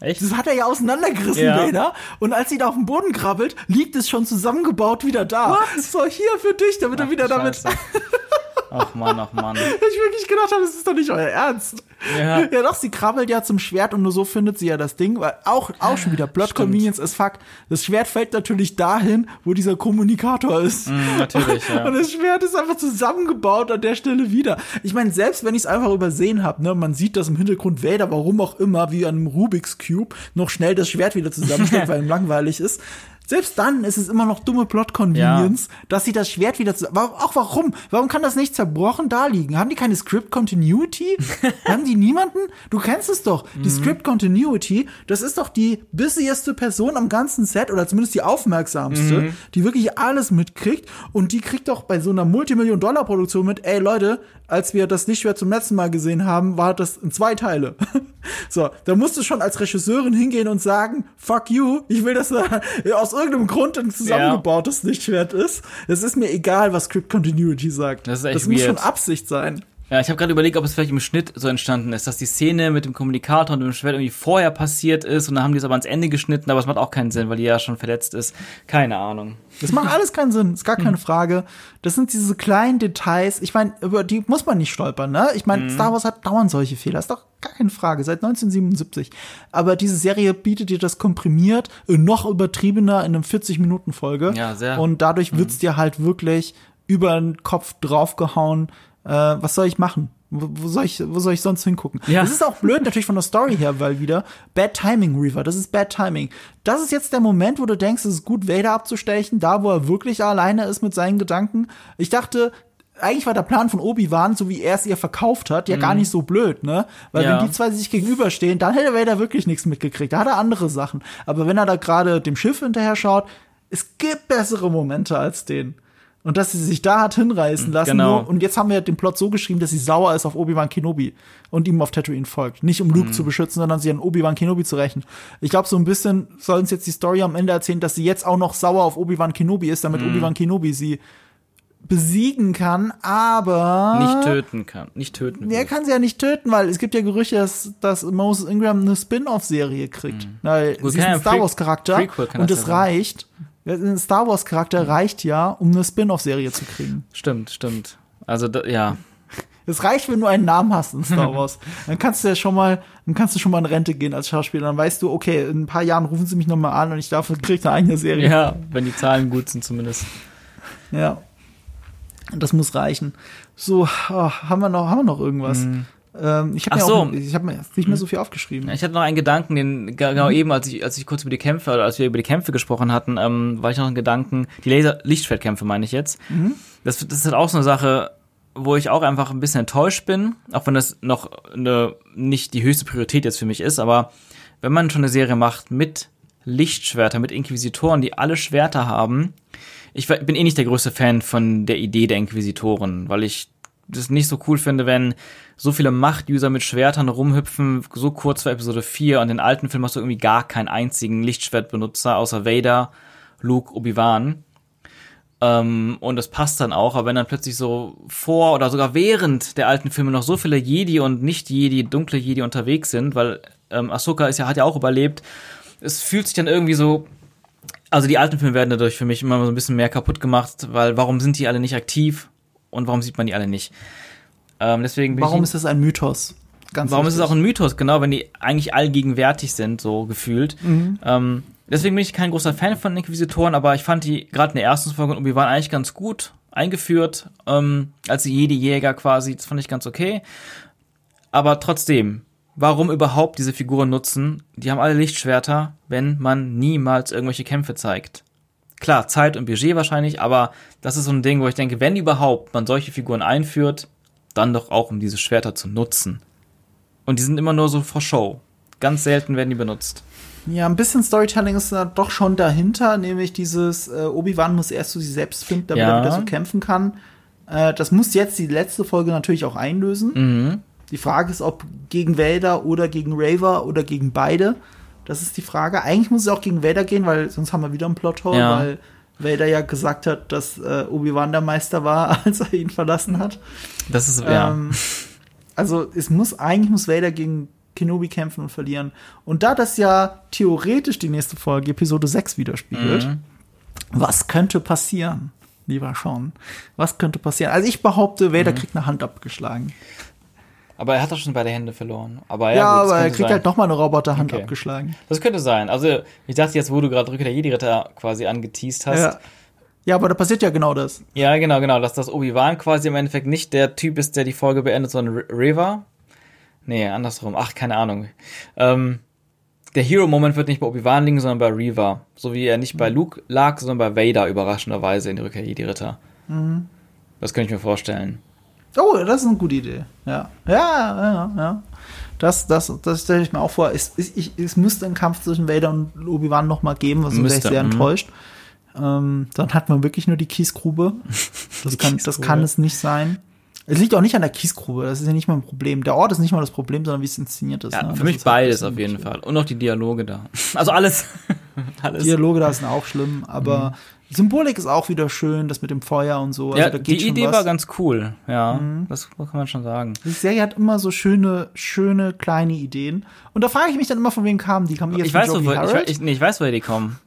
Echt? Das hat er ja auseinandergerissen, ja. Vader. Und als sie da auf dem Boden krabbelt, liegt es schon zusammengebaut wieder da. What? So, hier für dich, damit Ach, er wieder damit. [LAUGHS] Ach Mann, ach Mann. [LAUGHS] Ich wirklich gedacht habe, das ist doch nicht euer Ernst. Ja. Ja, doch, sie krabbelt ja zum Schwert und nur so findet sie ja das Ding. Weil auch, auch schon wieder Blood Stimmt. Convenience ist Fakt. Das Schwert fällt natürlich dahin, wo dieser Kommunikator ist. Mm, natürlich, [LAUGHS] ja. Und das Schwert ist einfach zusammengebaut an der Stelle wieder. Ich meine, selbst wenn ich es einfach übersehen habe, ne, man sieht das im Hintergrund Vader, warum auch immer, wie an einem Rubik's Cube, noch schnell das Schwert wieder zusammensteckt, [LAUGHS] weil ihm langweilig ist. Selbst dann ist es immer noch dumme Plot-Convenience, dass sie das Schwert wieder zusammen. Auch warum? Warum kann das nicht zerbrochen da liegen? Haben die keine Script-Continuity? [LAUGHS] Haben die niemanden? Du kennst es doch. Die Script-Continuity, das ist doch die busieste Person am ganzen Set oder zumindest die aufmerksamste, die wirklich alles mitkriegt. Und die kriegt doch bei so einer Multimillion-Dollar-Produktion mit, ey Leute, als wir das Lichtschwert zum letzten Mal gesehen haben, war das in zwei Teile. [LAUGHS] so, da musst du schon als Regisseurin hingehen und sagen, fuck you, ich will, dass da [LAUGHS] aus irgendeinem Grund ein zusammengebautes Lichtschwert ist. Es ist mir egal, was Script Continuity sagt. Das ist echt das muss schon. Absicht sein. Ja, ich habe gerade überlegt, ob es vielleicht im Schnitt so entstanden ist, dass die Szene mit dem Kommunikator und dem Schwert irgendwie vorher passiert ist und dann haben die es aber ans Ende geschnitten, aber es macht auch keinen Sinn, weil die ja schon verletzt ist. Keine Ahnung. Das macht alles keinen Sinn, ist gar keine Frage. Das sind diese kleinen Details. Ich meine, über die muss man nicht stolpern, ne? Ich meine, Star Wars hat dauernd solche Fehler, ist doch gar keine Frage, seit 1977. Aber diese Serie bietet dir das komprimiert, noch übertriebener in einem 40-Minuten-Folge. Ja, sehr. Und dadurch wird's dir halt wirklich über den Kopf draufgehauen. Äh, was soll ich machen? Wo wo soll ich, wo soll ich sonst hingucken? Ja. Das ist auch blöd natürlich von der Story her, weil wieder Bad Timing, Reaver. Das ist Bad Timing. Das ist jetzt der Moment, wo du denkst, es ist gut, Vader abzustechen, da wo er wirklich alleine ist mit seinen Gedanken. Ich dachte, eigentlich war der Plan von Obi-Wan, so wie er es ihr verkauft hat, ja gar nicht so blöd, ne? Weil Ja. wenn die zwei sich gegenüberstehen, dann hätte Vader wirklich nichts mitgekriegt. Da hat er andere Sachen. Aber wenn er da gerade dem Schiff hinterher schaut, es gibt bessere Momente als den. Und dass sie sich da hat hinreißen lassen. Genau. Nur, und jetzt haben wir den Plot so geschrieben, dass sie sauer ist auf Obi-Wan Kenobi und ihm auf Tatooine folgt. Nicht um Luke zu beschützen, sondern sie an Obi-Wan Kenobi zu rächen. Ich glaube, so ein bisschen soll uns jetzt die Story am Ende erzählen, dass sie jetzt auch noch sauer auf Obi-Wan Kenobi ist, damit Obi-Wan Kenobi sie besiegen kann, aber Nicht töten kann. Nicht töten. er will. kann sie ja nicht töten, weil es gibt ja Gerüchte, dass, dass Moses Ingram eine Spin-off-Serie kriegt. Weil Gut, sie ist ein Star Prequel kann und das es sein. reicht. Ein Star Wars-Charakter reicht ja, um eine Spin-off-Serie zu kriegen. Stimmt, stimmt. Also, ja. [LAUGHS] Es reicht, wenn du einen Namen hast in Star [LAUGHS] Wars. dann kannst du ja schon mal, dann kannst du schon mal in Rente gehen als Schauspieler. Dann weißt du, okay, in ein paar Jahren rufen sie mich noch mal an und ich darf krieg eine eigene Serie. Ja, wenn die Zahlen gut sind zumindest. Ja. Das muss reichen. So, oh, haben wir noch, haben wir noch irgendwas? Ähm, ich habe Mhm. Mir, auch- so. ich hab mir nicht mehr so viel aufgeschrieben. Ich hatte noch einen Gedanken, den genau eben, als ich, als ich kurz über die Kämpfe, oder als wir über die Kämpfe gesprochen hatten, ähm, war ich noch einen Gedanken, die Laser-Lichtschwertkämpfe meine ich jetzt. Das, das ist halt auch so eine Sache, wo ich auch einfach ein bisschen enttäuscht bin, auch wenn das noch eine, nicht die höchste Priorität jetzt für mich ist, aber wenn man schon eine Serie macht mit Lichtschwertern, mit Inquisitoren, die alle Schwerter haben, ich bin eh nicht der größte Fan von der Idee der Inquisitoren, weil ich das nicht so cool finde, wenn so viele Machtuser mit Schwertern rumhüpfen, so kurz vor Episode 4 und den alten Filmen hast du irgendwie gar keinen einzigen Lichtschwertbenutzer, außer Vader, Luke, Obi-Wan. Ähm, und das passt dann auch, aber wenn dann plötzlich so vor oder sogar während der alten Filme noch so viele Jedi und Nicht-Jedi, dunkle Jedi unterwegs sind, weil ähm, Ahsoka ist ja, hat ja auch überlebt, es fühlt sich dann irgendwie so also die alten Filme werden dadurch für mich immer so ein bisschen mehr kaputt gemacht, weil warum sind die alle nicht aktiv und warum sieht man die alle nicht? Ähm, deswegen bin Warum ist das ein Mythos? Ganz warum ist es auch ein Mythos, genau, wenn die eigentlich allgegenwärtig sind, so gefühlt. Ähm, deswegen bin ich kein großer Fan von Inquisitoren, aber ich fand die gerade in der ersten Folge und waren eigentlich ganz gut eingeführt, ähm, als Jedi-Jäger quasi, das fand ich ganz okay. Aber trotzdem, warum überhaupt diese Figuren nutzen? Die haben alle Lichtschwerter, wenn man niemals irgendwelche Kämpfe zeigt. Klar, Zeit und Budget wahrscheinlich, aber das ist so ein Ding, wo ich denke, wenn überhaupt man solche Figuren einführt, dann doch auch, um diese Schwerter zu nutzen. Und die sind immer nur so for Show. Ganz selten werden die benutzt. Ja, ein bisschen Storytelling ist da doch schon dahinter, nämlich dieses äh, Obi-Wan muss erst zu sich selbst finden, damit Ja. er wieder so kämpfen kann. Äh, das muss jetzt die letzte Folge natürlich auch einlösen. Mhm. Die Frage ist, ob gegen Vader oder gegen Raver oder gegen beide. Das ist die Frage. Eigentlich muss es auch gegen Vader gehen, weil sonst haben wir wieder einen Plothole, Ja. weil Vader ja gesagt hat, dass äh, Obi-Wan der Meister war, [LAUGHS] als er ihn verlassen hat. Das ist, ja. Ähm, also es muss eigentlich muss Vader gegen Kenobi kämpfen und verlieren. Und da das ja theoretisch die nächste Folge Episode 6 widerspiegelt, Mhm. was könnte passieren? lieber Sean. Was könnte passieren? Also ich behaupte, Vader Mhm. kriegt eine Hand abgeschlagen. Aber er hat doch schon beide Hände verloren. Aber ja, Ja, gut, aber er kriegt sein. halt nochmal eine Roboterhand Okay. abgeschlagen. Das könnte sein. Also, ich dachte jetzt, wo du gerade Rückkehr der Jedi-Ritter quasi angeteased hast. Ja. ja, aber da passiert ja genau das. Ja, genau, genau. Dass das Obi-Wan quasi im Endeffekt nicht der Typ ist, der die Folge beendet, sondern Reva. Nee, andersrum. Ach, keine Ahnung. Ähm, der Hero-Moment wird nicht bei Obi-Wan liegen, sondern bei Reva. So wie er nicht bei Luke lag, sondern bei Vader überraschenderweise in die Rückkehr Jedi-Ritter. Mhm. Das könnte ich mir vorstellen. Oh, das ist eine gute Idee. Ja, ja, ja, ja. Das, das, das stelle ich mir auch vor. Es, es, ich, es müsste einen Kampf zwischen Vader und Obi-Wan noch mal geben, was ich Müsste, sehr mhm. enttäuscht. Ähm, dann hat man wirklich nur die Kiesgrube. Das, Die kann, das Kiesgrube. kann es nicht sein. Es liegt auch nicht an der Kiesgrube, das ist ja nicht mal ein Problem. Der Ort ist nicht mal das Problem, sondern wie es inszeniert ist. Ja, ne? für Das mich ist halt beides das auf jeden. Fall. Und auch die Dialoge da. [LAUGHS] Also alles. [LAUGHS] alles. Dialoge da sind auch schlimm, aber die Symbolik ist auch wieder schön, das mit dem Feuer und so. Also ja, die Idee was. war ganz cool. Ja, Mhm. das kann man schon sagen. Die Serie hat immer so schöne, schöne kleine Ideen. Und da frage ich mich dann immer, von wem kamen die? Kamen die jetzt Ich weiß, wo, ich, ich, nee, ich weiß, woher die kommen.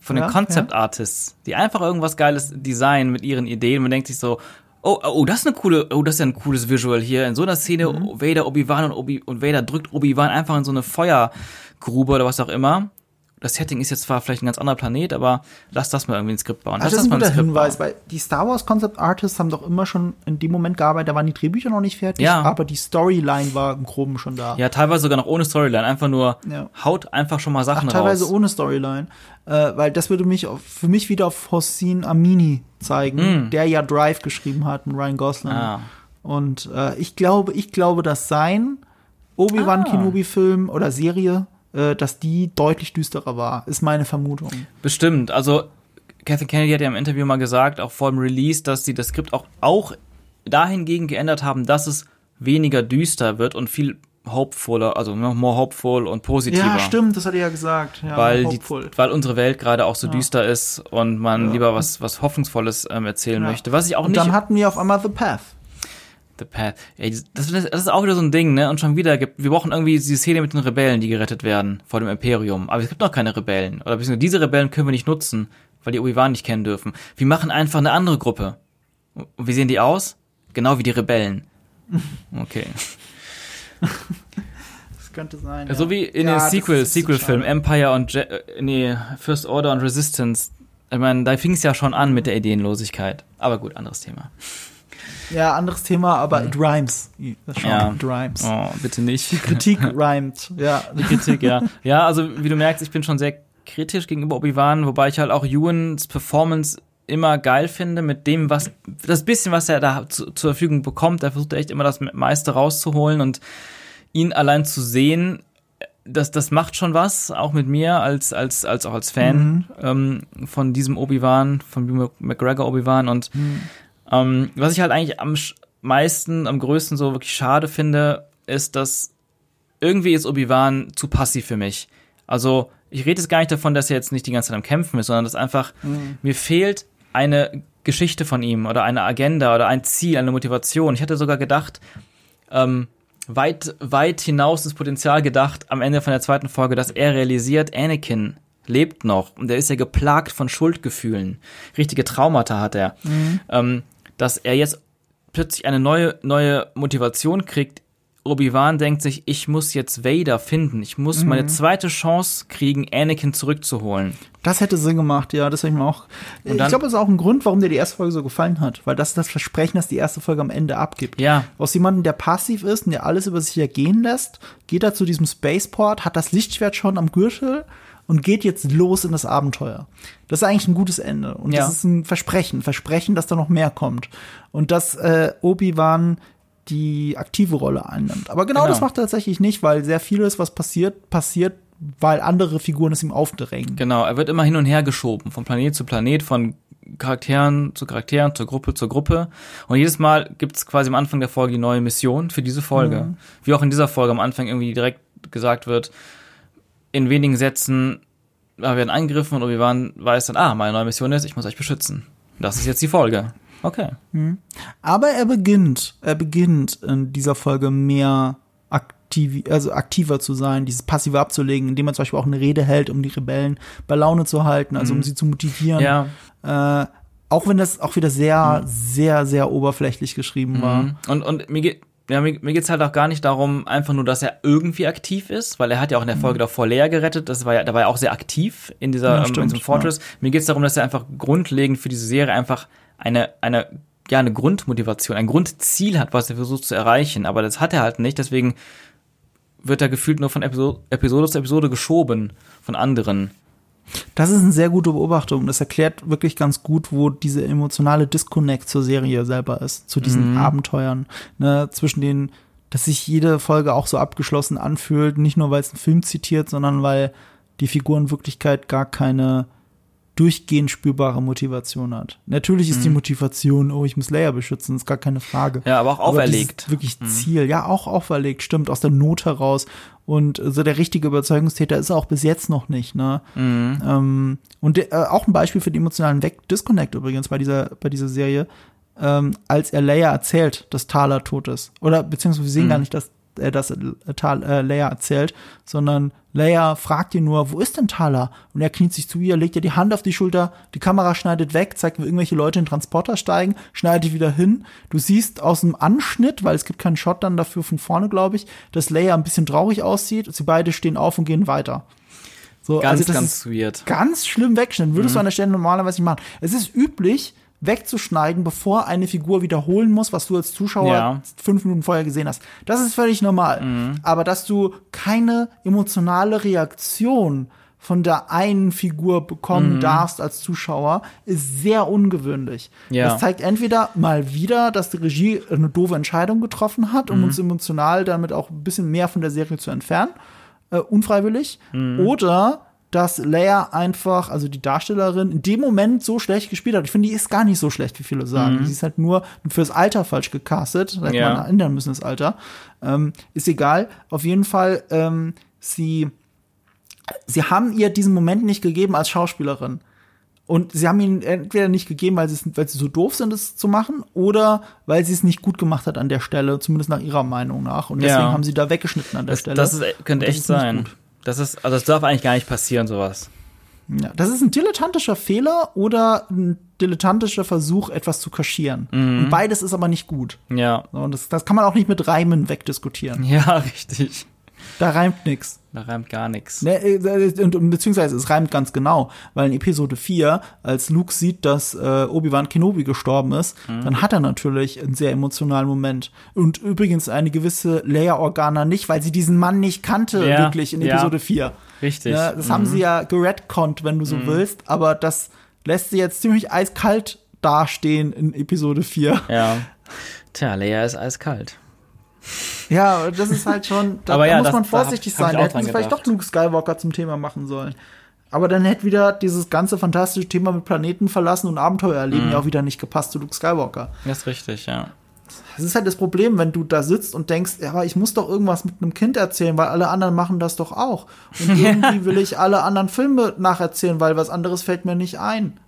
Von Ja, den Concept Artists, die einfach irgendwas Geiles designen mit ihren Ideen. Man denkt sich so, oh, oh, das ist eine coole, oh, das ist ja ein cooles Visual hier. In so einer Szene, Mhm. Vader, Obi-Wan und, Obi und Vader drückt Obi-Wan einfach in so eine Feuergrube oder was auch immer. Das Setting ist jetzt zwar vielleicht ein ganz anderer Planet, aber lass das mal irgendwie ins Skript bauen. Ach, Lass das ist ein guter Hinweis, bauen. weil die Star Wars Concept Artists haben doch immer schon in dem Moment gearbeitet, da waren die Drehbücher noch nicht fertig, Ja. aber die Storyline war im Groben schon da. Ja, teilweise sogar noch ohne Storyline. Einfach nur Ja. haut einfach schon mal Ach, Sachen teilweise raus. ohne Storyline, äh, weil das würde mich auf, für mich wieder auf Hossein Amini zeigen, Mm. der ja Drive geschrieben hat mit Ryan Gosling. Ah. Und äh, ich glaube, ich glaube, dass sein Obi-Wan Ah. Kenobi-Film oder Serie, äh, dass die deutlich düsterer war, ist meine Vermutung. Bestimmt. Also Kathleen Kennedy hat ja im Interview mal gesagt, auch vor dem Release, dass sie das Skript auch, auch dahingegen geändert haben, dass es weniger düster wird und viel hopefuller, also noch more hopeful und positiver. Ja, stimmt, das hat er ja gesagt. Ja, Weil, die, weil unsere Welt gerade auch so düster ist und man Ja. lieber was, was Hoffnungsvolles ähm, erzählen Ja. möchte. Was ich auch Und nicht. dann hatten wir auf einmal The Path. The Path. Ey, das, das ist auch wieder so ein Ding, ne? Und schon wieder gibt, wir brauchen irgendwie diese Szene mit den Rebellen, die gerettet werden vor dem Imperium. Aber es gibt noch keine Rebellen. Oder beziehungsweise diese Rebellen können wir nicht nutzen, weil die Obi-Wan nicht kennen dürfen. Wir machen einfach eine andere Gruppe. Und wie sehen die aus? Genau wie die Rebellen. [LAUGHS] Okay. Das könnte sein. So wie in Ja, den Sequel, Sequel-Film. Empire und Je äh, nee, First Order und Resistance. Ich meine, da fing es ja schon an mit der Ideenlosigkeit. Aber gut, anderes Thema. Ja, anderes Thema, aber it rhymes. Das Ja. It rhymes. Oh, bitte nicht. Die Kritik [LAUGHS] rhymt. Ja. Die Kritik, ja. Ja, also wie du merkst, ich bin schon sehr kritisch gegenüber Obi-Wan, wobei ich halt auch Ewans Performance immer geil finde mit dem, was, das bisschen, was er da zu, zur Verfügung bekommt. Er versucht echt immer das meiste rauszuholen und ihn allein zu sehen, das, das macht schon was, auch mit mir als, als, als auch als Fan ähm, von diesem Obi-Wan, von McGregor Obi-Wan und ähm, was ich halt eigentlich am meisten, am größten so wirklich schade finde, ist, dass irgendwie ist Obi-Wan zu passiv für mich. Also, ich rede jetzt gar nicht davon, dass er jetzt nicht die ganze Zeit am Kämpfen ist, sondern dass einfach mir fehlt eine Geschichte von ihm oder eine Agenda oder ein Ziel, eine Motivation. Ich hatte sogar gedacht, ähm, weit, weit hinaus ins Potenzial gedacht, am Ende von der zweiten Folge, dass er realisiert, Anakin lebt noch und er ist ja geplagt von Schuldgefühlen. Richtige Traumata hat er. Ähm, dass er jetzt plötzlich eine neue, neue Motivation kriegt. Obi-Wan denkt sich, ich muss jetzt Vader finden. Ich muss Mhm. meine zweite Chance kriegen, Anakin zurückzuholen. Das hätte Sinn gemacht, ja, das habe ich mir auch. Und ich dann- glaube, das ist auch ein Grund, warum dir die erste Folge so gefallen hat, weil das ist das Versprechen, das die erste Folge am Ende abgibt. Ja. Aus jemandem, der passiv ist und der alles über sich ergehen lässt, geht er zu diesem Spaceport, hat das Lichtschwert schon am Gürtel und geht jetzt los in das Abenteuer. Das ist eigentlich ein gutes Ende. Und Ja. das ist ein Versprechen, Versprechen, dass da noch mehr kommt. Und dass äh, Obi-Wan die aktive Rolle einnimmt. Aber genau, Genau. das macht er tatsächlich nicht, weil sehr vieles, was passiert, passiert, weil andere Figuren es ihm aufdrängen. Genau, er wird immer hin und her geschoben, von Planet zu Planet, von Charakteren zu Charakteren, zur Gruppe zu Gruppe. Und jedes Mal gibt es quasi am Anfang der Folge die neue Mission für diese Folge. Wie auch in dieser Folge am Anfang irgendwie direkt gesagt wird, in wenigen Sätzen wir werden angegriffen und Obi-Wan weiß dann, ah, meine neue Mission ist, ich muss euch beschützen. Das ist jetzt die Folge. Okay. Aber er beginnt, er beginnt in dieser Folge mehr aktiv, also aktiver zu sein, dieses Passive abzulegen, indem er zum Beispiel auch eine Rede hält, um die Rebellen bei Laune zu halten, also um sie zu motivieren. Ja, Äh, Auch wenn das auch wieder sehr, mhm. sehr, sehr oberflächlich geschrieben war. Mhm. Und, und mir geht, ja, mir, mir geht's halt auch gar nicht darum, einfach nur, dass er irgendwie aktiv ist, weil er hat ja auch in der Folge mhm. davor Lea gerettet, das war ja, da war er auch sehr aktiv in dieser, ja, stimmt, ähm, in diesem Fortress. Ja. Mir geht's darum, dass er einfach grundlegend für diese Serie einfach eine, eine, ja, eine Grundmotivation, ein Grundziel hat, was er versucht zu erreichen, aber das hat er halt nicht, deswegen wird er gefühlt nur von Episode, Episode zu Episode geschoben von anderen. Das ist eine sehr gute Beobachtung. Das erklärt wirklich ganz gut, wo diese emotionale Disconnect zur Serie selber ist, zu diesen mhm. Abenteuern, ne, zwischen den, dass sich jede Folge auch so abgeschlossen anfühlt, nicht nur weil es einen Film zitiert, sondern weil die Figur in Wirklichkeit gar keine durchgehend spürbare Motivation hat. Natürlich ist mhm. die Motivation, oh, ich muss Leia beschützen, ist gar keine Frage. Ja, aber auch auferlegt. Aber wirklich mhm. Ziel, ja, auch auferlegt, stimmt, aus der Not heraus. Und so der richtige Überzeugungstäter ist er auch bis jetzt noch nicht, ne? Mhm. Ähm, und äh, auch ein Beispiel für den emotionalen Weg Disconnect übrigens bei dieser, bei dieser Serie, ähm, als er Leia erzählt, dass Thaler tot ist. Oder beziehungsweise wir sehen mhm. gar nicht, dass er das äh, äh, Leia erzählt, sondern Leia fragt ihn nur, wo ist denn Thala? Und er kniet sich zu ihr, legt ihr die Hand auf die Schulter, die Kamera schneidet weg, zeigt, wie irgendwelche Leute in den Transporter steigen, schneidet wieder hin. Du siehst aus dem Anschnitt, weil es gibt keinen Shot dann dafür von vorne, glaube ich, dass Leia ein bisschen traurig aussieht. Sie beide stehen auf und gehen weiter. So, ganz, also ganz weird. Ganz schlimm wegschneiden. Würdest mhm. du an der Stelle normalerweise nicht machen. Es ist üblich, wegzuschneiden, bevor eine Figur wiederholen muss, was du als Zuschauer ja. fünf Minuten vorher gesehen hast. Das ist völlig normal. Mhm. Aber dass du keine emotionale Reaktion von der einen Figur bekommen mhm. darfst als Zuschauer, ist sehr ungewöhnlich. Ja. Das zeigt entweder mal wieder, dass die Regie eine doofe Entscheidung getroffen hat, um mhm. uns emotional damit auch ein bisschen mehr von der Serie zu entfernen, äh, unfreiwillig, mhm. oder dass Leia einfach, also die Darstellerin, in dem Moment so schlecht gespielt hat. Ich finde, die ist gar nicht so schlecht, wie viele sagen. Mhm. Sie ist halt nur fürs Alter falsch gecastet. Da hätte ja. man ändern müssen, das Alter. Ähm, ist egal. Auf jeden Fall, ähm, sie, sie haben ihr diesen Moment nicht gegeben als Schauspielerin. Und sie haben ihn entweder nicht gegeben, weil sie, weil sie so doof sind, es zu machen, oder weil sie es nicht gut gemacht hat an der Stelle, zumindest nach ihrer Meinung nach. Und deswegen ja. haben sie da weggeschnitten an der das, Stelle. Das ist, könnte echt sein. Gut. Das ist, also das darf eigentlich gar nicht passieren, sowas. Ja, das ist ein dilettantischer Fehler oder ein dilettantischer Versuch, etwas zu kaschieren. Mhm. Und beides ist aber nicht gut. Ja. Und das, das kann man auch nicht mit Reimen wegdiskutieren. Ja, [LAUGHS] richtig. Da reimt nix. Da reimt gar nichts. Ne, äh, und, beziehungsweise es reimt ganz genau, weil in Episode 4, als Luke sieht, dass äh, Obi-Wan Kenobi gestorben ist, mhm. dann hat er natürlich einen sehr emotionalen Moment. Und übrigens eine gewisse Leia Organa nicht, weil sie diesen Mann nicht kannte, ja. wirklich in Episode ja. 4. Richtig. Ja, das mhm. haben sie ja geredconnt, wenn du so mhm. willst, aber das lässt sie jetzt ziemlich eiskalt dastehen in Episode 4. Ja. [LAUGHS] Tja, Leia ist eiskalt. Ja, das ist halt schon, da, Aber ja, da muss das, man vorsichtig hab, sein. Da hätten sie vielleicht doch Luke Skywalker zum Thema machen sollen. Aber dann hätte wieder dieses ganze fantastische Thema mit Planeten verlassen und Abenteuer erleben mhm. ja auch wieder nicht gepasst zu Luke Skywalker. Das ist richtig, ja. Das ist halt das Problem, wenn du da sitzt und denkst, ja, aber ich muss doch irgendwas mit einem Kind erzählen, weil alle anderen machen das doch auch. Und [LAUGHS] irgendwie will ich alle anderen Filme nacherzählen, weil was anderes fällt mir nicht ein.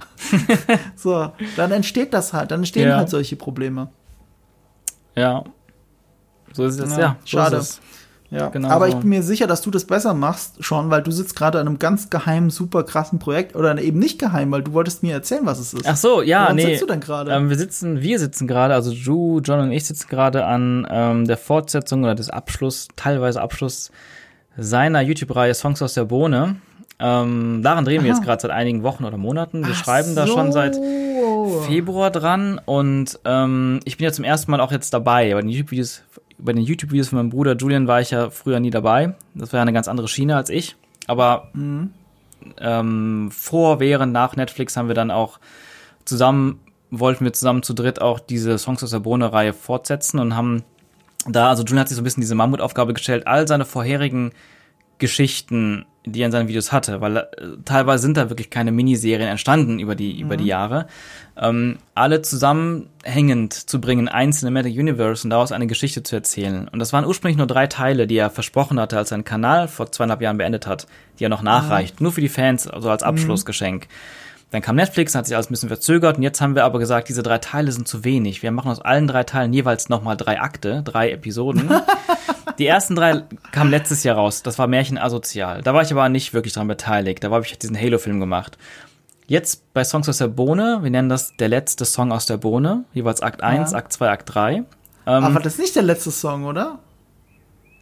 [LAUGHS] so, dann entsteht das halt, dann entstehen ja. halt solche Probleme. Ja, so ist es, ja. ja schade. Es. Ja, genau aber so. ich bin mir sicher, dass du das besser machst, schon, weil du sitzt gerade an einem ganz geheimen, super krassen Projekt oder eben nicht geheim, weil du wolltest mir erzählen, was es ist. Ach so, ja, Woran nee. sitzt du denn gerade? Ähm, wir sitzen, wir sitzen gerade, also Drew, John und ich sitzen gerade an ähm, der Fortsetzung oder des Abschluss, teilweise Abschluss seiner YouTube-Reihe Songs aus der Bohne. Ähm, daran drehen Aha. wir jetzt gerade seit einigen Wochen oder Monaten. Wir Ach schreiben so. da schon seit Februar dran und ähm, ich bin ja zum ersten Mal auch jetzt dabei bei den YouTube-Videos bei den YouTube-Videos von meinem Bruder Julian war ich ja früher nie dabei. Das war ja eine ganz andere Schiene als ich. Aber mhm. ähm, vor, während, nach Netflix haben wir dann auch zusammen, wollten wir zusammen zu dritt auch diese Songs aus der Bohne-Reihe fortsetzen und haben da, also Julian hat sich so ein bisschen diese Mammutaufgabe gestellt, all seine vorherigen Geschichten, die er in seinen Videos hatte, weil äh, teilweise sind da wirklich keine Miniserien entstanden über die, mhm. über die mhm. Jahre, ähm, alle zusammenhängend zu bringen, ein Cinematic Universe und daraus eine Geschichte zu erzählen. Und das waren ursprünglich nur drei Teile, die er versprochen hatte, als er einen Kanal vor zweieinhalb Jahren beendet hat, die er noch nachreicht, mhm. nur für die Fans, also als mhm. Abschlussgeschenk. Mhm. Dann kam Netflix, hat sich alles ein bisschen verzögert und jetzt haben wir aber gesagt, diese drei Teile sind zu wenig. Wir machen aus allen drei Teilen jeweils nochmal drei Akte, drei Episoden. [LAUGHS] Die ersten drei kamen letztes Jahr raus. Das war Märchen asozial. Da war ich aber nicht wirklich dran beteiligt. Da habe ich diesen Halo-Film gemacht. Jetzt bei Songs aus der Bohne, wir nennen das der letzte Song aus der Bohne, jeweils Akt 1, Ja. Akt 2, Akt 3. Ähm, Aber das ist nicht der letzte Song, oder?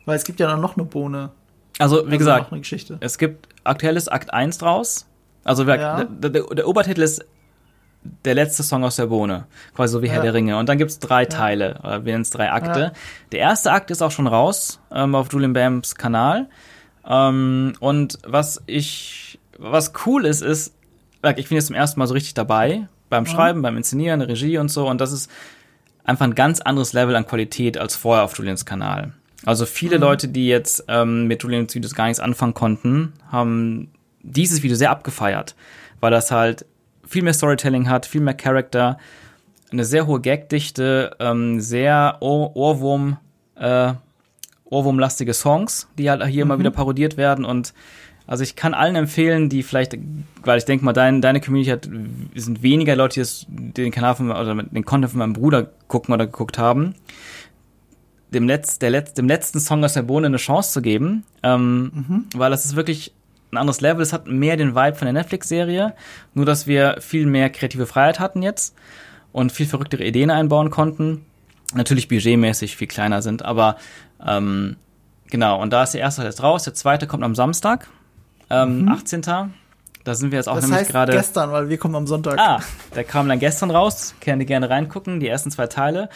Weil es gibt ja dann noch eine Bohne. also, wie Also gesagt, es gibt aktuelles Akt 1 draus. Also, Ja. der, der, der Obertitel ist der letzte Song aus der Bohne, quasi so wie Herr Ja. der Ringe. Und dann gibt's drei Teile, oder wir nennen es drei Akte. Der erste Akt ist auch schon raus ähm, auf Julian Bams Kanal. Ähm, und was ich, was cool ist, ist, ich bin jetzt zum ersten Mal so richtig dabei beim Schreiben, beim Inszenieren, Regie und so. Und das ist einfach ein ganz anderes Level an Qualität als vorher auf Julians Kanal. Also viele Leute, die jetzt ähm, mit Julians Videos gar nichts anfangen konnten, haben dieses Video sehr abgefeiert, weil das halt viel mehr Storytelling hat, viel mehr Charakter, eine sehr hohe Gagdichte, ähm, sehr Ohr Ohrwurm, äh, Ohrwurmlastige Songs, die halt hier immer wieder parodiert werden. Und also ich kann allen empfehlen, die vielleicht, weil ich denke mal, dein, deine Community hat, sind weniger Leute, die das, den Kanal von, oder den Content von meinem Bruder gucken oder geguckt haben, dem, Letz, der Letz, dem letzten Song aus der Bohne eine Chance zu geben, ähm, weil das ist wirklich ein anderes Level. Es hat mehr den Vibe von der Netflix-Serie, nur dass wir viel mehr kreative Freiheit hatten jetzt und viel verrücktere Ideen einbauen konnten. Natürlich budgetmäßig viel kleiner sind, aber ähm, genau. Und da ist der erste Teil jetzt raus, der zweite kommt am Samstag, ähm, 18. Da sind wir jetzt auch Das nämlich gerade. gestern, weil wir kommen am Sonntag. Ah, der kam dann gestern raus. Könnt ihr gerne reingucken, die ersten zwei Teile.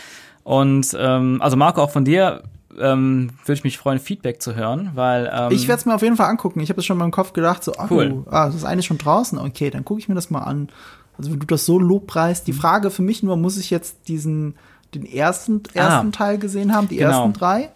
Und ähm, also Marco, auch von dir ähm, würde ich mich freuen, Feedback zu hören, weil ähm, Ich werde es mir auf jeden Fall angucken. Ich habe es schon in meinem Kopf gedacht, so, ah, Cool. ah, das ist eigentlich schon draußen. Okay, dann gucke ich mir das mal an. Also wenn du das so lobpreist, Mhm. die Frage für mich nur, muss ich jetzt diesen den ersten ersten Ah. Teil gesehen haben, die Genau. ersten drei?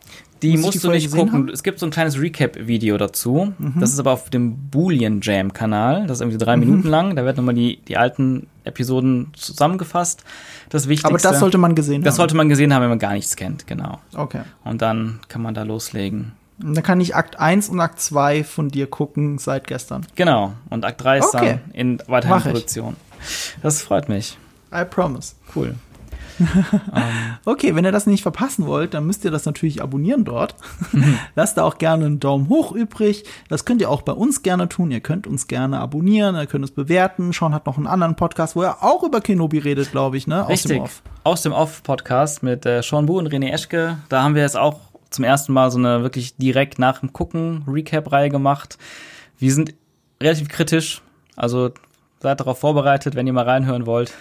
Die musst die du nicht gucken. haben? Es gibt so ein kleines Recap-Video dazu. Mhm. Das ist aber auf dem Boolean Jam-Kanal. Das ist irgendwie drei Minuten lang. Da werden nochmal die, die alten Episoden zusammengefasst. Das Wichtigste. Aber das sollte man gesehen das haben. sollte man gesehen haben, wenn man gar nichts kennt. Genau. Okay. Und dann kann man da loslegen. Und dann kann ich Akt 1 und Akt 2 von dir gucken seit gestern. Genau. Und Akt 3 ist Okay. dann in weiterhin Mach ich. Produktion. Das freut mich. I promise. Cool. [LAUGHS] Okay, wenn ihr das nicht verpassen wollt, dann müsst ihr das natürlich abonnieren dort. Mhm. [LAUGHS] Lasst da auch gerne einen Daumen hoch übrig. Das könnt ihr auch bei uns gerne tun. Ihr könnt uns gerne abonnieren, ihr könnt es bewerten. Sean hat noch einen anderen Podcast, wo er auch über Kenobi redet, glaube ich, ne? Aus Richtig. dem Off. Aus dem Off-Podcast mit äh, Sean Bu und René Eschke. Da haben wir jetzt auch zum ersten Mal so eine wirklich direkt nach dem Gucken Recap-Reihe gemacht. Wir sind relativ kritisch, also seid darauf vorbereitet, wenn ihr mal reinhören wollt.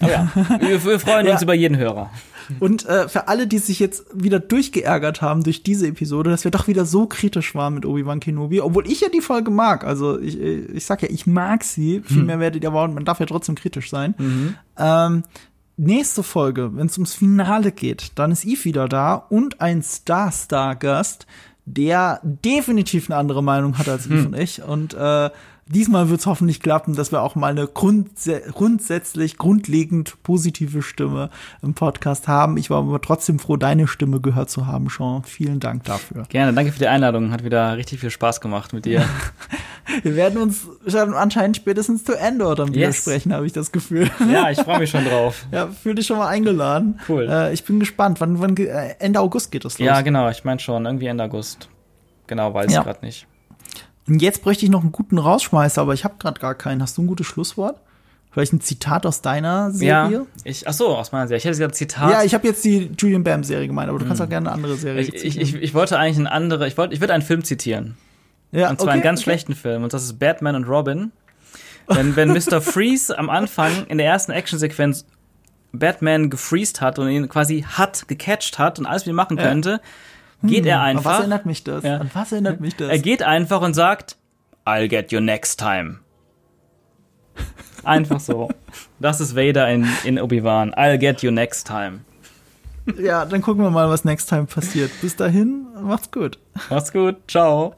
Ja, [LAUGHS] wir, wir freuen uns Ja. über jeden Hörer. Und äh, für alle, die sich jetzt wieder durchgeärgert haben durch diese Episode, dass wir doch wieder so kritisch waren mit Obi-Wan Kenobi, obwohl ich ja die Folge mag. Also ich, äh, ich sag ja, ich mag sie. Hm. Viel mehr werdet ihr aber, man darf ja trotzdem kritisch sein. Mhm. Ähm, nächste Folge, wenn es ums Finale geht, dann ist Eve wieder da und ein Star-Star-Gast, der definitiv eine andere Meinung hat als Hm. Eve und ich. Und äh, diesmal wird es hoffentlich klappen, dass wir auch mal eine grundsä grundsätzlich, grundlegend positive Stimme im Podcast haben. Ich war aber trotzdem froh, deine Stimme gehört zu haben, Sean. Vielen Dank dafür. Gerne, danke für die Einladung. Hat wieder richtig viel Spaß gemacht mit dir. [LAUGHS] Wir werden uns anscheinend spätestens zu Endor dann wieder Yes. sprechen, habe ich das Gefühl. [LAUGHS] ja, ich freue mich schon drauf. Ja, fühl dich schon mal eingeladen. Cool. Äh, ich bin gespannt. Wann, wann äh, Ende August geht das los? Ja, genau, ich meine schon, irgendwie Ende August. Genau, weiß Ja. ich gerade nicht. Und jetzt bräuchte ich noch einen guten Rausschmeißer, aber ich habe gerade gar keinen. Hast du ein gutes Schlusswort? Vielleicht ein Zitat aus deiner Serie? Ja, ich, ach so, aus meiner Serie. Ich hätte gesagt Zitat. Ja, ich habe jetzt die Julian Bam Serie gemeint, aber du kannst auch gerne eine andere Serie Ich, ich, ich, zitieren. ich wollte eigentlich einen andere, ich wollte, ich würde einen Film zitieren. ja, Und zwar einen ganz schlechten Film. Und das ist Batman und Robin. Wenn, wenn [LAUGHS] Mr. Freeze am Anfang in der ersten Actionsequenz Batman gefreezed hat und ihn quasi hat, gecatcht hat und alles wieder machen Ja. Geht er An was einfach. erinnert mich das? Ja. An was erinnert mich das? Er geht einfach und sagt, I'll get you next time. Einfach so. [LAUGHS] Das ist Vader in, in Obi-Wan. I'll get you next time. ja, dann gucken wir mal, was next time passiert. Bis dahin, macht's gut. Macht's gut. Ciao.